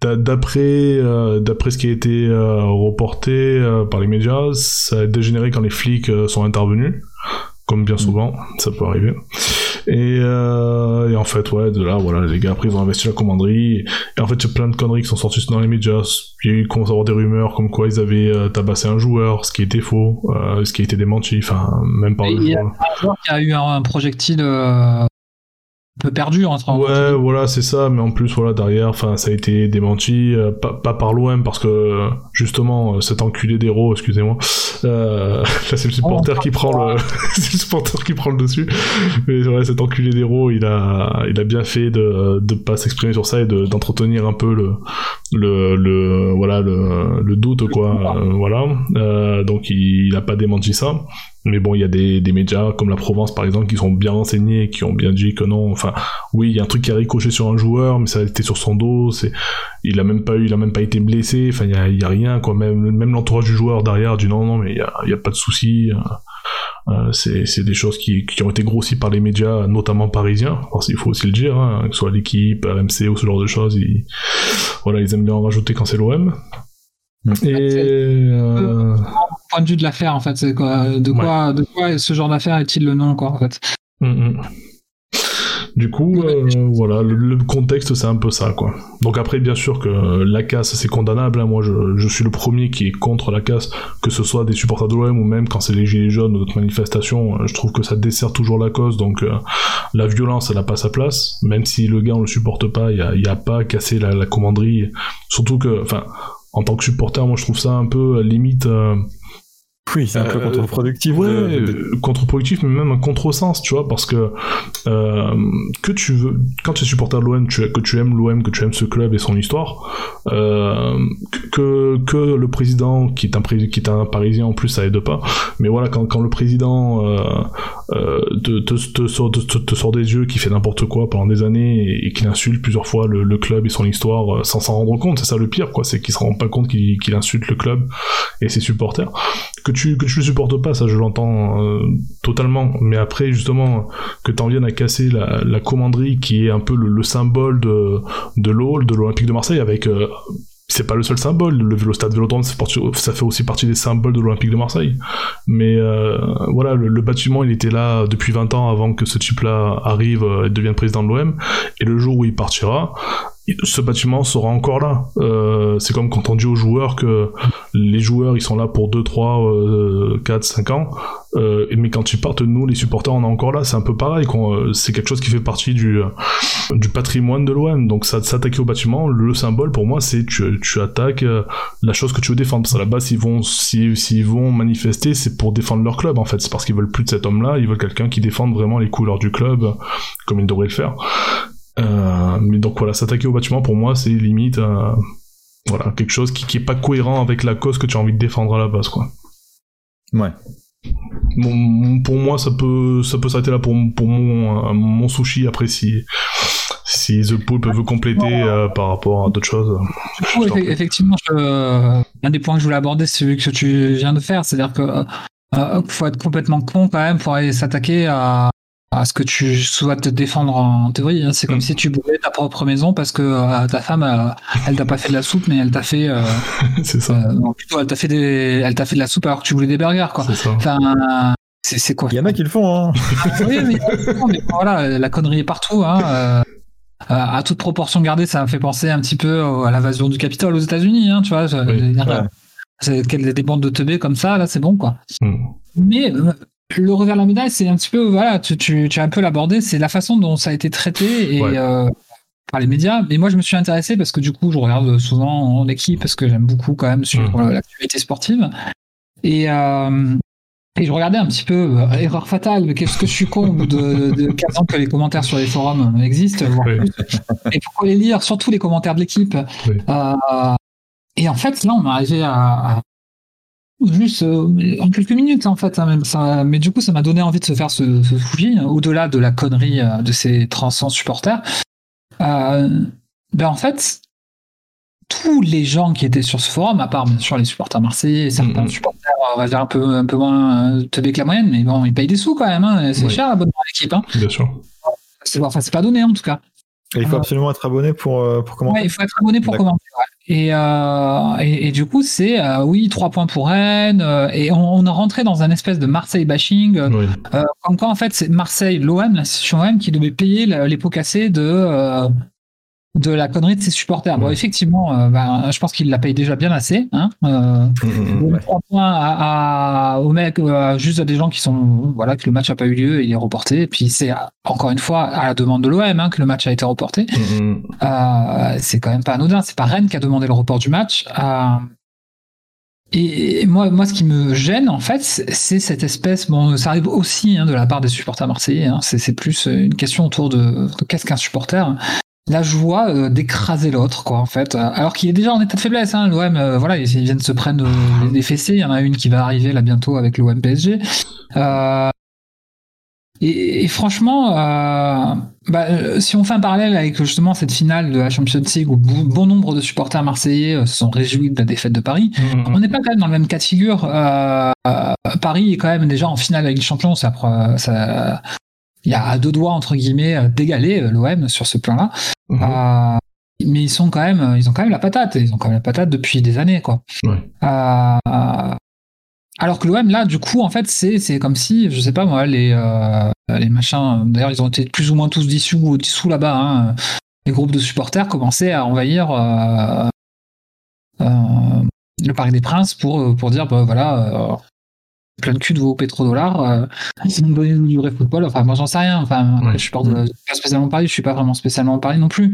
d'a- D'après euh, d'après ce qui a été euh, reporté par les médias, ça a dégénéré quand les flics sont intervenus, comme bien souvent, ça peut arriver. Et, euh, et en fait, ouais, de là, voilà, les gars après ils ont investi la commanderie. Et, en fait, il y a plein de conneries qui sont sorties dans les médias. Il y a eu commence à avoir des rumeurs comme quoi ils avaient euh, tabassé un joueur, ce qui était faux, euh, ce qui a été démenti. Enfin, même par le il y a joueur. joueur eu un, projectile euh, peu perdu entre Ouais, voilà, c'est ça, mais en plus, voilà, derrière, enfin, ça a été démenti, euh, pas, pas par l'OM, parce que, justement, euh, cet enculé d'héros, excusez-moi, euh, là, c'est le supporter qui prend le, c'est le supporter qui prend le dessus, mais ouais, cet enculé d'héros, il a, il a bien fait de, de pas s'exprimer sur ça et de, d'entretenir un peu le, le, le, voilà, le, le doute, quoi, euh, voilà, euh, donc il, il a pas démenti ça. Mais bon, il y a des, des médias comme la Provence par exemple qui sont bien renseignés, qui ont bien dit que non. Enfin, oui, il y a un truc qui a ricoché sur un joueur, mais ça a été sur son dos. Il a même pas eu, il a même pas été blessé. Enfin, il y a, rien quoi. Même, même l'entourage du joueur derrière dit non, non, mais il y a, pas de souci. Euh, euh, c'est, des choses qui, qui ont été grossies par les médias, notamment parisiens. Alors, il faut aussi le dire, hein, que ce soit l'équipe, RMC ou ce genre de choses. Voilà, ils aiment bien en rajouter quand c'est l'OM. Et euh, point de vue de l'affaire en fait. C'est quoi, de quoi, de quoi ce genre d'affaire est-il le nom quoi en fait? Mm, mm. Du coup, euh, voilà, le, le contexte c'est un peu ça, quoi. Donc après, bien sûr que la casse c'est condamnable. hein. Moi, je, je suis le premier qui est contre la casse, que ce soit des supporters de l'OM ou même quand c'est les gilets jaunes ou d'autres manifestations. euh, Je trouve que ça dessert toujours la cause. Donc euh, la violence, elle a pas sa place. Même si le gars on le supporte pas, il y a, il y a pas à casser la, la commanderie. Surtout que, enfin, en tant que supporter, moi je trouve ça un peu euh, limite. euh, Oui, c'est un peu Euh, contre-productif. Ouais, de- contre-productif, mais même un contresens, tu vois, parce que euh, que tu veux, quand tu es supporter de l'OM, tu, que tu aimes l'OM, que tu aimes ce club et son histoire, euh, que, que le président, qui est un, qui est un Parisien en plus, ça aide pas, mais voilà, quand, quand le président euh, euh, te, te, te, sort, te, te sort des yeux, qui fait n'importe quoi pendant des années et, et qu'il insulte plusieurs fois le, le club et son histoire euh, sans s'en rendre compte, c'est ça le pire, quoi, c'est qu'il se rend pas compte qu'il insulte le club et ses supporters que tu que tu le supportes pas ça je l'entends euh, totalement. Mais après justement que t'en viennes à casser la, commanderie qui est un peu le, le symbole de de l'Hall de l'Olympique de Marseille avec euh, c'est pas le seul symbole. Le, le stade Vélodrome ça fait aussi partie des symboles de l'Olympique de Marseille. Mais euh, voilà le, bâtiment il était là depuis 20 ans avant que ce type là arrive et devienne président de l'OM et le jour où il partira ce bâtiment sera encore là. Euh, c'est comme quand on dit aux joueurs que les joueurs ils sont là pour 2, 3, euh, 4, 5 ans, euh, mais quand ils partent, nous les supporters on est encore là, c'est un peu pareil, euh, c'est quelque chose qui fait partie du, euh, du patrimoine de l'OM, donc s'attaquer au bâtiment, le symbole pour moi c'est tu, tu attaques euh, la chose que tu veux défendre, parce qu'à la base s'ils vont, s'ils vont manifester c'est pour défendre leur club en fait, c'est parce qu'ils veulent plus de cet homme là, ils veulent quelqu'un qui défende vraiment les couleurs du club, comme ils devraient le faire. Euh, mais donc voilà, s'attaquer au bâtiment pour moi c'est limite euh, voilà quelque chose qui, qui est pas cohérent avec la cause que tu as envie de défendre à la base quoi. Ouais. Bon, pour moi ça peut ça peut s'arrêter là pour, pour mon, euh, mon sushi après si si The Pool peut compléter euh, par rapport à d'autres choses. Effectivement, je- euh, un des points que je voulais aborder, c'est celui que tu viens de faire, c'est-à-dire que euh, faut être complètement con quand même pour aller s'attaquer à, à ce que tu souhaites défendre en théorie. hein. C'est comme Mm. si tu brûlais ta propre maison parce que euh, ta femme, euh, elle t'a pas fait de la soupe, mais elle t'a fait, euh, c'est ça. euh, non, plutôt, elle t'a fait des, elle t'a fait de la soupe alors que tu voulais des burgers, quoi. C'est ça. Enfin, c'est c'est quoi? Il y en a qui le font, hein. oui, mais, mais voilà, la connerie est partout. Hein. euh, à toute proportion gardée, ça me fait penser un petit peu à l'invasion du Capitole aux États-Unis. Hein, tu vois, Oui, ouais. des bandes de teubés comme ça, là, c'est bon, quoi. Mm. Mais euh, le revers de la médaille, c'est un petit peu, voilà, tu, tu, tu as un peu l'abordé, c'est la façon dont ça a été traité et Ouais. euh, par les médias. Mais moi, je me suis intéressé parce que du coup, je regarde souvent en équipe parce que j'aime beaucoup quand même suivre Mhm. euh, l'actualité sportive. Et, euh, et je regardais un petit peu, euh, erreur fatale, mais qu'est-ce que je suis con de, de 15 ans que les commentaires sur les forums existent, voire Oui. plus. Et pourquoi les lire Surtout les commentaires de l'équipe? Oui. Et en fait, là, on est arrivé à, à- juste euh, en quelques minutes, en fait. hein, même ça, mais du coup, ça m'a donné envie de se faire ce, ce fouillis, hein, au-delà de la connerie euh, de ces 300 supporters. Euh, ben en fait, tous les gens qui étaient sur ce forum, à part bien sûr les supporters marseillais et certains Mhm. supporters, on va dire un peu, un peu moins euh, teubés que la moyenne, mais bon, ils payent des sous quand même. Hein, c'est Oui. cher l'abonnement à l'équipe. Hein. Bien sûr. C'est, enfin, c'est pas donné en tout cas. Et il faut absolument être abonné pour, euh, pour commenter. Ouais, il faut être abonné pour commenter. ouais. Et, euh, et, et, du coup, c'est euh, oui, trois points pour Rennes. Euh, et on, on, est rentré dans un espèce de Marseille bashing. Oui. comme quoi, en fait, c'est Marseille, l'OM, l'institution OM, qui devait payer les pots cassés de, de la connerie de ses supporters. Bon, effectivement, euh, ben, je pense qu'il la paye déjà bien assez. Hein euh, mmh, mmh, mmh. Trois points à, à, aux mecs, euh, juste à des gens qui sont, voilà, que le match n'a pas eu lieu, il est reporté. Et puis c'est encore une fois à la demande de l'OM hein, que le match a été reporté. C'est quand même pas anodin. C'est pas Rennes qui a demandé le report du match. Et moi, moi, ce qui me gêne, en fait, c'est cette espèce. Bon, ça arrive aussi hein, de la part des supporters marseillais. Hein, c'est plus une question autour de, de qu'est-ce qu'un supporter la joie euh, d'écraser l'autre, quoi, en fait. Alors qu'il est déjà en état de faiblesse, hein, l'OM, euh, voilà, ils, viennent se prendre euh, des fessées. Il y en a une qui va arriver là bientôt avec l'OM PSG. Et, et, franchement, bah, si on fait un parallèle avec justement cette finale de la Champions League où bon nombre de supporters marseillais se sont réjouis de la défaite de Paris, mmh. on n'est pas quand même dans le même cas de figure. Paris est quand même déjà en finale avec les champions, ça, ça, il y a deux doigts entre guillemets euh, d'égaler euh, l'OM sur ce plan-là. Mhm. Euh, mais ils sont quand même, ils ont quand même la patate. Ils ont quand même la patate depuis des années, quoi. alors que l'OM là, du coup, en fait, c'est c'est comme si, je sais pas moi, les les machins. D'ailleurs, ils ont été plus ou moins tous dissous dissous là-bas. Hein, les groupes de supporters commençaient à envahir le Parc des Princes pour pour dire bah, voilà plein de cul de vos pétrodollars, euh, ils nous donné du vrai football. Enfin, moi, j'en sais rien. Enfin, je suis pas, spécialement Paris, je suis pas vraiment spécialement Paris non plus.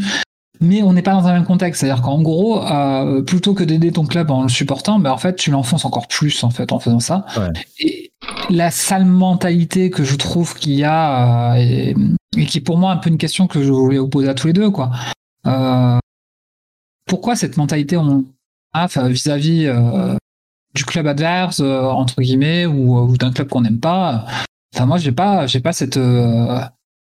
Mais on n'est pas dans un même contexte. C'est-à-dire qu'en gros, euh, plutôt que d'aider ton club en le supportant, ben, en fait, tu l'enfonces encore plus, en fait, en faisant ça. Et la sale mentalité que je trouve qu'il y a, euh, et, et, qui, pour moi, est un peu une question que je voulais vous poser à tous les deux, quoi. Euh, pourquoi cette mentalité on a vis-à-vis -vis, du club adverse euh, entre guillemets ou, ou d'un club qu'on n'aime pas. Enfin moi j'ai pas j'ai pas cette euh,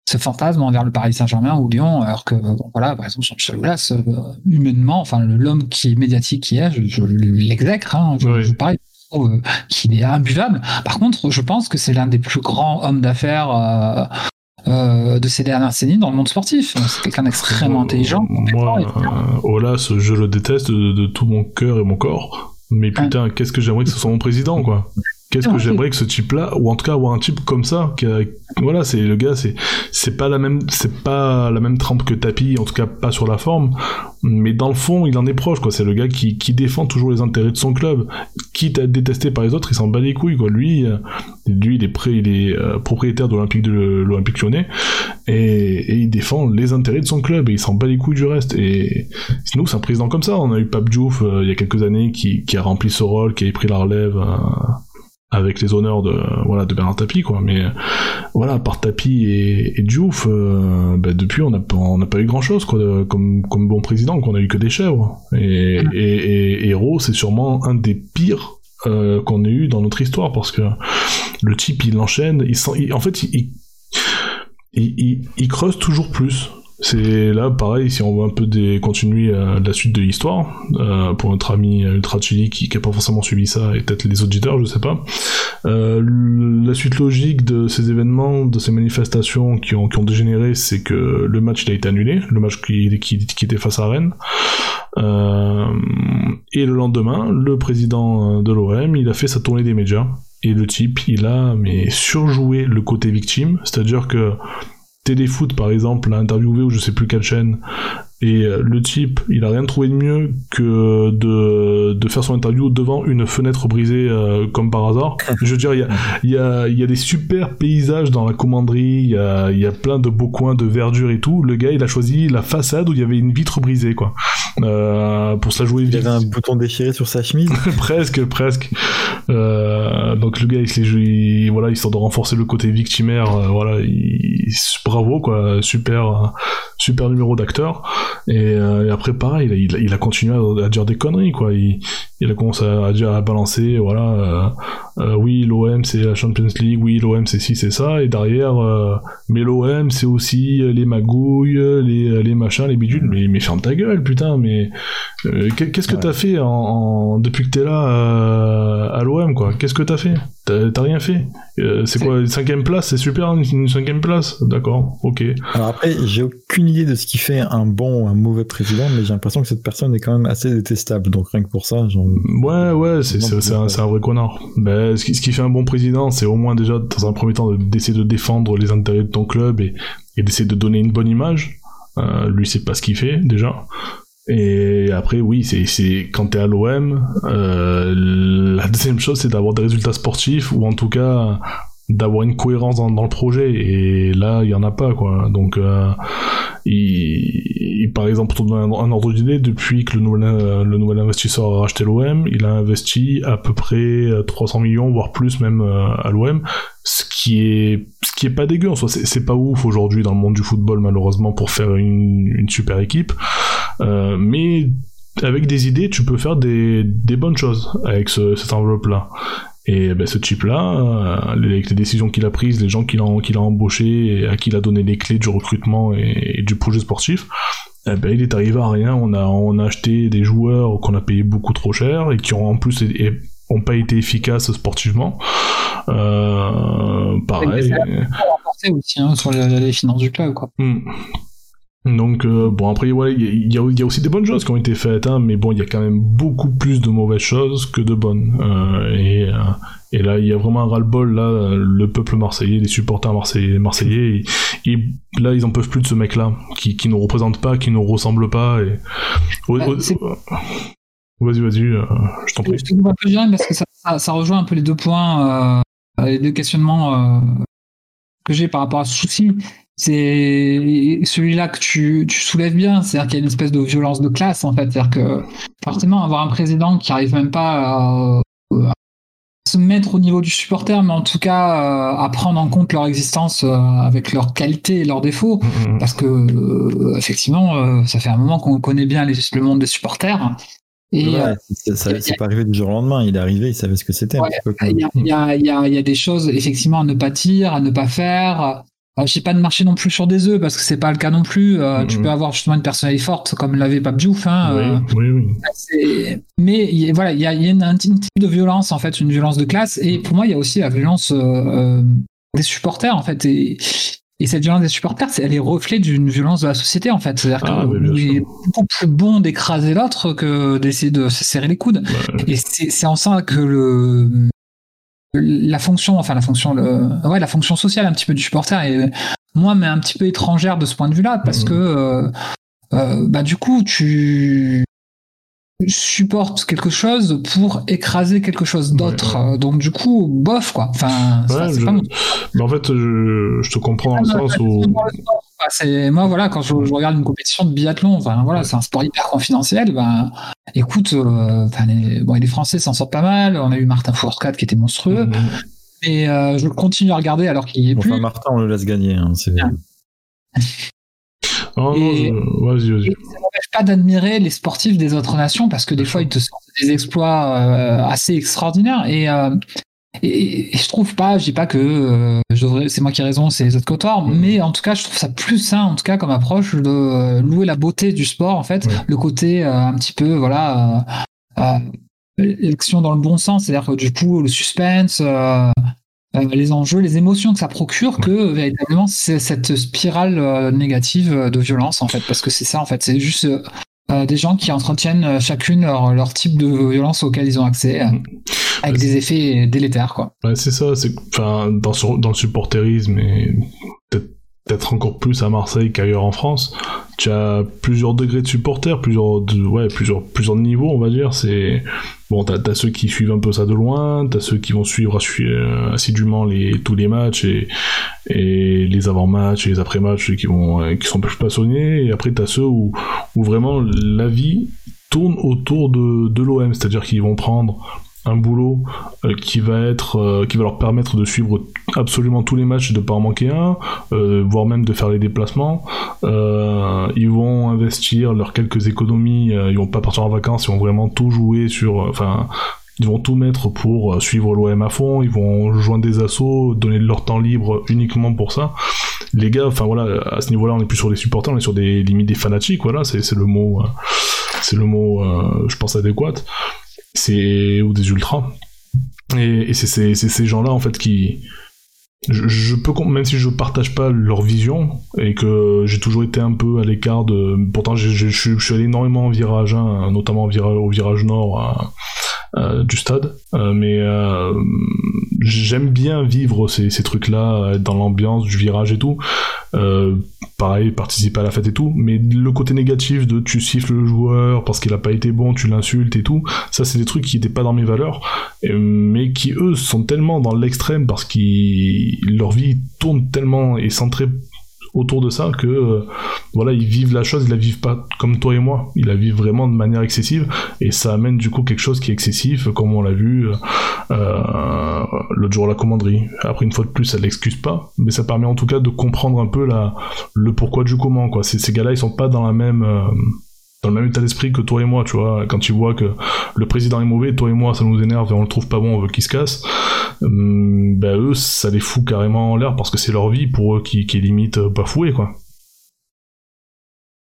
ce fantasme envers le Paris Saint-Germain ou Lyon, alors que bon, voilà, par exemple, Jean-Michel Aulas, euh, humainement, enfin l'homme qui est médiatique qui est, je, je l'exècre, hein, je, oui. je pareil, euh, qu'il est imbuvable. Par contre, je pense que c'est l'un des plus grands hommes d'affaires euh, euh, de ces dernières décennies dans le monde sportif. C'est quelqu'un d'extrêmement intelligent. Moi, Aulas, je le déteste de, de tout mon cœur et mon corps. Mais putain, qu'est-ce que j'aimerais que ce soit mon président, quoi. Qu'est-ce que j'aimerais que ce type-là, ou en tout cas avoir un type comme ça, qui a, voilà, c'est le gars, c'est c'est pas la même, c'est pas la même trempe que Tapi, en tout cas pas sur la forme, mais dans le fond, il en est proche, quoi. C'est le gars qui, qui défend toujours les intérêts de son club, quitte à être détesté par les autres, il s'en bat les couilles, quoi. Lui, euh, lui, il est prêt, il est euh, propriétaire de l'Olympique de l'Olympique Lyonnais, et, et, il défend les intérêts de son club, et il s'en bat les couilles du reste. Et nous, c'est un président comme ça. On a eu Pape Diouf euh, il y a quelques années qui, qui a rempli ce rôle, qui a pris la relève avec les honneurs de voilà de Bernard Tapie quoi. Mais voilà par Tapie et, et Diouf euh, bah, depuis on n'a on n'a pas eu grand chose quoi de, comme comme bon président qu'on a eu que des chèvres. Et et, et, Héros c'est sûrement un des pires euh, qu'on ait eu dans notre histoire parce que le type il enchaîne il, il en fait il, il creuse toujours plus c'est là pareil si on veut un peu des, continuer euh, la suite de l'histoire euh, pour notre ami Ultra Chili qui, qui a pas forcément suivi ça et peut-être les auditeurs je sais pas. Euh, la suite logique de ces événements de ces manifestations qui ont, qui ont dégénéré c'est que le match il a été annulé. Le match qui, qui, était face à Rennes. Euh, et le lendemain le président de l'OM il a fait sa tournée des médias. Et le type il a mais surjoué le côté victime. C'est à dire que Téléfoot par exemple l'a interviewé ou je sais plus quelle chaîne et euh, le type il a rien trouvé de mieux que de, de faire son interview devant une fenêtre brisée euh, comme par hasard. Je veux dire il y a, y, a, y a des super paysages dans la commanderie il y a, y a plein de beaux coins de verdure et tout. Le gars il a choisi la façade où il y avait une vitre brisée quoi. Euh, pour se la jouer il y avait un bouton déchiré sur sa chemise. Presque presque. Euh, donc le gars il s'est voilà histoire de renforcer le côté victimaire voilà il, bravo quoi super super numéro d'acteur et, euh, et, après pareil il a, il a, continué à, à, dire des conneries quoi. Il, il a commencé à dire à balancer voilà euh, euh, oui l'OM c'est la Champions League oui l'OM c'est ci c'est ça. Et derrière euh, mais l'OM c'est aussi les magouilles les, les machins les bidules. Mais, mais ferme ta gueule putain mais qu'est-ce que t'as fait en, depuis que t'es là à l'OM quoi? Qu'est-ce que t'as fait? T'as rien fait c'est quoi une cinquième place c'est super une, cinquième place d'accord ok alors après j'ai aucune idée de ce qui fait un bon ou un mauvais président mais j'ai l'impression que cette personne est quand même assez détestable donc rien que pour ça genre Ouais, ouais, c'est un, un, vrai connard. Ben, ce, qui, ce qui fait un bon président, c'est au moins déjà, dans un premier temps, d'essayer de, défendre les intérêts de ton club et, et d'essayer de donner une bonne image. Euh, lui, c'est pas ce qu'il fait, déjà. Et après, oui, c'est quand t'es à l'OM, euh, la deuxième chose, c'est d'avoir des résultats sportifs, ou en tout cas d'avoir une cohérence dans, dans, le projet. Et là il y en a pas quoi. Donc euh, il, par exemple pour donner un, ordre d'idée depuis que le nouvel, le nouvel investisseur a racheté l'OM il a investi à peu près 300 millions voire plus même euh, à l'OM ce qui est ce qui est pas dégueu en soi. C'est pas ouf aujourd'hui dans le monde du football malheureusement pour faire une, une super équipe. Euh, mais avec des idées, tu peux faire des, des bonnes choses avec ce, cette enveloppe-là. Et ben, ce type-là, euh, les, les, décisions qu'il a prises, les gens qu'il a, qu'il a embauchés, et à qui il a donné les clés du recrutement et, du projet sportif, eh ben, il est arrivé à rien. On a, on a acheté des joueurs qu'on a payé beaucoup trop cher et qui ont en plus et, ont pas été efficaces sportivement. Euh, pareil. Et aussi hein, sur les, finances du club, quoi. Hmm. Donc euh, bon après ouais il y, a aussi des bonnes choses qui ont été faites hein, mais bon il y a quand même beaucoup plus de mauvaises choses que de bonnes. Euh, et, euh, et là il y a vraiment un ras-le-bol là le peuple marseillais les supporters marseillais marseillais et, là ils en peuvent plus de ce mec là qui qui nous représente pas qui nous ressemble pas et vas-y vas-y je t'en prie. Je te un peu bien parce que ça, ça, ça, rejoint un peu les deux points les deux questionnements que j'ai par rapport à ce souci c'est celui-là que tu, tu, soulèves bien, c'est-à-dire qu'il y a une espèce de violence de classe en fait, c'est-à-dire que forcément avoir un président qui arrive même pas à, se mettre au niveau du supporter, mais en tout cas à prendre en compte leur existence euh, avec leurs qualités et leurs défauts, mm-hmm. parce que euh, effectivement, euh, ça fait un moment qu'on connaît bien le monde des supporters. Et ça, c'est pas arrivé du jour au lendemain. Il est arrivé, il savait ce que c'était. Il y, y, a, des choses effectivement à ne pas dire, à ne pas faire. Euh, je sais pas de marcher non plus sur des œufs parce que c'est pas le cas non plus. Euh, tu peux avoir justement une personnalité forte comme l'avait Pape Diouf. Hein, oui, euh, oui, Mais voilà, il y a, y a une, un type de violence en fait, une violence de classe. Et pour moi, il y a aussi la violence des supporters en fait. Et, et cette violence des supporters, elle est reflet d'une violence de la société en fait. C'est-à-dire ah, qu'il est beaucoup plus bon d'écraser l'autre que d'essayer de se serrer les coudes. Et c'est en ça que le la fonction, enfin la fonction, le, ouais, la fonction sociale un petit peu du supporter est moi mais un petit peu étrangère de ce point de vue-là parce mhm. que euh, euh, bah du coup tu supportes quelque chose pour écraser quelque chose d'autre. Donc du coup, bof quoi. Enfin, mais en fait, je, te comprends dans le sens où c'est moi voilà quand je, regarde une compétition de biathlon, enfin voilà, c'est un sport hyper confidentiel. Ben, écoute, euh, les, bon, les Français s'en sortent pas mal. On a eu Martin Fourcade qui était monstrueux, mhm. et euh, je continue à regarder alors qu'il y est plus. Enfin, Martin, on le laisse gagner. Hein, Oh, et, vas-y, vas-y. ça n'empêche pas d'admirer les sportifs des autres nations parce que des fois ils te sortent des exploits euh, assez extraordinaires et, euh, et, je trouve pas, je dis pas que euh, c'est moi qui ai raison, c'est les autres cotoirs, mm. mais en tout cas je trouve ça plus sain en tout cas comme approche de louer la beauté du sport en fait, le côté un petit peu voilà l'action dans le bon sens, c'est-à-dire que du coup le suspense, euh, les enjeux, les émotions que ça procure que véritablement c'est cette spirale euh, négative de violence en fait parce que c'est ça en fait c'est juste euh, des gens qui entretiennent chacune leur, type de violence auquel ils ont accès avec des effets délétères quoi. c'est ça c'est enfin dans, dans le supporterisme et peut-être encore plus à Marseille qu'ailleurs en France. Tu as plusieurs degrés de supporters, plusieurs, ouais, plusieurs, plusieurs niveaux, on va dire. C'est bon, t'as as ceux qui suivent un peu ça de loin, t'as ceux qui vont suivre euh, assidûment les, tous les matchs et, et les avant-matchs et les après-matchs qui vont, euh, qui sont plus passionnés. Et après t'as ceux où, où vraiment la vie tourne autour de, de l'OM, c'est-à-dire qu'ils vont prendre un boulot euh, qui va être euh, qui va leur permettre de suivre absolument tous les matchs et de pas en manquer un euh, voire même de faire les déplacements ils vont investir leurs quelques économies ils vont pas partir en vacances ils vont vraiment tout jouer sur enfin ils vont tout mettre pour suivre l'OM à fond, ils vont joindre des assauts, donner leur temps libre uniquement pour ça. Les gars, enfin voilà, à ce niveau-là, on est plus sur des supporters, on est sur des limites des fanatiques, voilà, c'est le mot, c'est le mot, euh, je pense adéquat. C'est ou des ultras. Et, c'est ces gens-là en fait qui, je, peux même si je partage pas leur vision et que j'ai toujours été un peu à l'écart de, pourtant je suis allé énormément en virage, notamment au virage, nord. Du stade, Euh, mais euh, j'aime bien vivre ces, trucs-là, être dans l'ambiance du virage et tout. Euh, pareil, participer à la fête et tout, mais le côté négatif de tu siffles le joueur parce qu'il a pas été bon, tu l'insultes et tout, ça c'est des trucs qui n'étaient pas dans mes valeurs, mais qui eux sont tellement dans l'extrême parce que leur vie tourne tellement et centrée autour de ça que euh, voilà ils vivent la chose ils la vivent pas comme toi et moi. Ils la vivent vraiment de manière excessive. Et ça amène du coup quelque chose qui est excessif comme on l'a vu euh, euh, l'autre jour à la commanderie. Après une fois de plus ça l'excuse pas. Mais ça permet en tout cas de comprendre un peu la, le pourquoi du comment quoi. Ces, ces gars là ils sont pas dans la même euh, dans le même état d'esprit que toi et moi, tu vois, quand tu vois que le président est mauvais, toi et moi ça nous énerve et on le trouve pas bon, on veut qu'il se casse, hum, ben eux ça les fout carrément en l'air parce que c'est leur vie pour eux qui, qui est limite euh, bafouée quoi.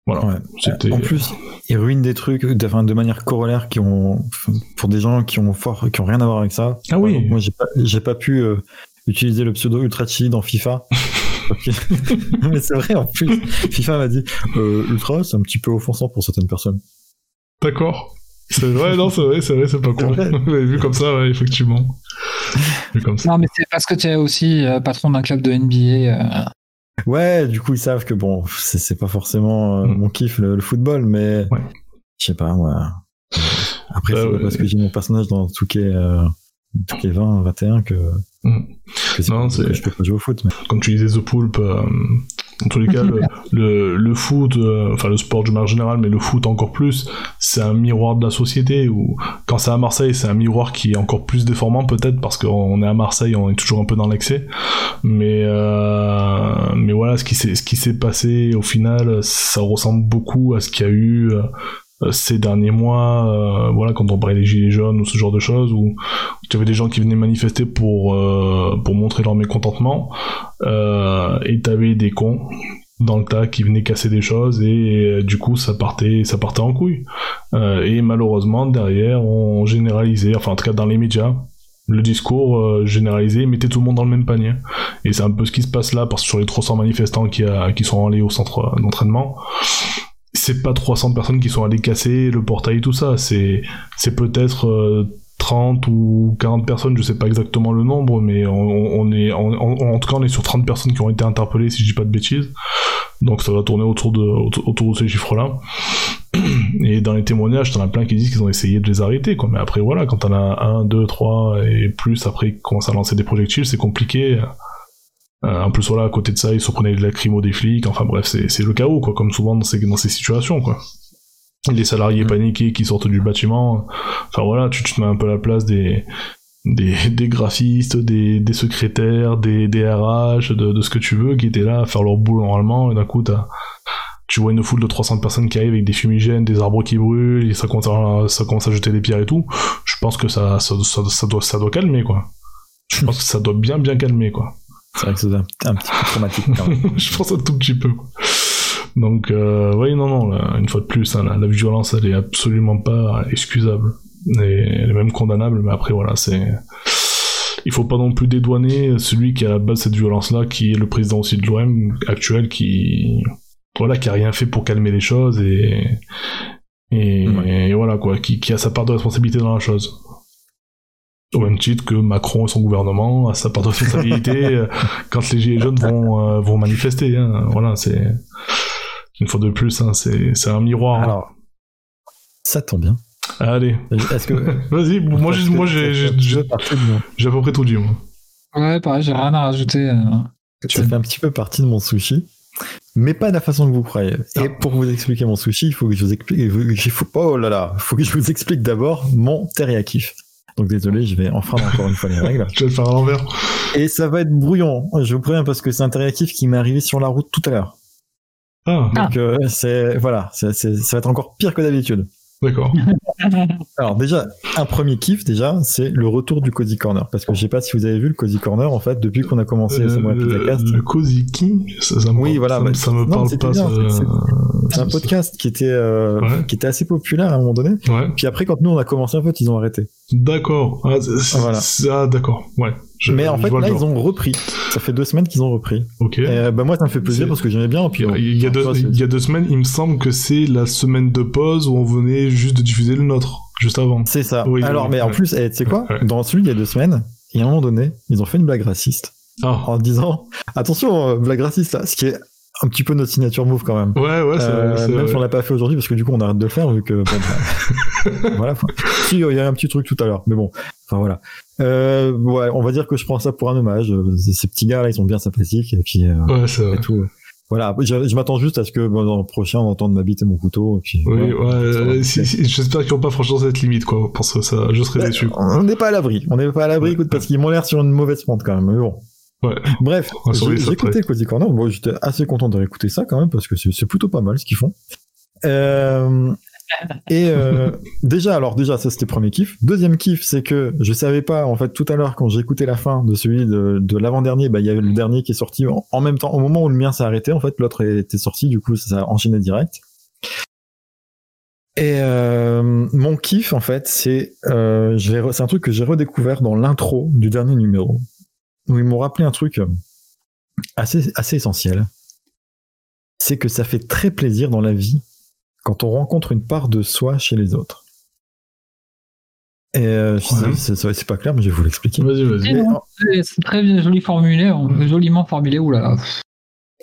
Voilà, Ouais. c'était... En plus, ils ruinent des trucs de, enfin, de manière corollaire qui ont, pour des gens qui ont fort, qui ont rien à voir avec ça. Ah oui. Exemple, Moi, j'ai pas, pu euh, utiliser le pseudo Ultra Chi dans FIFA. Mais c'est vrai, en plus, FIFA m'a dit, euh, Ultra, c'est un petit peu offensant pour certaines personnes. D'accord. C'est vrai, non, c'est vrai, c'est vrai, c'est pas con. Ouais, Vu comme ça, ouais, effectivement. Vu comme ça. Non, mais c'est parce que tu es aussi euh, patron d'un club de NBA. euh, Ouais, du coup, ils savent que bon, c'est, pas forcément euh, Mm. mon kiff, le, le football, mais Ouais. je sais pas, moi. Après, Euh, c'est parce que j'ai mon personnage dans Touquet, euh, Touquet 20, 21 que, Mm. c'est Non, c'est- je peux pas jouer au foot. Mais... Comme tu disais, The Poulpe, euh, en tous les cas, le, le, le foot, euh, enfin le sport du manière générale, mais le foot encore plus, c'est un miroir de la société. Où, quand c'est à Marseille, c'est un miroir qui est encore plus déformant peut-être parce qu'on est à Marseille, on est toujours un peu dans l'excès. Mais, euh, mais voilà, ce qui s'est ce qui s'est passé au final, ça ressemble beaucoup à ce qu'il y a eu. Euh, ces derniers mois, euh, voilà, quand on parlait des gilets jaunes ou ce genre de choses, où tu avais des gens qui venaient manifester pour euh, pour montrer leur mécontentement, euh, et t'avais des cons dans le tas qui venaient casser des choses et euh, du coup ça partait ça partait en couille. Euh, et malheureusement derrière on généralisait, enfin en tout cas dans les médias, le discours généralisé mettait tout le monde dans le même panier. Et c'est un peu ce qui se passe là parce que sur les 300 manifestants qui, a, qui sont allés au centre d'entraînement, c'est pas 300 personnes qui sont allées casser le portail tout ça, c'est peut-être euh, 30 ou 40 personnes, je sais pas exactement le nombre, mais on, on est en, en, en tout cas on est sur 30 personnes qui ont été interpellées si je dis pas de bêtises. Donc ça va tourner autour de autour, de ces chiffres-là. Et dans les témoignages, t'en as plein qui disent qu'ils ont essayé de les arrêter, quoi. Mais après voilà, quand t'en as un, deux, trois et plus après qui commencent à lancer des projectiles, c'est compliqué. Euh, en plus voilà, à côté de ça, ils se prenaient de la crimo des flics. Enfin bref, c'est c'est le chaos, quoi, comme souvent dans ces dans ces situations, quoi les salariés paniqués qui sortent du bâtiment. Enfin voilà, tu, tu te mets un peu à la place des, des, des graphistes, des, des secrétaires, des, des RH, de, de ce que tu veux, qui étaient là à faire leur boulot normalement, et d'un coup, t'as, tu vois une foule de 300 personnes qui arrivent avec des fumigènes, des arbres qui brûlent, et ça commence à, ça commence à jeter des pierres et tout. Je pense que ça, ça, ça, ça doit, ça doit calmer, quoi. Je pense que ça doit bien, bien calmer, quoi. C'est vrai que c'est un, un petit peu traumatique quand même. je pense un tout petit peu. Donc, euh, oui, non, non, là, une fois de plus, hein, la, la violence, elle est absolument pas excusable. Et elle est même condamnable, mais après, voilà, c'est. Il faut pas non plus dédouaner celui qui est à la base cette violence-là, qui est le président aussi de l'OM actuel, qui. Voilà, qui a rien fait pour calmer les choses et. Et, Ouais. et voilà, quoi, qui, qui a sa part de responsabilité dans la chose. Au même titre que Macron et son gouvernement a sa part de responsabilité euh, quand les gilets jaunes vont, euh, vont manifester. Hein. Voilà, c'est une fois de plus, hein, c'est c'est un miroir. hein. Alors, ça tombe bien. Allez, Est-ce que. vas-y. Moi, j'ai, moi, j'ai, à peu près tout dit. Moi. Ouais, pareil, j'ai rien à rajouter. euh. Ça fait un petit peu partie de mon sushi, mais pas de la façon que vous croyez. Ah. Et pour vous expliquer mon sushi, il faut que je vous explique. Il faut, oh là là, il faut que je vous explique d'abord mon teriyaki. Donc désolé, je vais enfreindre encore une fois les règles. Je vais le faire à l'envers. Et ça va être brouillon, je vous préviens, parce que c'est un interactif qui m'est arrivé sur la route tout à l'heure. Ah, Ah. Donc euh, c'est voilà, c'est- c'est- ça va être encore pire que d'habitude. D'accord. Alors déjà, un premier kiff déjà, c'est le retour du Cozy Corner. Parce que je sais pas si vous avez vu le Cozy Corner, en fait, depuis qu'on a commencé Euh, Samurai Pizzacast, le Cozy King, ça, ça me Oui, voilà, ça, me- bah, ça me non, parle pas. bien, ça- c'est- un podcast qui était, euh, Ouais. qui était assez populaire à un moment donné. Ouais, Puis après, quand nous on a commencé, en fait, ils ont arrêté. d'accord. Ah, c'est- Voilà. ah, d'accord. Ouais. Je- Mais en fait, là, ils ont repris. Ça fait deux semaines qu'ils ont repris. Ok. Et, euh, bah, moi, ça me fait plaisir parce que j'aimais bien. Puis, Il y, a deux, toi, c'est- il y a deux semaines, il me semble que c'est la semaine de pause où on venait juste de diffuser le nôtre, juste avant. C'est ça. Oui, Alors, oui, mais en plus, eh, tu sais quoi Ouais. Dans celui il y a deux semaines, il y a un moment donné, ils ont fait une blague raciste Ah. en disant attention, euh, blague raciste là, ce qui est un petit peu notre signature move quand même. Ouais, ouais, c'est Euh, vrai, même vrai. si on l'a pas fait aujourd'hui parce que du coup on arrête de le faire vu que bon, bah, voilà. si il y a un petit truc tout à l'heure, mais bon, enfin voilà. Euh, ouais, on va dire que je prends ça pour un hommage. Euh, Ces petits gars là, ils sont bien sympathiques et puis euh, Ouais, c'est vrai. et tout. Voilà, je, je m'attends juste à ce que bon, dans le prochain on entende ma bite et mon couteau. Et puis, Oui, voilà. ouais, euh, si- si- j'espère qu'ils vont pas franchir cette limite, quoi, parce que ça, je serais Ouais, déçu. On n'est pas à l'abri. On n'est pas à l'abri, écoute, parce qu'ils m'ont l'air sur une mauvaise pente quand même. Mais bon. Ouais. Bref, j'ai écouté Cozy Corner. Bon, j'étais assez content de réécouter ça quand même parce que c'est plutôt pas mal ce qu'ils font. Euh, et euh, déjà, alors déjà, ça c'était premier kiff. Deuxième kiff, c'est que je savais pas, en fait, tout à l'heure quand j'ai écouté la fin de celui de, de l'avant-dernier, bah il y avait le dernier qui est sorti en, en même temps, au moment où le mien s'est arrêté, en fait, l'autre était sorti, du coup ça a enchaîné direct. Et euh, mon kiff, en fait, c'est euh, c'est un truc que j'ai redécouvert dans l'intro du dernier numéro, ils m'ont rappelé un truc assez, assez essentiel. C'est que ça fait très plaisir dans la vie quand on rencontre une part de soi chez les autres. Et euh, Ouais. c'est c'est- c'est pas clair, mais je vais vous l'expliquer. Vas-y, vas-y. C'est c'est très bien joli formulé, joliment formulé. Oulala.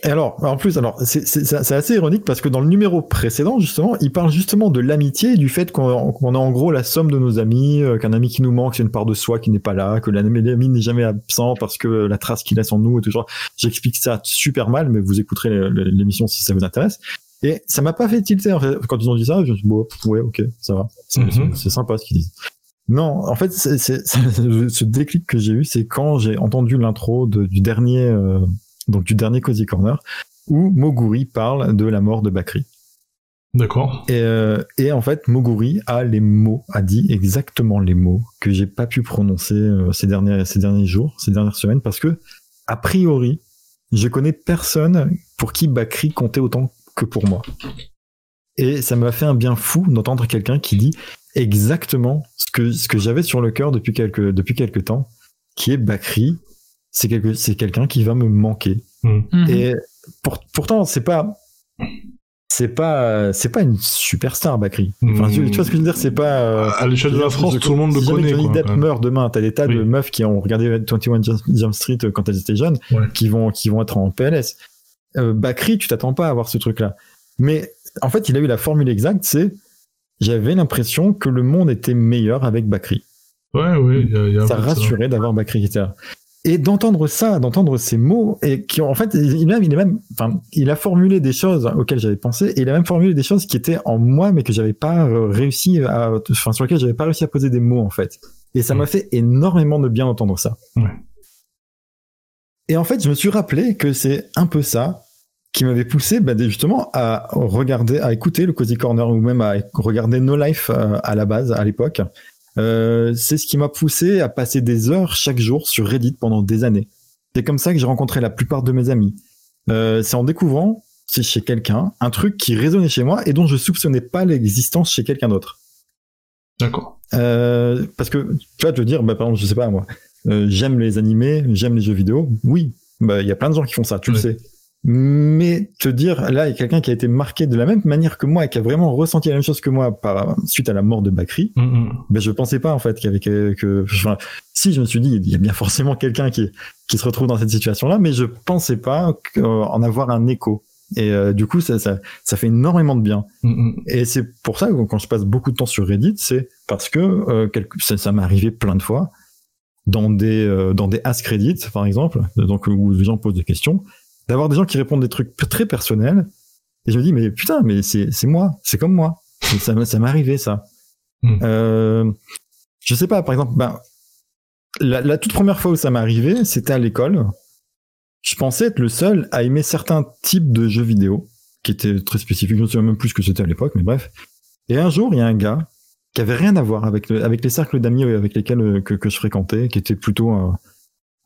Et alors, en plus, alors c'est c'est- c'est- c'est assez ironique parce que dans le numéro précédent, justement, il parle justement de l'amitié et du fait qu'on qu'on a en gros la somme de nos amis, euh, qu'un ami qui nous manque, c'est une part de soi qui n'est pas là, que l'ami n'est jamais absent parce que la trace qu'il laisse en nous est toujours. J'explique ça super mal, mais vous écouterez l'émission si ça vous intéresse. Et ça m'a pas fait tilter en fait. Quand ils ont dit ça, je me suis dit, bon, ouais, ok, ça va. C'est Mhm. c'est- c'est sympa ce qu'ils disent. Non, en fait, c'est c'est- c'est- ce déclic que j'ai eu, c'est quand j'ai entendu l'intro de- du dernier, euh, donc du dernier Cozy Corner, où Moguri parle de la mort de Bakri. D'accord. Et, euh, et en fait, Moguri a les mots, a dit exactement les mots que j'ai pas pu prononcer euh, ces derniers, ces derniers jours, ces dernières semaines, parce que, a priori, je connais personne pour qui Bakri comptait autant que pour moi. Et ça m'a fait un bien fou d'entendre quelqu'un qui dit exactement ce que, ce que j'avais sur le cœur depuis quelques, depuis quelques temps, qui est Bakri. C'est quelque, c'est quelqu'un qui va me manquer. Hmm. Mhm. Et pour- pourtant, c'est pas, c'est pas, c'est pas une superstar, Bakri. Enfin, Mm. tu, tu vois ce que je veux dire, c'est pas. euh, À l'échelle de la France, tout le monde le si jamais connaît. Johnny quoi, Depp même. meurt demain, t'as des tas de Oui. meufs qui ont regardé 21 Jump- Jump Street euh, quand elles étaient jeunes, Ouais. qui vont, qui vont être en PLS. Euh, Bakri, tu t'attends pas à avoir ce truc-là. Mais en fait, il a eu la formule exacte, c'est j'avais l'impression que le monde était meilleur avec Bakri Ouais, ouais, il y a, il y a un ça peu de ça. rassurait d'avoir Bakri qui était là. Et d'entendre ça, d'entendre ces mots, et qui ont, en fait, il, même, il, est même, enfin, il a formulé des choses auxquelles j'avais pensé, et il a même formulé des choses qui étaient en moi, mais que j'avais pas euh, réussi à, enfin, sur lesquelles j'avais pas réussi à poser des mots, en fait. Et ça Mm. m'a fait énormément de bien d'entendre ça. Ouais. Et en fait, je me suis rappelé que c'est un peu ça qui m'avait poussé bah, justement à regarder, à écouter le Cozy Corner ou même à regarder No Life euh, à la base, à l'époque. Euh, c'est ce qui m'a poussé à passer des heures chaque jour sur Reddit pendant des années. C'est comme ça que j'ai rencontré la plupart de mes amis. Euh, c'est en découvrant, c'est chez quelqu'un, un truc qui résonnait chez moi et dont je soupçonnais pas l'existence chez quelqu'un d'autre. D'accord. Euh, parce que tu vois, te dire, bah, par exemple, je sais pas moi, j'aime les animés, j'aime les jeux vidéo. Oui, bah il y a plein de gens qui font ça, tu le sais. Mais te dire, là, il y a quelqu'un qui a été marqué de la même manière que moi et qui a vraiment ressenti la même chose que moi par suite à la mort de Bakri, Mm, mm. ben je pensais pas en fait qu'il y avait que, que- enfin, si je me suis dit il y a bien forcément quelqu'un qui qui se retrouve dans cette situation là mais je pensais pas euh, en avoir un écho et euh, du coup ça, ça ça fait énormément de bien Mm, mm. et c'est pour ça que quand je passe beaucoup de temps sur Reddit c'est parce que euh, quelque- ça, ça m'est arrivé plein de fois dans des euh, dans des Ask Reddit par exemple donc où les gens posent des questions d'avoir des gens qui répondent des trucs très personnels et je me dis mais putain mais c'est moi c'est comme moi ça, m'est- ça m'est arrivé ça Mm. euh, je sais pas, par exemple, ben, la, la toute première fois où ça m'est arrivé, c'était à l'école. Je pensais être le seul à aimer certains types de jeux vidéo, qui étaient très spécifiques. Je ne sais même plus ce que c'était à l'époque, mais bref. Et un jour, il y a un gars qui avait rien à voir avec, le- avec les cercles d'amis avec lesquels euh, que, que je fréquentais, qui était plutôt un,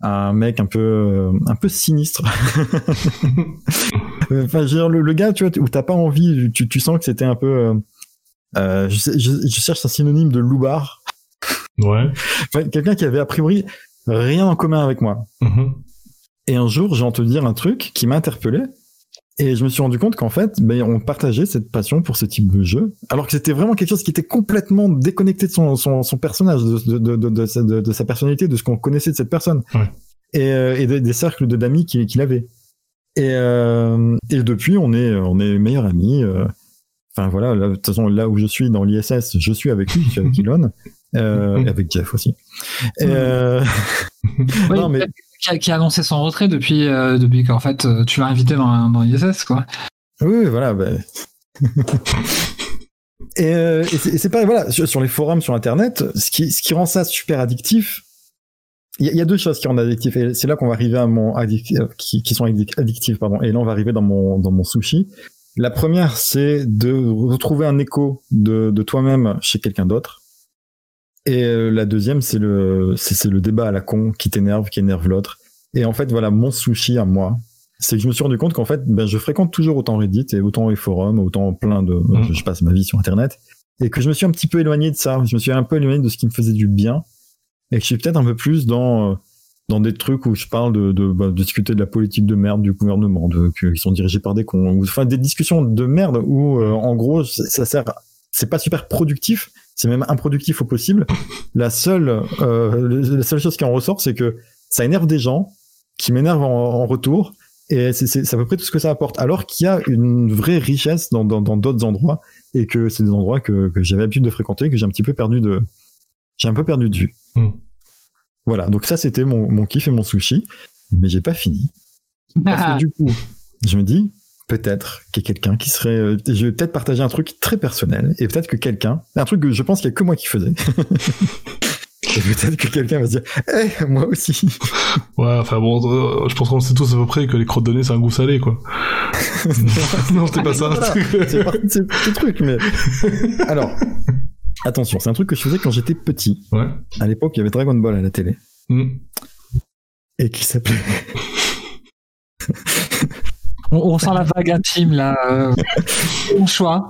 un mec un peu, un peu sinistre. enfin, je veux dire, le, le gars, tu vois, où t'as pas envie, tu, tu sens que c'était un peu. euh, euh, je, je- je cherche un synonyme de loupard. Ouais. Enfin, quelqu'un qui avait a priori rien en commun avec moi. Mhm. Et un jour, j'ai entendu dire un truc qui m'a interpellé. Et je me suis rendu compte qu'en fait, ben, on partageait cette passion pour ce type de jeu. Alors que c'était vraiment quelque chose qui était complètement déconnecté de son, son, son personnage, de, de, de, de, sa- de- sa personnalité, de ce qu'on connaissait de cette personne. Ouais. Et, euh, et des, des cercles de d'amis qu'il avait. Et, euh, et depuis, on est, on est meilleurs amis. euh. Enfin voilà, là, de toute façon, là où je suis dans l'ISS, je suis avec lui, je suis avec Elon, euh, et avec Jeff aussi. Et, euh, Ouais, non, mais qui, a, qui a annoncé son retrait depuis, euh, depuis qu'en fait euh, tu l'as invité dans, dans l'ISS, quoi. Oui, voilà. bah. et euh, et c'est pareil, voilà, sur, sur les forums, sur Internet, ce qui, ce qui rend ça super addictif, il y, a- il y a deux choses qui rendent addictif. Et c'est là qu'on va arriver à mon addic- euh, qui, qui sont addic- addictives, pardon. Et là, on va arriver dans mon, dans mon sushi. La première, c'est de retrouver un écho de, de toi-même chez quelqu'un d'autre. Et euh, la deuxième, c'est le, c'est c'est le débat à la con qui t'énerve, qui énerve l'autre. Et en fait, voilà, mon sushi à moi, c'est que je me suis rendu compte qu'en fait, ben, je fréquente toujours autant Reddit et autant les forums, autant plein de, Mhm. je, je passe ma vie sur Internet, et que je me suis un petit peu éloigné de ça. Je me suis un peu éloigné de ce qui me faisait du bien, et que je suis peut-être un peu plus dans euh, dans des trucs où je parle de de, bah, de discuter de la politique de merde du gouvernement, de qu'ils sont dirigés par des cons, ou enfin des discussions de merde où euh, en gros ça sert, c'est pas super productif, c'est même improductif au possible. La seule euh, la seule chose qui en ressort, c'est que ça énerve des gens, qui m'énervent en, en retour. Et c'est à peu près tout ce que ça apporte. Alors qu'il y a une vraie richesse dans dans dans d'autres endroits et que c'est des endroits que, que j'avais l'habitude de fréquenter, que j'ai un petit peu perdu de, j'ai un peu perdu de vue. Hmm. Voilà. Donc ça, c'était mon, mon kiff et mon sushi. Mais j'ai pas fini. Parce Ah. que du coup, je me dis, peut-être qu'il y a quelqu'un qui serait, euh, je vais peut-être partager un truc très personnel et peut-être que quelqu'un, un truc que je pense qu'il y a que moi qui faisais. et peut-être que quelqu'un va se dire, eh, moi aussi. Ouais, enfin bon, euh, je pense qu'on sait tous à peu près que les crottes de nez, c'est un goût salé, quoi. non, c'était pas ça. C'est de ce petit truc, mais. Alors, attention, c'est un truc que je faisais quand j'étais petit. ouais. À l'époque, il y avait Dragon Ball à la télé. Hmm. Et qui s'appelait. On, on sent la vague intime là. Euh, bon choix.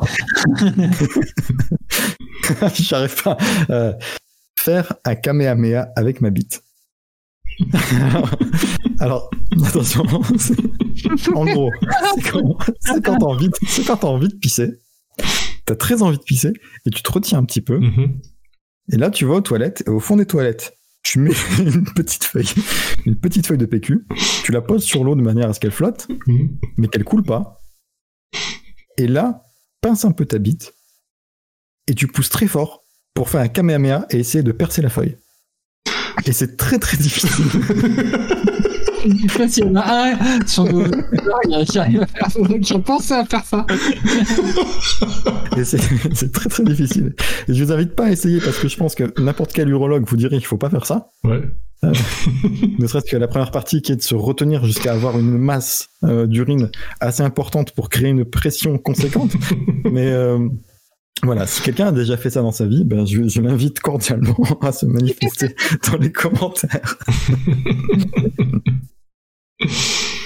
J'arrive pas. Euh, faire un Kamehameha avec ma bite. Alors, attention. En gros, c'est quand, t'as envie, de- c'est quand t'as envie de pisser. T'as très envie de pisser et tu te retiens un petit peu. Mhm. Et là, tu vas aux toilettes, et au fond des toilettes, tu mets une petite feuille, une petite feuille de PQ, tu la poses sur l'eau de manière à ce qu'elle flotte, Mhm. mais qu'elle coule pas. Et là, pince un peu ta bite, et tu pousses très fort pour faire un kamehameha et essayer de percer la feuille. Et c'est très très difficile. Ça, s'il y en a un sur nos auditeurs qui arrive à faire ça, qui a pensé à faire ça. Et c'est c'est très très difficile. Et je vous invite pas à essayer parce que je pense que n'importe quel urologue vous dirait qu'il faut pas faire ça. Ouais. ne serait-ce que la première partie qui est de se retenir jusqu'à avoir une masse euh, d'urine assez importante pour créer une pression conséquente. Mais euh, voilà, si quelqu'un a déjà fait ça dans sa vie, ben je, je l'invite cordialement à se manifester dans les commentaires.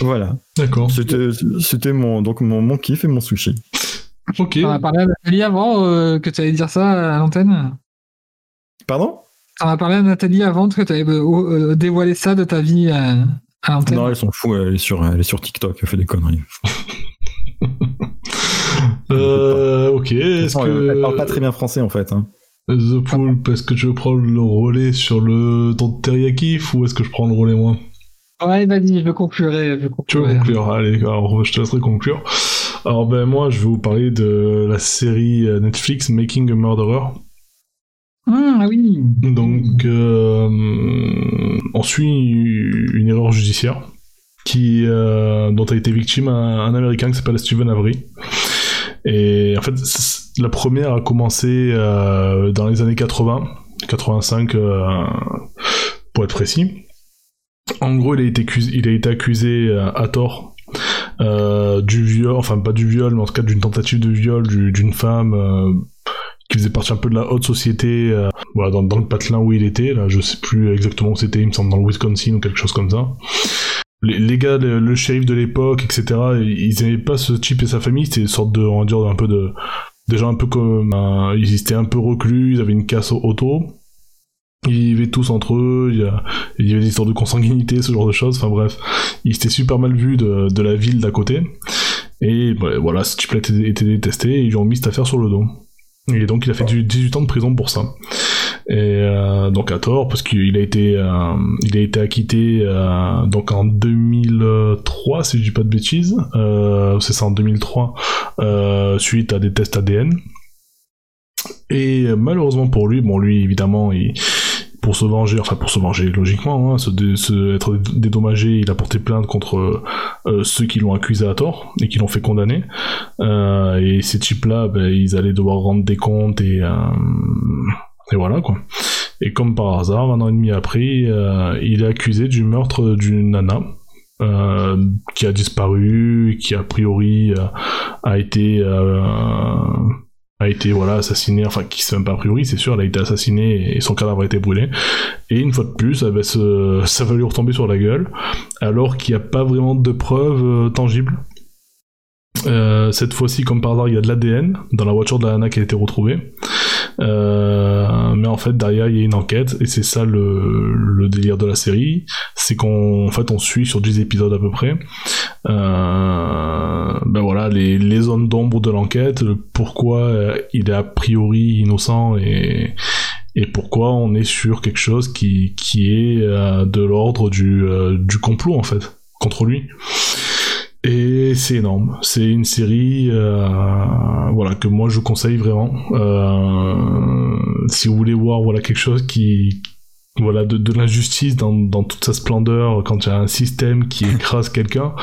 Voilà, D'accord. c'était c'était mon donc mon, mon kiff et mon sushi. Ok. T'en as parlé à Nathalie avant euh, que tu allais dire ça à l'antenne Pardon? T'en as parlé à Nathalie avant que tu allais euh, dévoiler ça de ta vie euh, à l'antenne Non, elle s'en fout, elle est sur elle est sur TikTok, elle fait des conneries. Euh, ok. Est-ce Non, elle, parle pas que très bien français en fait. hein. The Pool, est-ce que tu veux prendre le relais sur le ton teriyaki ou est-ce que je prends le relais moi? Ouais, vas-y, je veux conclure. Je Tu veux conclure. Allez, alors je te laisserai conclure. Alors ben moi, je vais vous parler de la série euh, Netflix Making a Murderer. Ah oui. Donc, euh, on suit une erreur judiciaire qui, euh, dont a été victime un, un Américain qui s'appelle Steven Avery. Et en fait, la première a commencé euh, dans les années 80 85 pour être précis. En gros, il a été accusé, il a été accusé à tort du viol, enfin pas du viol, mais en tout cas d'une tentative de viol d'une femme qui faisait partie un peu de la haute société, voilà, dans, le patelin où il était. Là, je sais plus exactement où c'était, il me semble dans le Wisconsin ou quelque chose comme ça les, gars, le, shérif de l'époque, etc., ils aimaient pas ce type et sa famille, c'était une sorte de, on va un peu de, des gens un peu comme, ils étaient un peu reclus, ils avaient une casse auto, ils vivaient tous entre eux, il y, a, il y avait des histoires de consanguinité, ce genre de choses, enfin bref, ils étaient super mal vus de, de la ville d'à côté, et bah, voilà, ce type-là était, était, détesté, et ils lui ont mis cette affaire sur le dos. Et donc il a fait 18 ans de prison pour ça. Et euh, donc à tort parce qu'il a été euh, il a été acquitté euh, donc en 2003 si je dis pas de bêtises. C'est ça en 2003 suite à des tests ADN et malheureusement pour lui bon lui évidemment il pour se venger, enfin pour se venger logiquement, hein, se, être dédommagé, il a porté plainte contre ceux qui l'ont accusé à tort et qui l'ont fait condamner. et ces types-là, ben, ils allaient devoir rendre des comptes et et voilà quoi. Et comme par hasard, un an et demi après, euh, il est accusé du meurtre d'une nana. Euh, qui a disparu, qui a priori euh, a été a été voilà assassiné, enfin qui sait même pas a priori, c'est sûr, elle a été assassinée et son cadavre a été brûlé. Et une fois de plus, eh ben, ça va lui retomber sur la gueule, alors qu'il n'y a pas vraiment de preuves tangibles. Cette fois-ci, comme par hasard, il y a de l'ADN dans la voiture de la nana qui a été retrouvée. Euh, mais en fait derrière il y a une enquête et c'est ça le, le, délire de la série, c'est qu'en fait on suit sur 10 épisodes à peu près. Euh, ben voilà les, les zones d'ombre de l'enquête, pourquoi euh, il est a priori innocent et et pourquoi on est sur quelque chose qui, qui est de l'ordre du, du complot en fait contre lui. Et c'est énorme. C'est une série, euh, voilà, que moi je conseille vraiment. Euh, si vous voulez voir, voilà, quelque chose qui, voilà, de, de l'injustice dans, dans, toute sa splendeur, quand il y a un système qui écrase quelqu'un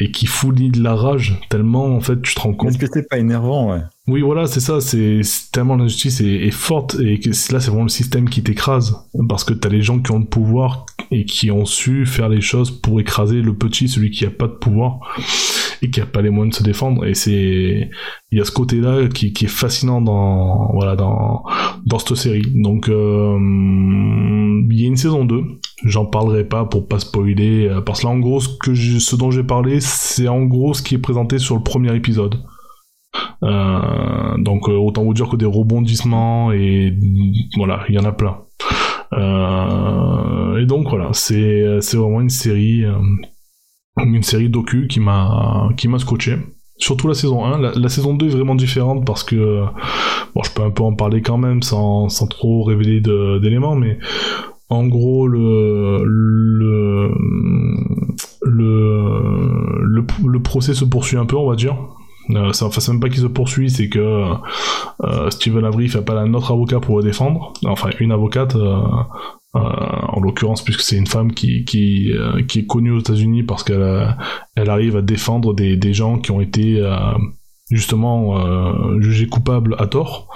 et qui fout de la rage, tellement en fait tu te rends compte. Est-ce que c'est pas énervant, ouais? Oui, voilà, c'est ça, c'est tellement l'injustice est, forte, et là, c'est vraiment le système qui t'écrase, parce que t'as les gens qui ont le pouvoir et qui ont su faire les choses pour écraser le petit, celui qui a pas de pouvoir, et qui a pas les moyens de se défendre, et c'est... Il y a ce côté-là qui, est fascinant dans, voilà, dans, dans cette série. Donc, euh, il y a une saison 2, j'en parlerai pas pour pas spoiler, euh, parce que là, en gros, ce dont j'ai parlé, c'est en gros ce qui est présenté sur le premier épisode. Euh, donc euh, autant vous dire que des rebondissements et voilà, il y en a plein. Euh, et donc voilà, c'est c'est vraiment une série une série docu qui m'a qui m'a scotché. Surtout la saison 1, la, saison 2 est vraiment différente parce que bon, je peux un peu en parler quand même sans, sans trop révéler d'éléments, mais en gros le le, le le le procès se poursuit un peu, on va dire. Euh, ça, enfin, c'est même pas qu'il se poursuit, c'est que euh, Steven Avery fait appel à un autre avocat pour le défendre. Enfin, une avocate, euh, en l'occurrence, puisque c'est une femme qui, qui, qui est connue aux États-Unis parce qu'elle elle arrive à défendre des, des gens qui ont été justement euh, jugée coupable à tort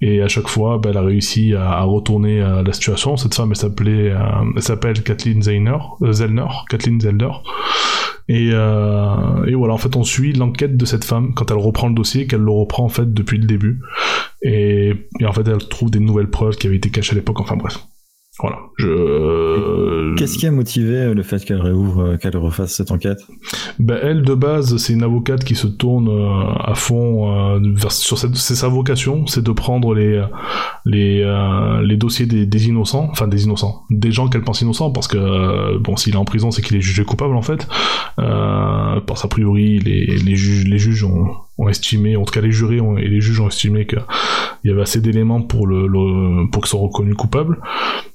et à chaque fois bah, elle a réussi à, retourner la situation cette femme s'appelait elle s'appelle Kathleen Zellner Zellner Kathleen Zellner euh, et, voilà, en fait, on suit l'enquête de cette femme quand elle reprend le dossier, qu'elle le reprend en fait depuis le début. Et, et en fait, elle trouve des nouvelles preuves qui avaient été cachées à l'époque. Enfin bref. Voilà. Je... Qu'est-ce qui a motivé euh, le fait qu'elle réouvre, euh, qu'elle refasse cette enquête? Ben, Elle, de base, c'est une avocate qui se tourne euh, à fond vers, sur cette, c'est sa vocation, c'est de prendre les, les, les dossiers des, des, innocents, enfin des innocents, des gens qu'elle pense innocents, parce que, bon, s'il est en prison, c'est qu'il est jugé coupable, en fait. parce a priori, les, les, juges, les juges ont, ont estimé, en tout cas les jurés et les juges ont estimé qu'il y avait assez d'éléments pour le, pour qu'ils soient reconnus coupables.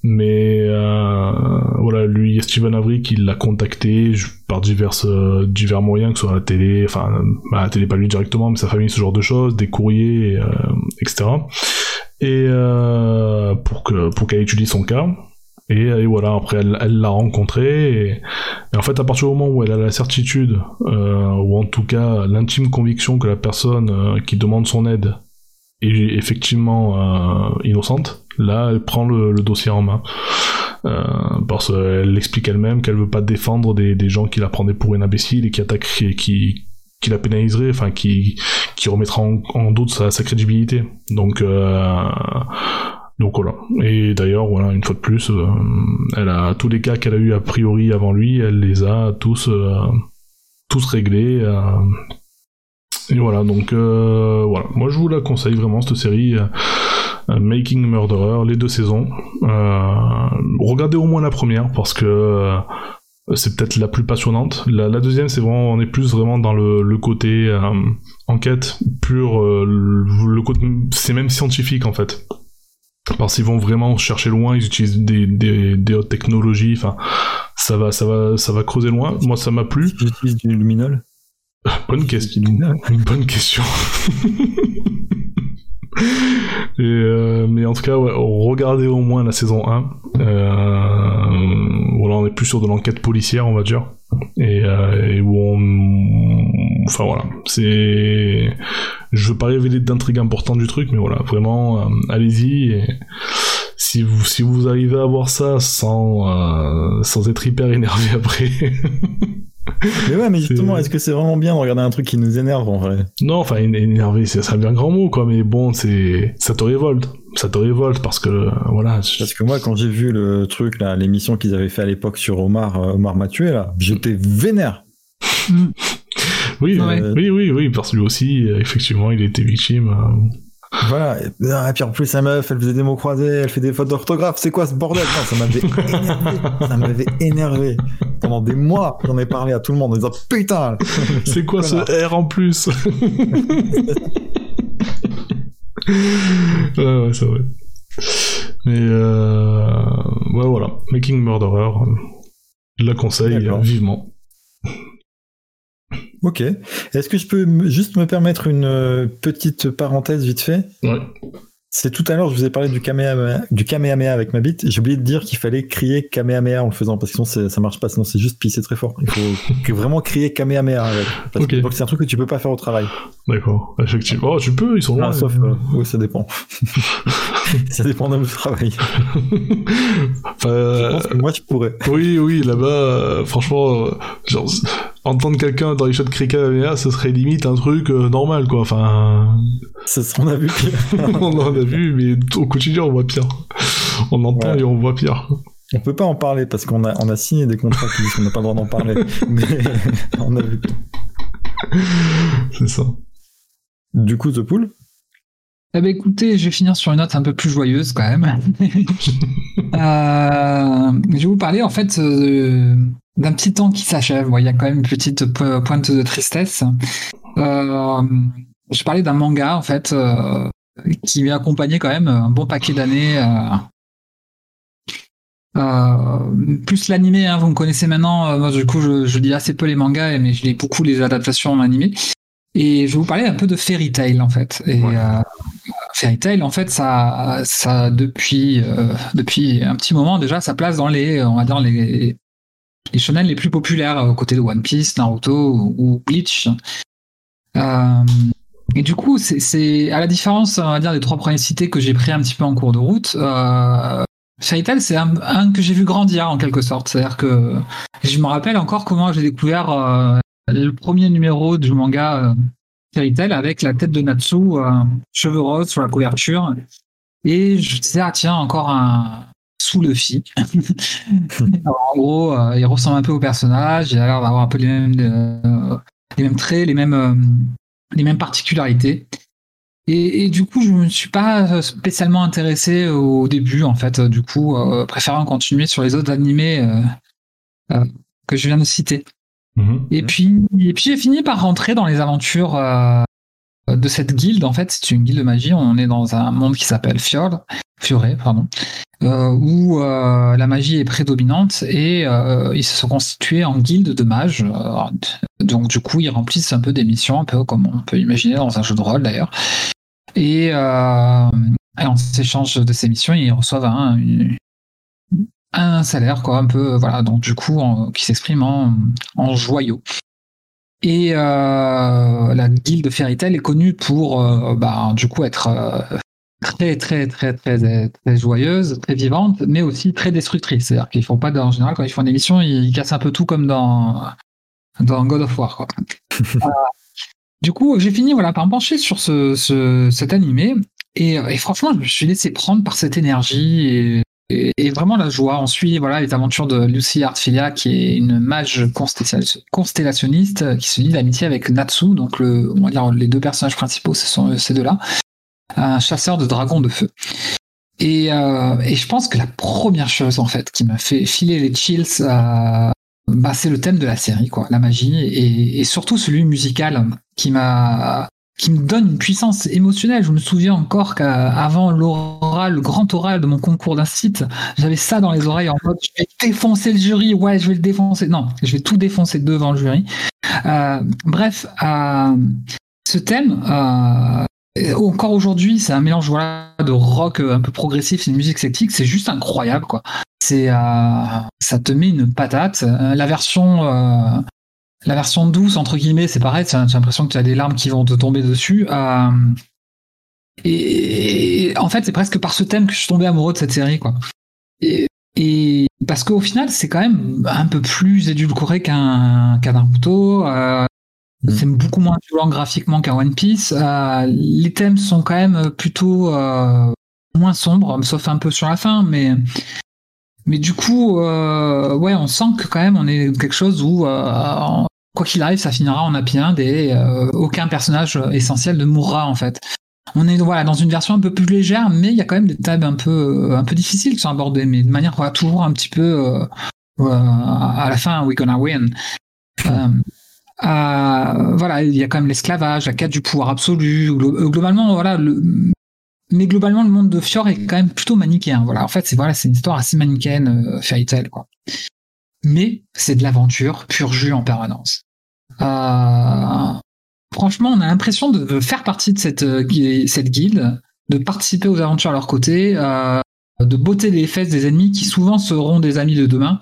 Mais euh, voilà, lui, Steven Avery, qui l'a contacté par divers euh, divers moyens, que ce soit à la télé, enfin à la télé pas lui directement, mais sa famille, ce genre de choses, des courriers, euh, etc. Et pour que pour qu'elle étudie son cas. Et, voilà, après elle l'a rencontré, et, en fait à partir du moment où elle a la certitude, euh, ou en tout cas l'intime conviction que la personne euh, qui demande son aide est effectivement innocente, là, elle prend le, dossier en main. parce qu'elle explique elle-même qu'elle veut pas défendre des, gens qui la prendraient pour une imbécile et qui attaqueraient, qui, la pénaliserait, enfin qui qui en, doute sa, crédibilité. Donc donc voilà. Et d'ailleurs, voilà, une fois de plus, euh, elle a tous les cas qu'elle a eu a priori avant lui, elle les a tous euh, tous réglés. Euh. et voilà, donc voilà. Moi, je vous la conseille vraiment cette série. Making Murderer, les deux saisons. regardez au moins la première parce que c'est peut-être la plus passionnante. La, deuxième, c'est vraiment, on est plus vraiment dans le, côté enquête pure, le côté, c'est même scientifique en fait. Parce qu'ils vont vraiment chercher loin, ils utilisent des, des, des hautes technologies, enfin, ça va, ça va, ça va creuser loin. Moi, ça m'a plu. Ils utilisent du luminol. Bonne question. Une bonne question. Et euh, mais en tout cas, regardez au moins la saison 1. Euh, voilà, on est plus sur de l'enquête policière, on va dire. Et, euh, et où on... Enfin voilà, c'est... Je veux pas révéler d'intrigue importante du truc, mais voilà, vraiment, euh, allez-y. Et si vous, si vous arrivez à voir ça sans, euh, sans être hyper énervé après... mais ouais, mais justement, est-ce que c'est vraiment bien de regarder un truc qui nous énerve en vrai? Non, enfin, énervé, c'est un bien grand mot, quoi, mais bon, c'est ça te révolte. Ça te révolte parce que, voilà. Parce que moi, quand j'ai vu le truc, là, l'émission qu'ils avaient fait à l'époque sur Omar, euh, Omar Mathieu, là, j'étais vénère. oui, euh, oui, oui, oui, parce que lui aussi, euh, effectivement, il était victime. Voilà, et puis en plus, sa meuf, elle faisait des mots croisés, elle fait des fautes d'orthographe. C'est quoi ce bordel? Non, ça m'avait énervé. Ça m'avait énervé. Pendant des mois, j'en ai parlé à tout le monde en disant Putain C'est quoi ce R en plus? Ouais, ouais, c'est vrai. Mais euh... ouais, voilà. Making Murderer, je la conseille vivement. Ok. Est-ce que je peux juste me permettre une euh, petite parenthèse vite fait? Ouais. C'est tout à l'heure, je vous ai parlé du Kamehameha, du Kamehameha avec ma bite. J'ai oublié de dire qu'il fallait crier Kamehameha en le faisant, parce que sinon ça marche pas, sinon c'est juste pisser très fort. Il faut vraiment crier Kamehameha avec. Parce que c'est un truc que tu peux pas faire au travail. D'accord, effectivement. Oh, tu peux, ils sont là. sauf, euh, oui, ça dépend. ça dépend de mon travail. je pense que moi je pourrais. Oui, oui, là-bas, euh, franchement, genre, entendre quelqu'un dans les shots Kamehameha, ce serait limite un truc euh, normal, quoi. Enfin. A vu on en a vu, mais au quotidien, on voit pire. On entend et on voit pire. On peut pas en parler parce qu'on a, on a signé des contrats qui disent qu'on n'a pas le droit d'en parler. mais on a vu. C'est ça. Du coup, The Pool? Eh ben écoutez, je vais finir sur une note un peu plus joyeuse quand même. euh, je vais vous parler en fait euh, d'un petit temps qui s'achève. Il y a quand même une petite pointe de tristesse. Euh, je parlais d'un manga en fait euh, qui m'a accompagné quand même un bon paquet d'années. plus l'animé, hein, vous me connaissez maintenant. Moi, du coup, je, je, lis assez peu les mangas, mais je lis beaucoup les adaptations en animé. Et je vais vous parler un peu de Fairy Tail en fait. Et euh, Fairy en fait, ça, ça depuis euh, depuis un petit moment déjà, ça place dans les, on va dire les les shonen les plus populaires aux côtés de One Piece, Naruto ou, Bleach. Euh, et du coup, c'est à la différence, on va dire, des trois premiers cités que j'ai pris un petit peu en cours de route. Euh, c'est un, que j'ai vu grandir en quelque sorte. C'est-à-dire que je me rappelle encore comment j'ai découvert euh, le premier numéro du manga Fairy avec la tête de Natsu, euh, cheveux roses sur la couverture. Et je disais, ah tiens, encore un sous le en gros, euh, il ressemble un peu au personnage, il a l'air d'avoir un peu les mêmes, les mêmes traits, les mêmes, les mêmes particularités. Et, du coup, je ne me suis pas spécialement intéressé au début, en fait, du coup, préférant continuer sur les autres animés que je viens de citer. Mhm. Et puis, et puis j'ai fini par rentrer dans les aventures euh, de cette guilde. En fait, c'est une guilde de magie. On est dans un monde qui s'appelle Fjord, Fioré, pardon, euh, où euh, la magie est prédominante et ils se sont constitués en guilde de mages. donc, du coup, ils remplissent un peu des missions, un peu comme on peut imaginer dans un jeu de rôle d'ailleurs. Et, en s'échange de ces missions, ils reçoivent un, un salaire, quoi, un peu, voilà, donc du coup, qui s'exprime en, en joyaux. Et euh, la guilde Fairy Tail est connue pour, euh, bah, du coup, être euh, très, très, très, très, très joyeuse, très vivante, mais aussi très destructrice. C'est-à-dire qu'ils font pas, en général, quand ils font une émission, ils cassent un peu tout comme dans, dans God of War. Quoi. Euh, du coup, j'ai fini voilà, par me pencher sur ce, ce, cet animé. Et, et franchement, je me suis laissé prendre par cette énergie et, et, vraiment la joie. On suit voilà, les aventures de Lucy Artfilia, qui est une mage constellation- constellationniste euh, qui se lie d'amitié avec Natsu. Donc, le, on va dire les deux personnages principaux, ce sont euh, ces deux-là. Un chasseur de dragons de feu. Et, euh, et je pense que la première chose, en fait, qui m'a fait filer les chills, bah, c'est le thème de la série, quoi, la magie, et surtout celui musical qui m'a qui me donne une puissance émotionnelle. Je me souviens encore qu'avant l'oral, le grand oral de mon concours d'un site, j'avais ça dans les oreilles en mode je vais défoncer le jury, ouais, je vais le défoncer. Non, je vais tout défoncer devant le jury. Euh, bref, euh, ce thème, euh, encore aujourd'hui, c'est un mélange voilà, de rock un peu progressif et de musique celtique, c'est juste incroyable, quoi. C'est, euh, ça te met une patate. Euh, La version, la version douce entre guillemets, c'est pareil. J'ai l'impression que tu as des larmes qui vont te tomber dessus. Euh, et, et en fait, c'est presque par ce thème que je suis tombé amoureux de cette série, quoi. Et, et parce qu'au final, c'est quand même un peu plus édulcoré qu'un qu'un Naruto. Euh, Mm. C'est beaucoup moins violent graphiquement qu'un One Piece. Euh, les thèmes sont quand même plutôt moins sombres, sauf un peu sur la fin, mais mais du coup, euh, ouais, on sent que quand même on est quelque chose où euh, quoi qu'il arrive, ça finira en happy end et euh, aucun personnage essentiel ne mourra en fait. On est voilà dans une version un peu plus légère, mais il y a quand même des thèmes un peu un peu difficiles qui sont abordés, mais de manière voilà, toujours un petit peu euh, euh, à la fin, we gonna win. Euh, euh, voilà, il y a quand même l'esclavage, la quête du pouvoir absolu. glo- Globalement, voilà, le, mais globalement, le monde de Fior est quand même plutôt manichéen. Voilà, en fait, c'est voilà, c'est une histoire assez manichéenne, euh, fairy tale, quoi. Mais c'est de l'aventure, pur jus en permanence. Euh, franchement, on a l'impression de faire partie de cette, euh, cette guilde, de participer aux aventures à leur côté, euh, de botter les fesses des ennemis qui souvent seront des amis de demain.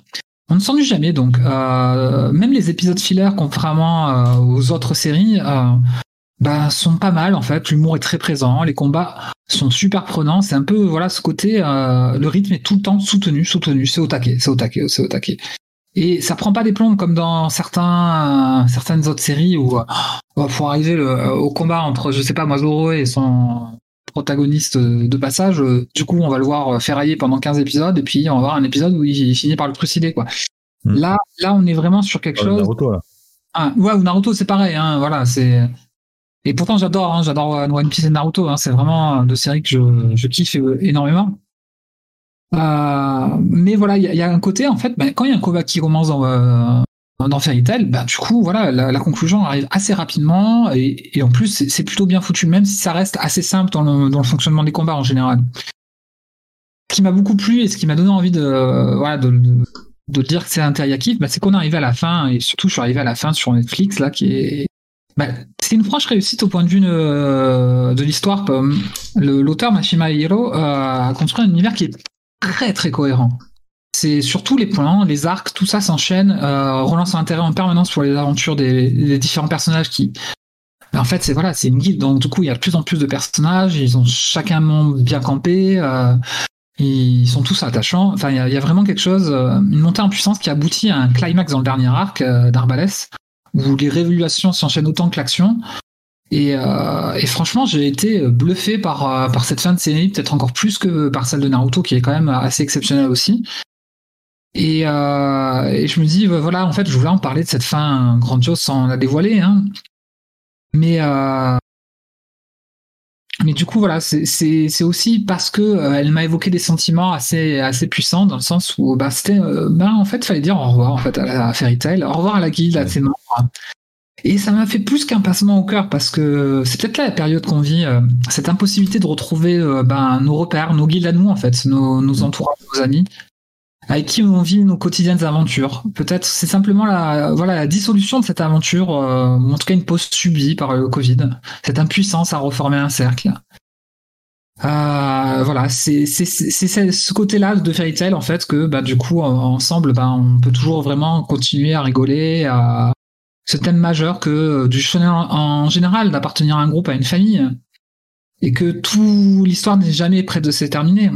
On ne s'ennuie jamais, donc euh, même les épisodes filler, contrairement aux autres séries, bah, sont pas mal en fait. L'humour est très présent, les combats sont super prenants. C'est un peu voilà ce côté, euh, le rythme est tout le temps soutenu, soutenu. C'est au taquet, c'est au taquet, c'est au taquet. Et ça prend pas des plombs comme dans certains, euh, certaines autres séries où euh, pour arriver le- au combat entre, je sais pas, moi, Zoro et son protagoniste de passage, euh, du coup, on va le voir ferrailler pendant 15 épisodes et puis on va voir un épisode où il, il finit par le trucider, quoi. Mm. Là, là, on est vraiment sur quelque chose. Naruto, là. Ah, ouais, ou Naruto, c'est pareil, hein, voilà, c'est. Et pourtant, j'adore, hein, j'adore One Piece et Naruto, hein, c'est vraiment deux séries que je, kiffe euh, énormément. Euh, mais voilà, il y, a- un côté, en fait, ben, quand il y a un combat qui commence dans, euh, dans Fairy Tail, ben, du coup, voilà, la, conclusion arrive assez rapidement, et, en plus, c'est plutôt bien foutu, même si ça reste assez simple dans le, fonctionnement des combats en général. Ce qui m'a beaucoup plu et ce qui m'a donné envie de, euh, voilà, de, dire que c'est un bah, c'est qu'on est arrivé à la fin, et surtout je suis arrivé à la fin sur Netflix, là, qui est... bah, c'est une franche réussite au point de vue de, de l'histoire. L'auteur Mashima Hiro euh, a construit un univers qui est très très cohérent. C'est surtout les plans, les arcs, tout ça s'enchaîne, euh, relance l'intérêt en permanence pour les aventures des, différents personnages qui... bah, en fait, c'est voilà, c'est une guilde, donc du coup, il y a de plus en plus de personnages, ils ont chacun bien campé, euh, ils sont tous attachants. Enfin, il y, a- vraiment quelque chose, euh, une montée en puissance qui aboutit à un climax dans le dernier arc euh, d'Arbalès, où les révélations s'enchaînent autant que l'action. Et, euh, et franchement, j'ai été bluffé par, euh, par cette fin de série, peut-être encore plus que par celle de Naruto, qui est quand même assez exceptionnelle aussi. Et, euh, et je me dis, euh, voilà, en fait, je voulais en parler de cette fin grandiose sans la dévoiler. Hein. Mais, euh, mais du coup, voilà, c'est- aussi parce que euh, elle m'a évoqué des sentiments assez, assez puissants, dans le sens où bah, c'était, euh, bah, en fait, fallait dire au revoir en fait, à la Fairy Tail, au revoir à la guilde, à ses membres. Et ça m'a fait plus qu'un passement au cœur parce que c'est peut-être là la période qu'on vit, euh, cette impossibilité de retrouver ben, nos repères, nos guildes à nous en fait, nos, nos entourages, nos amis, avec qui on vit nos quotidiennes aventures. Peut-être c'est simplement la, voilà, la dissolution de cette aventure, euh, en tout cas une pause subie par le Covid, cette impuissance à reformer un cercle. Euh, voilà, c'est c'est- ce côté-là de Fairy Tail en fait que bah, du coup en- ensemble bah, on peut toujours vraiment continuer à rigoler, à, ce thème majeur que euh, du shonen en, général, d'appartenir à un groupe, à une famille, et que toute l'histoire n'est jamais près de se terminer.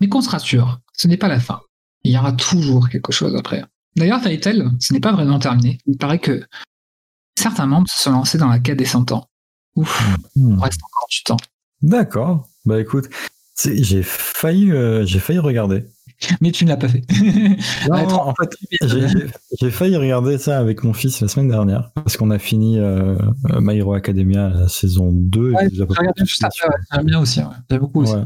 Mais qu'on se rassure, ce n'est pas la fin. Il y aura toujours quelque chose après. D'ailleurs, Fairy Tail, ce n'est pas vraiment terminé. Il paraît que certains membres se sont lancés dans la quête des 100 ans. Ouf, Hmm. il reste encore du temps. D'accord. Bah écoute, j'ai failli, euh, j'ai failli regarder. Mais tu ne l'as pas fait. Non, en fait, j'ai- failli regarder ça avec mon fils la semaine dernière parce qu'on a fini euh, euh, My Hero Academia la saison 2. et Ouais, j'ai regardé juste après. J'aime bien aussi. ouais. J'aime beaucoup aussi. Ouais.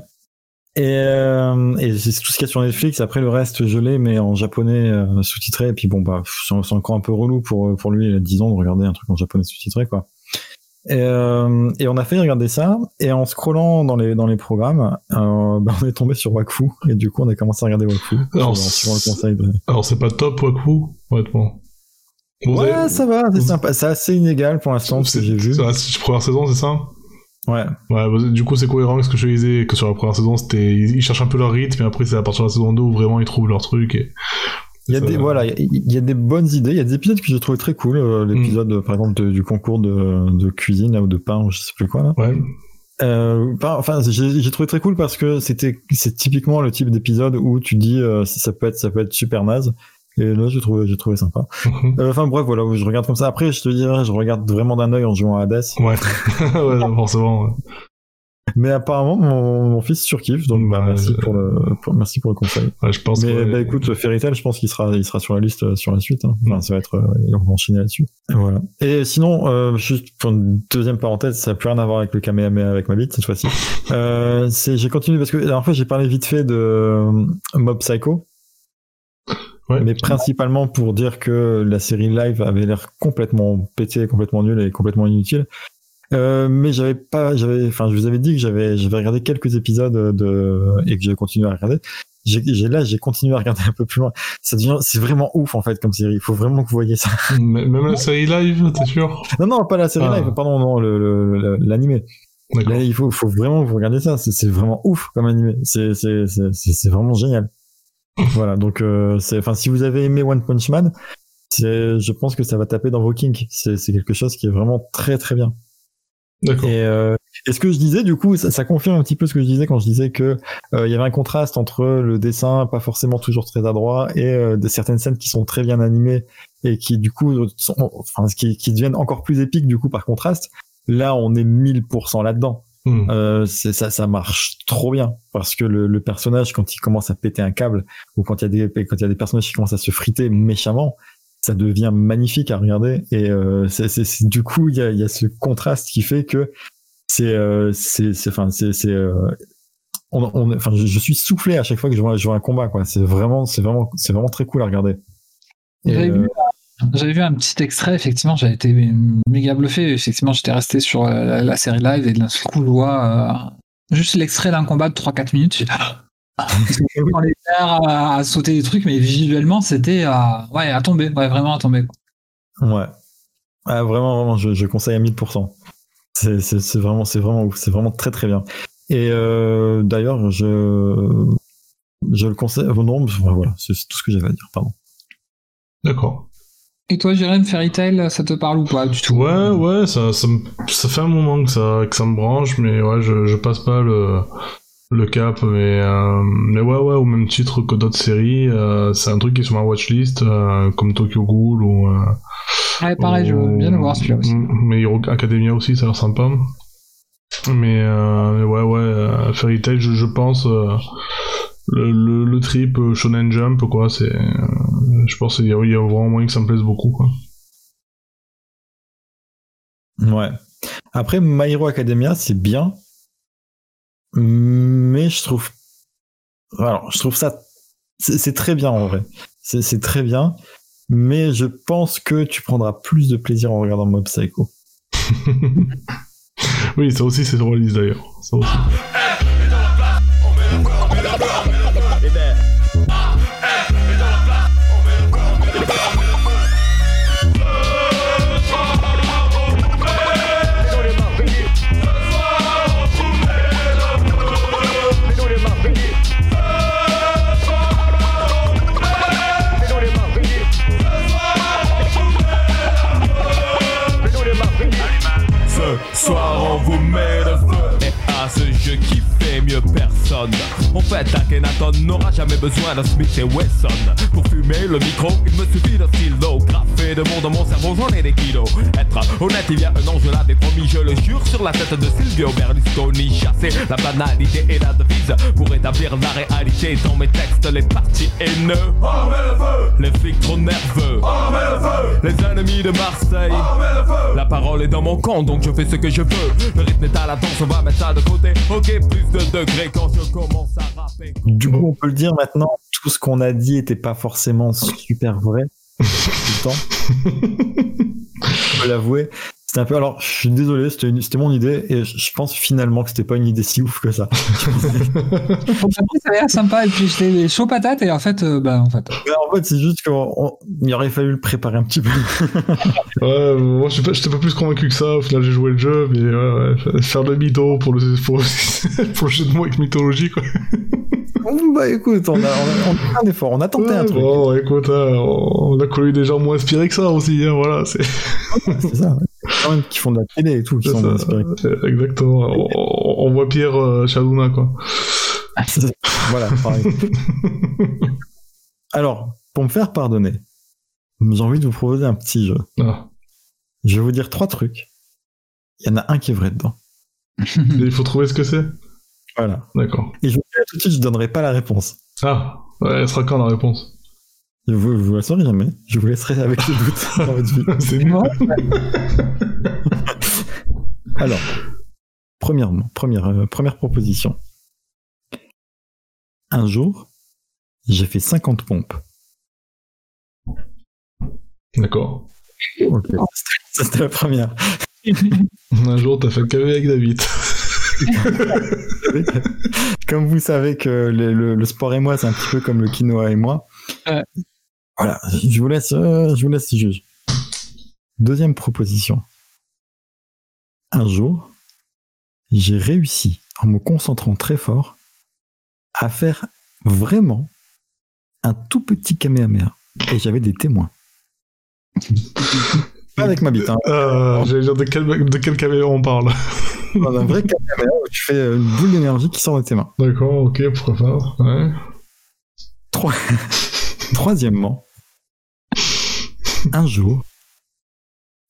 Et, euh, et c'est tout ce qu'il y a sur Netflix. Après, le reste, je l'ai, mais en japonais euh, sous-titré. Et puis bon, bah, c'est encore un peu relou pour, pour lui, il a 10 ans, de regarder un truc en japonais sous-titré, quoi. Et, euh, et on a fait regarder ça. Et en scrollant dans les, dans les programmes, euh, bah, on est tombé sur Wakfu. Et du coup, on a commencé à regarder Wakfu. Alors, de... C'est pas top, Wakfu, honnêtement. Vous Ouais, avez- ça va, c'est vous- sympa. C'est assez inégal pour l'instant, ce que j'ai vu. C'est la première saison, c'est ça? Ouais. Ouais, bah, du coup, c'est cohérent avec ce que je disais, que sur la première saison, c'était, ils, ils cherchent un peu leur rythme, et après, c'est à partir de la saison 2 où vraiment ils trouvent leur truc, et Il y a Ça- des voilà, il y, a des bonnes idées. Il y a des épisodes que j'ai trouvé très cool. euh, L'épisode, euh, par exemple, de- du concours de, de cuisine là, ou de pain, ou je sais plus quoi. Là. ouais. Euh, pas- enfin, j'ai j'ai trouvé très cool parce que c'était c'est typiquement le type d'épisode où tu dis euh, ça peut être ça peut être super naze. Et là, j'ai trouvé j'ai trouvé sympa. Mhm. Euh, Enfin bref, voilà, je regarde comme ça. Après, je te dirais, je regarde vraiment d'un œil en jouant à Hades. Ouais, ouais, forcément. ouais. Mais apparemment, mon, mon fils surkiffe, donc bah, Ouais, merci je- pour le pour- merci pour le conseil. Ouais, je pense Mais bah écoute, Fairy Tail, je pense qu'il sera, il sera sur la liste euh, sur la suite. Hein. Enfin, ça va être, euh, on va enchaîner là-dessus. Voilà. Et sinon, euh, juste pour une deuxième parenthèse, ça n'a plus rien à voir avec le Kamehameha avec ma bite cette fois-ci. euh, c'est, j'ai continué parce que la dernière fois j'ai parlé vite fait de Mob Psycho. Ouais. Mais principalement pour dire que la série live avait l'air complètement pétée, complètement nulle et complètement inutile. Euh, mais j'avais pas, j'avais, enfin, je vous avais dit que j'avais, j'avais regardé quelques épisodes de, et que j'avais continué à regarder. J'ai, j'ai- là, j'ai continué à regarder un peu plus loin. Ça devient, c'est vraiment ouf, en fait, comme série. Il faut vraiment que vous voyez ça. Même la série live, t'es sûr? Non, non, pas la série Ah. live, pardon, non, le, l'animé. Là, il faut, faut vraiment que vous regardiez ça. C'est, vraiment ouf comme animé. C'est, c'est, c'est, c'est vraiment génial. Voilà. Donc, euh, c'est, enfin, si vous avez aimé One Punch Man, c'est, je pense que ça va taper dans vos kinks. C'est, c'est quelque chose qui est vraiment très, très bien. D'accord. Et, euh, et ce que je disais, du coup, ça, ça confirme un petit peu ce que je disais quand je disais que euh, il y avait un contraste entre le dessin pas forcément toujours très adroit et euh, de certaines scènes qui sont très bien animées et qui du coup sont, enfin, qui, qui deviennent encore plus épiques du coup par contraste. Là, on est 1000% là-dedans. Hmm. Euh, c'est ça, ça marche trop bien parce que le, le personnage quand il commence à péter un câble ou quand il y a des quand il y a des personnages qui commencent à se friter méchamment, ça devient magnifique à regarder et euh, c'est, c'est, c'est- du coup il y a, il y a ce contraste qui fait que c'est euh, c'est c'est enfin c'est c'est euh, on, on- enfin je, je suis soufflé à chaque fois que je vois, je vois un combat quoi c'est vraiment c'est vraiment c'est vraiment très cool à regarder Et, J'avais euh, vu, j'avais vu un petit extrait, effectivement, j'avais été méga bluffé. Effectivement, j'étais resté sur euh, la, la série live et d'un seul coup, je vois euh, juste l'extrait d'un combat de 3-4 minutes. Dit, Ah dans les airs à, à sauter des trucs, mais visuellement, c'était à, ouais, à tomber, ouais, vraiment à tomber. quoi. Ouais. Ah, vraiment, vraiment, je, je conseille à 1000%. C'est, c'est, c'est vraiment, c'est vraiment ouf. C'est vraiment très, très bien. Et euh, d'ailleurs, je, je le conseille. oh non, voilà, c'est, c'est tout ce que j'avais à dire, pardon. D'accord. Et toi, Jérém, Fairy Tail, ça te parle ou pas du tout? Ouais, ouais, ça, ça, ça fait un moment que ça, que ça me branche, mais ouais, je, je passe pas le, le cap, mais, euh, mais ouais, ouais, au même titre que d'autres séries, euh, c'est un truc qui est sur ma watchlist, euh, comme Tokyo Ghoul ou. euh, Ouais, pareil, je veux bien le voir celui-là aussi. Mm, Mais Hero Academia aussi, ça a l'air sympa. Mais, euh, mais ouais, ouais, euh, Fairy Tail, je, je pense. Le, le, le trip euh, Shonen Jump, quoi, c'est. euh, je pense qu'il y, a il y a vraiment moyen que ça me plaise beaucoup, quoi. Ouais. Après, My Hero Academia, c'est bien. Mais je trouve. Alors, je trouve ça. C'est, très bien en vrai. C'est, c'est très bien. Mais je pense que tu prendras plus de plaisir en regardant Mob Psycho. oui, ça aussi, c'est sur la liste d'ailleurs. Ça aussi. fait, Akhenaton n'aura jamais besoin d'un Smith et Wesson. Pour fumer le micro, il me suffit d'un stylo. Graffé de mots dans mon cerveau, j'en ai des kilos. Être honnête, il y a un an, je l'avais promis, je le jure, sur la tête de Silvio Berlusconi. Chasser la banalité et la devise pour établir la réalité dans mes textes, les parties haineux. Les flics trop nerveux. Les ennemis de Marseille. La parole est dans mon camp, donc je fais ce que je veux. Le rythme est à la danse, on va mettre ça de côté. Ok, plus de degrés quand je commence à. Du coup, on peut le dire maintenant, tout ce qu'on a dit était pas forcément super vrai tout le temps. On peut l'avouer. C'était un peu. Alors, je suis désolé, c'était une- c'était mon idée et je pense finalement que c'était pas une idée si ouf que ça. Ça a l'air sympa et puis j'étais chaud patate et en fait, euh, bah en fait. Mais en fait, c'est juste qu'il aurait fallu le préparer un petit peu. Ouais, moi je j'étais pas plus convaincu que ça. Au final, j'ai joué le jeu, mais ouais, ouais, faire le mytho pour le, pour, pour le jeu de mots avec mythologie, quoi. Bon, bah écoute, on a, on a, on a fait un effort, on a tenté un truc. Bon, écoute, hein, on a connu des gens moins inspirés que ça aussi, hein, voilà, c'est C'est ça. ouais. Quand même qui font de la télé et tout, qui sont ça. inspirés. Exactement. On, on voit Pierre euh, quoi. voilà, pareil. Alors, pour me faire pardonner, j'ai envie de vous proposer un petit jeu. Ah. Je vais vous dire trois trucs. Il y en a un qui est vrai dedans. Il faut trouver ce que c'est? Voilà. D'accord. Et je vous dirai tout de suite, je donnerai pas la réponse. Ah, ouais, elle sera quand la réponse? Vous, je vous la saurai jamais. Je vous laisserai avec le doute dans votre vie. C'est. Alors, premièrement, première, euh, première proposition. Un jour, j'ai fait 50 pompes. D'accord. Ok. Ça, c'était la première. Un jour, t'as fait le café avec David. Comme vous savez que le, le- le sport et moi, c'est un petit peu comme le quinoa et moi. Ouais. Voilà, je vous laisse, euh, je vous laisse juger. Deuxième proposition. Un jour, j'ai réussi, en me concentrant très fort, à faire vraiment un tout petit kamehameha. Et j'avais des témoins. Pas avec ma bite, hein. Euh, J'allais dire de quel, de quel caméra on parle. Dans un vrai où tu fais une boule d'énergie qui sort de tes mains. D'accord, ok, pourquoi pas. Ouais. Trois- Troisièmement, un jour,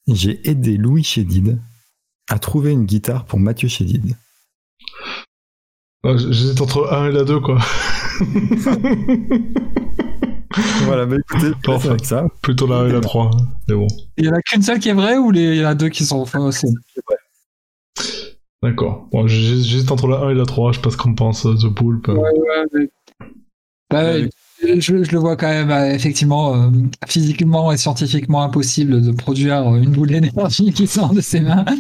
j'ai aidé Louis Chédid à trouver une guitare pour Mathieu Chédid. Ouais, J'hésite entre 1 et la 2, quoi. Voilà, bah écoutez, Parfait. avec ça. Plutôt la 1 et la 3. hein. Mais bon. Il y en a qu'une seule qui est vraie ou les- il y en a deux qui sont fausses D'accord. Bon, j'hé- j'hésite entre la 1 et la 3. Je sais pas ce qu'on pense, euh, The Poulpe. Bah, Ouais. Je, je le vois quand même euh, effectivement euh, physiquement et scientifiquement impossible de produire une boule d'énergie qui sort de ses mains.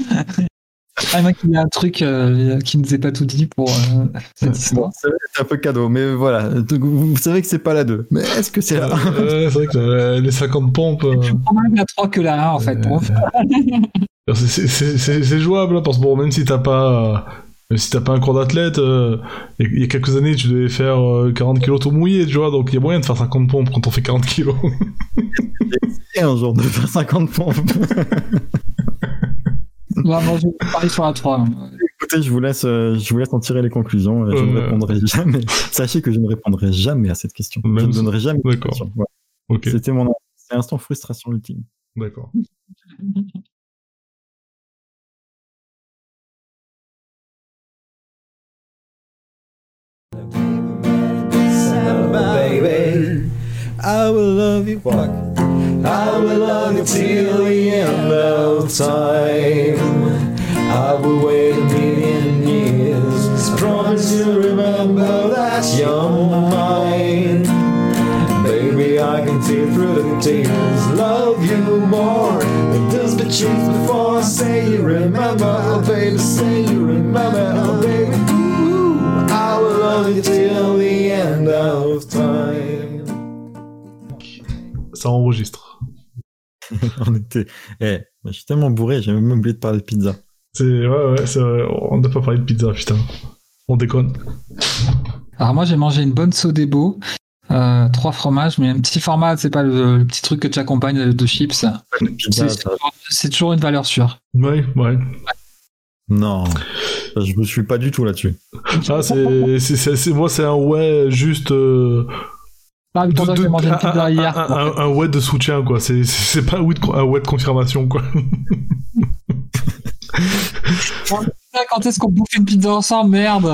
Moins qu'il y ait un truc euh, qui ne nous ait pas tout dit pour euh, cette histoire. Bon, c'est vrai que c'est un peu cadeau, mais voilà. Donc, Vous vous savez que c'est pas la 2. Mais est-ce que c'est la 1 Ouais, c'est vrai que euh, les 50 pompes. euh, Je prends même la 3 que la 1 en fait. C'est- c'est- C'est c'est- c'est jouable, hein, parce que bon, même si t'as pas. Euh, même si t'as pas un cours d'athlète, euh, il y a- il y a quelques années, tu devais faire euh, 40 kilos tout mouillé, tu vois, donc il y a moyen de faire 50 pompes quand on fait 40 kilos. Et un jour de faire 50 pompes. Vraiment, je parie sur la 3. hein. Écoutez, je vous laisse, euh, je vous laisse en tirer les conclusions. euh, Je ne Ouais. répondrai jamais. Sachez que je ne répondrai jamais à cette question. Même je ne donnerai jamais de D'accord. ok, C'était mon instant frustration ultime. d'accord. Love you, fuck. I will love you till the end of time. I will wait a million years. Promise you remember that you're mine. Baby, I can see through the tears. Love you more than just the truth before I say you remember. Oh, baby, say you remember. Oh, baby, ooh, I will love you till the end of time. Ça enregistre. On était. Eh, je suis tellement bourré, j'ai même oublié de parler de pizza. C'est ouais ouais, c'est vrai, on n'a pas parlé de pizza, putain. On déconne. Alors moi j'ai mangé une bonne sodebo, euh, trois fromages, mais un petit format, c'est pas le, le petit truc que tu accompagnes de chips. Pizza, C'est toujours une valeur sûre. Ouais, ouais. Non, je me suis pas du tout là-dessus. Ah, c'est, c'est, c'est- c'est- moi, c'est un ouais juste. euh, Ah, de- de- mangé une un, pizza un- hier. un- un- un ouais de soutien, quoi. C'est, pas un ouais de, un ouais de confirmation, quoi. Quand est-ce qu'on bouffe une pizza ensemble? Merde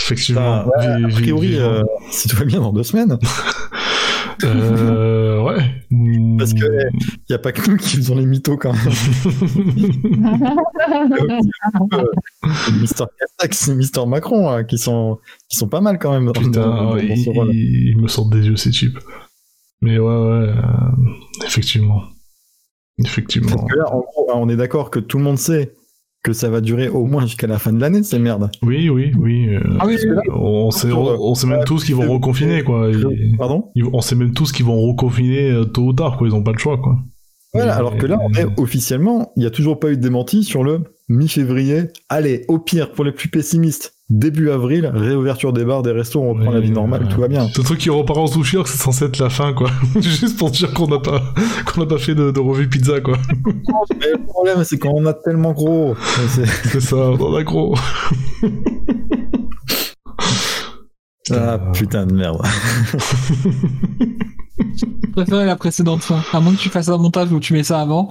Effectivement. Vi- A priori, euh, si tout va bien dans deux semaines, Euh, ouais. Parce que, eh, il y a pas que nous qui faisons les mythos quand même. Mister Castex et Mister Macron, hein, qui sont qui sont pas mal quand même. Putain, dans- ouais, ce il, rôle. il- il me sort des yeux, ces types. Mais ouais, ouais, euh, effectivement. Effectivement. Parce que là, en gros, on est d'accord que tout le monde sait que ça va durer au moins jusqu'à la fin de l'année, ces merdes. Oui, oui, oui. euh, Ah oui, on, sait, on, on sait même tous qu'ils vont reconfiner, quoi. Ils- Pardon? ils- on sait même tous qu'ils vont reconfiner euh, tôt ou tard, quoi. Ils ont pas le choix, quoi. Voilà, alors que là, on est officiellement, il n'y a toujours pas eu de démenti sur le mi-février. Allez, au pire, pour les plus pessimistes, début avril, réouverture des bars, des restos, on reprend la vie normale, ouais. tout va bien. Ce truc qui repart en sushi, alors que c'est censé être la fin, quoi. Juste pour dire qu'on n'a pas, qu'on n'a pas fait de, de revue pizza, quoi. Mais le problème, c'est qu'on a tellement gros. C'est- C'est ça, on en a gros. Ah putain de merde. je préférais la précédente fin. À moins que tu fasses un montage où tu mets ça avant.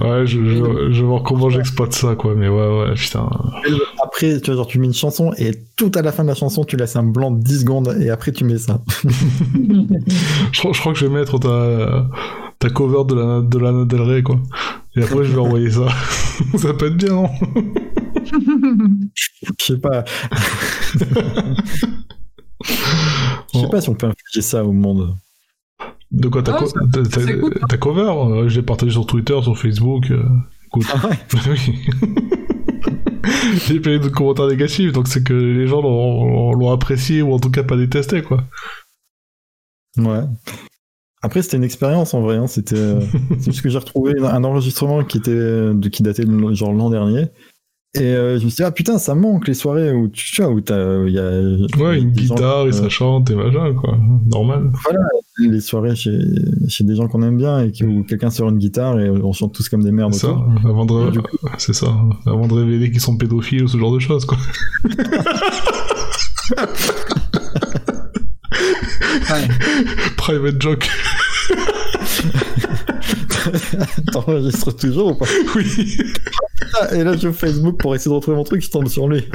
Ouais, je, je, je vais voir comment j'exploite ça, quoi. Mais ouais, ouais, putain. Après, tu vois, genre, tu mets une chanson et tout à la fin de la chanson, tu laisses un blanc de 10 secondes et après, tu mets ça. Je, crois- je crois que je vais mettre ta, ta cover de la, de Lana Del Rey, quoi. Et après, je vais envoyer ça. ça peut être bien, non? Je sais pas. Je sais pas si on peut infliger ça au monde. De quoi ta, Ah, co- cool. ta cover euh, Je l'ai partagé sur Twitter, sur Facebook. euh, écoute. Ah ouais oui. J'ai pas eu de commentaires négatifs, donc c'est que les gens l'ont apprécié ou en tout cas pas détesté, quoi. Ouais. Après, c'était une expérience en vrai. hein. C'était euh, c'est juste que j'ai retrouvé un enregistrement qui était qui datait de genre l'an dernier. Et euh, je me suis dit, ah putain, ça manque les soirées où tu, tu vois, où t'as, il y a. Ouais, une des gens- guitare et euh, ça chante et machin, quoi. Normal. les soirées chez, chez des gens qu'on aime bien et qui, où quelqu'un sort une guitare et on chante tous comme des merdes C'est ça, avant de, c'est ça, avant de révéler qu'ils sont pédophiles ou ce genre de choses, quoi. Private joke. T'enregistres toujours ou pas oui. Ah, Et là, je Facebook pour essayer de retrouver mon truc, je tombe sur lui.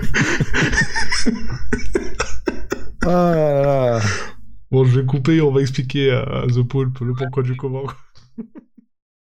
ah là là. Bon, je vais couper et on va expliquer à The Poulpe le pourquoi du comment.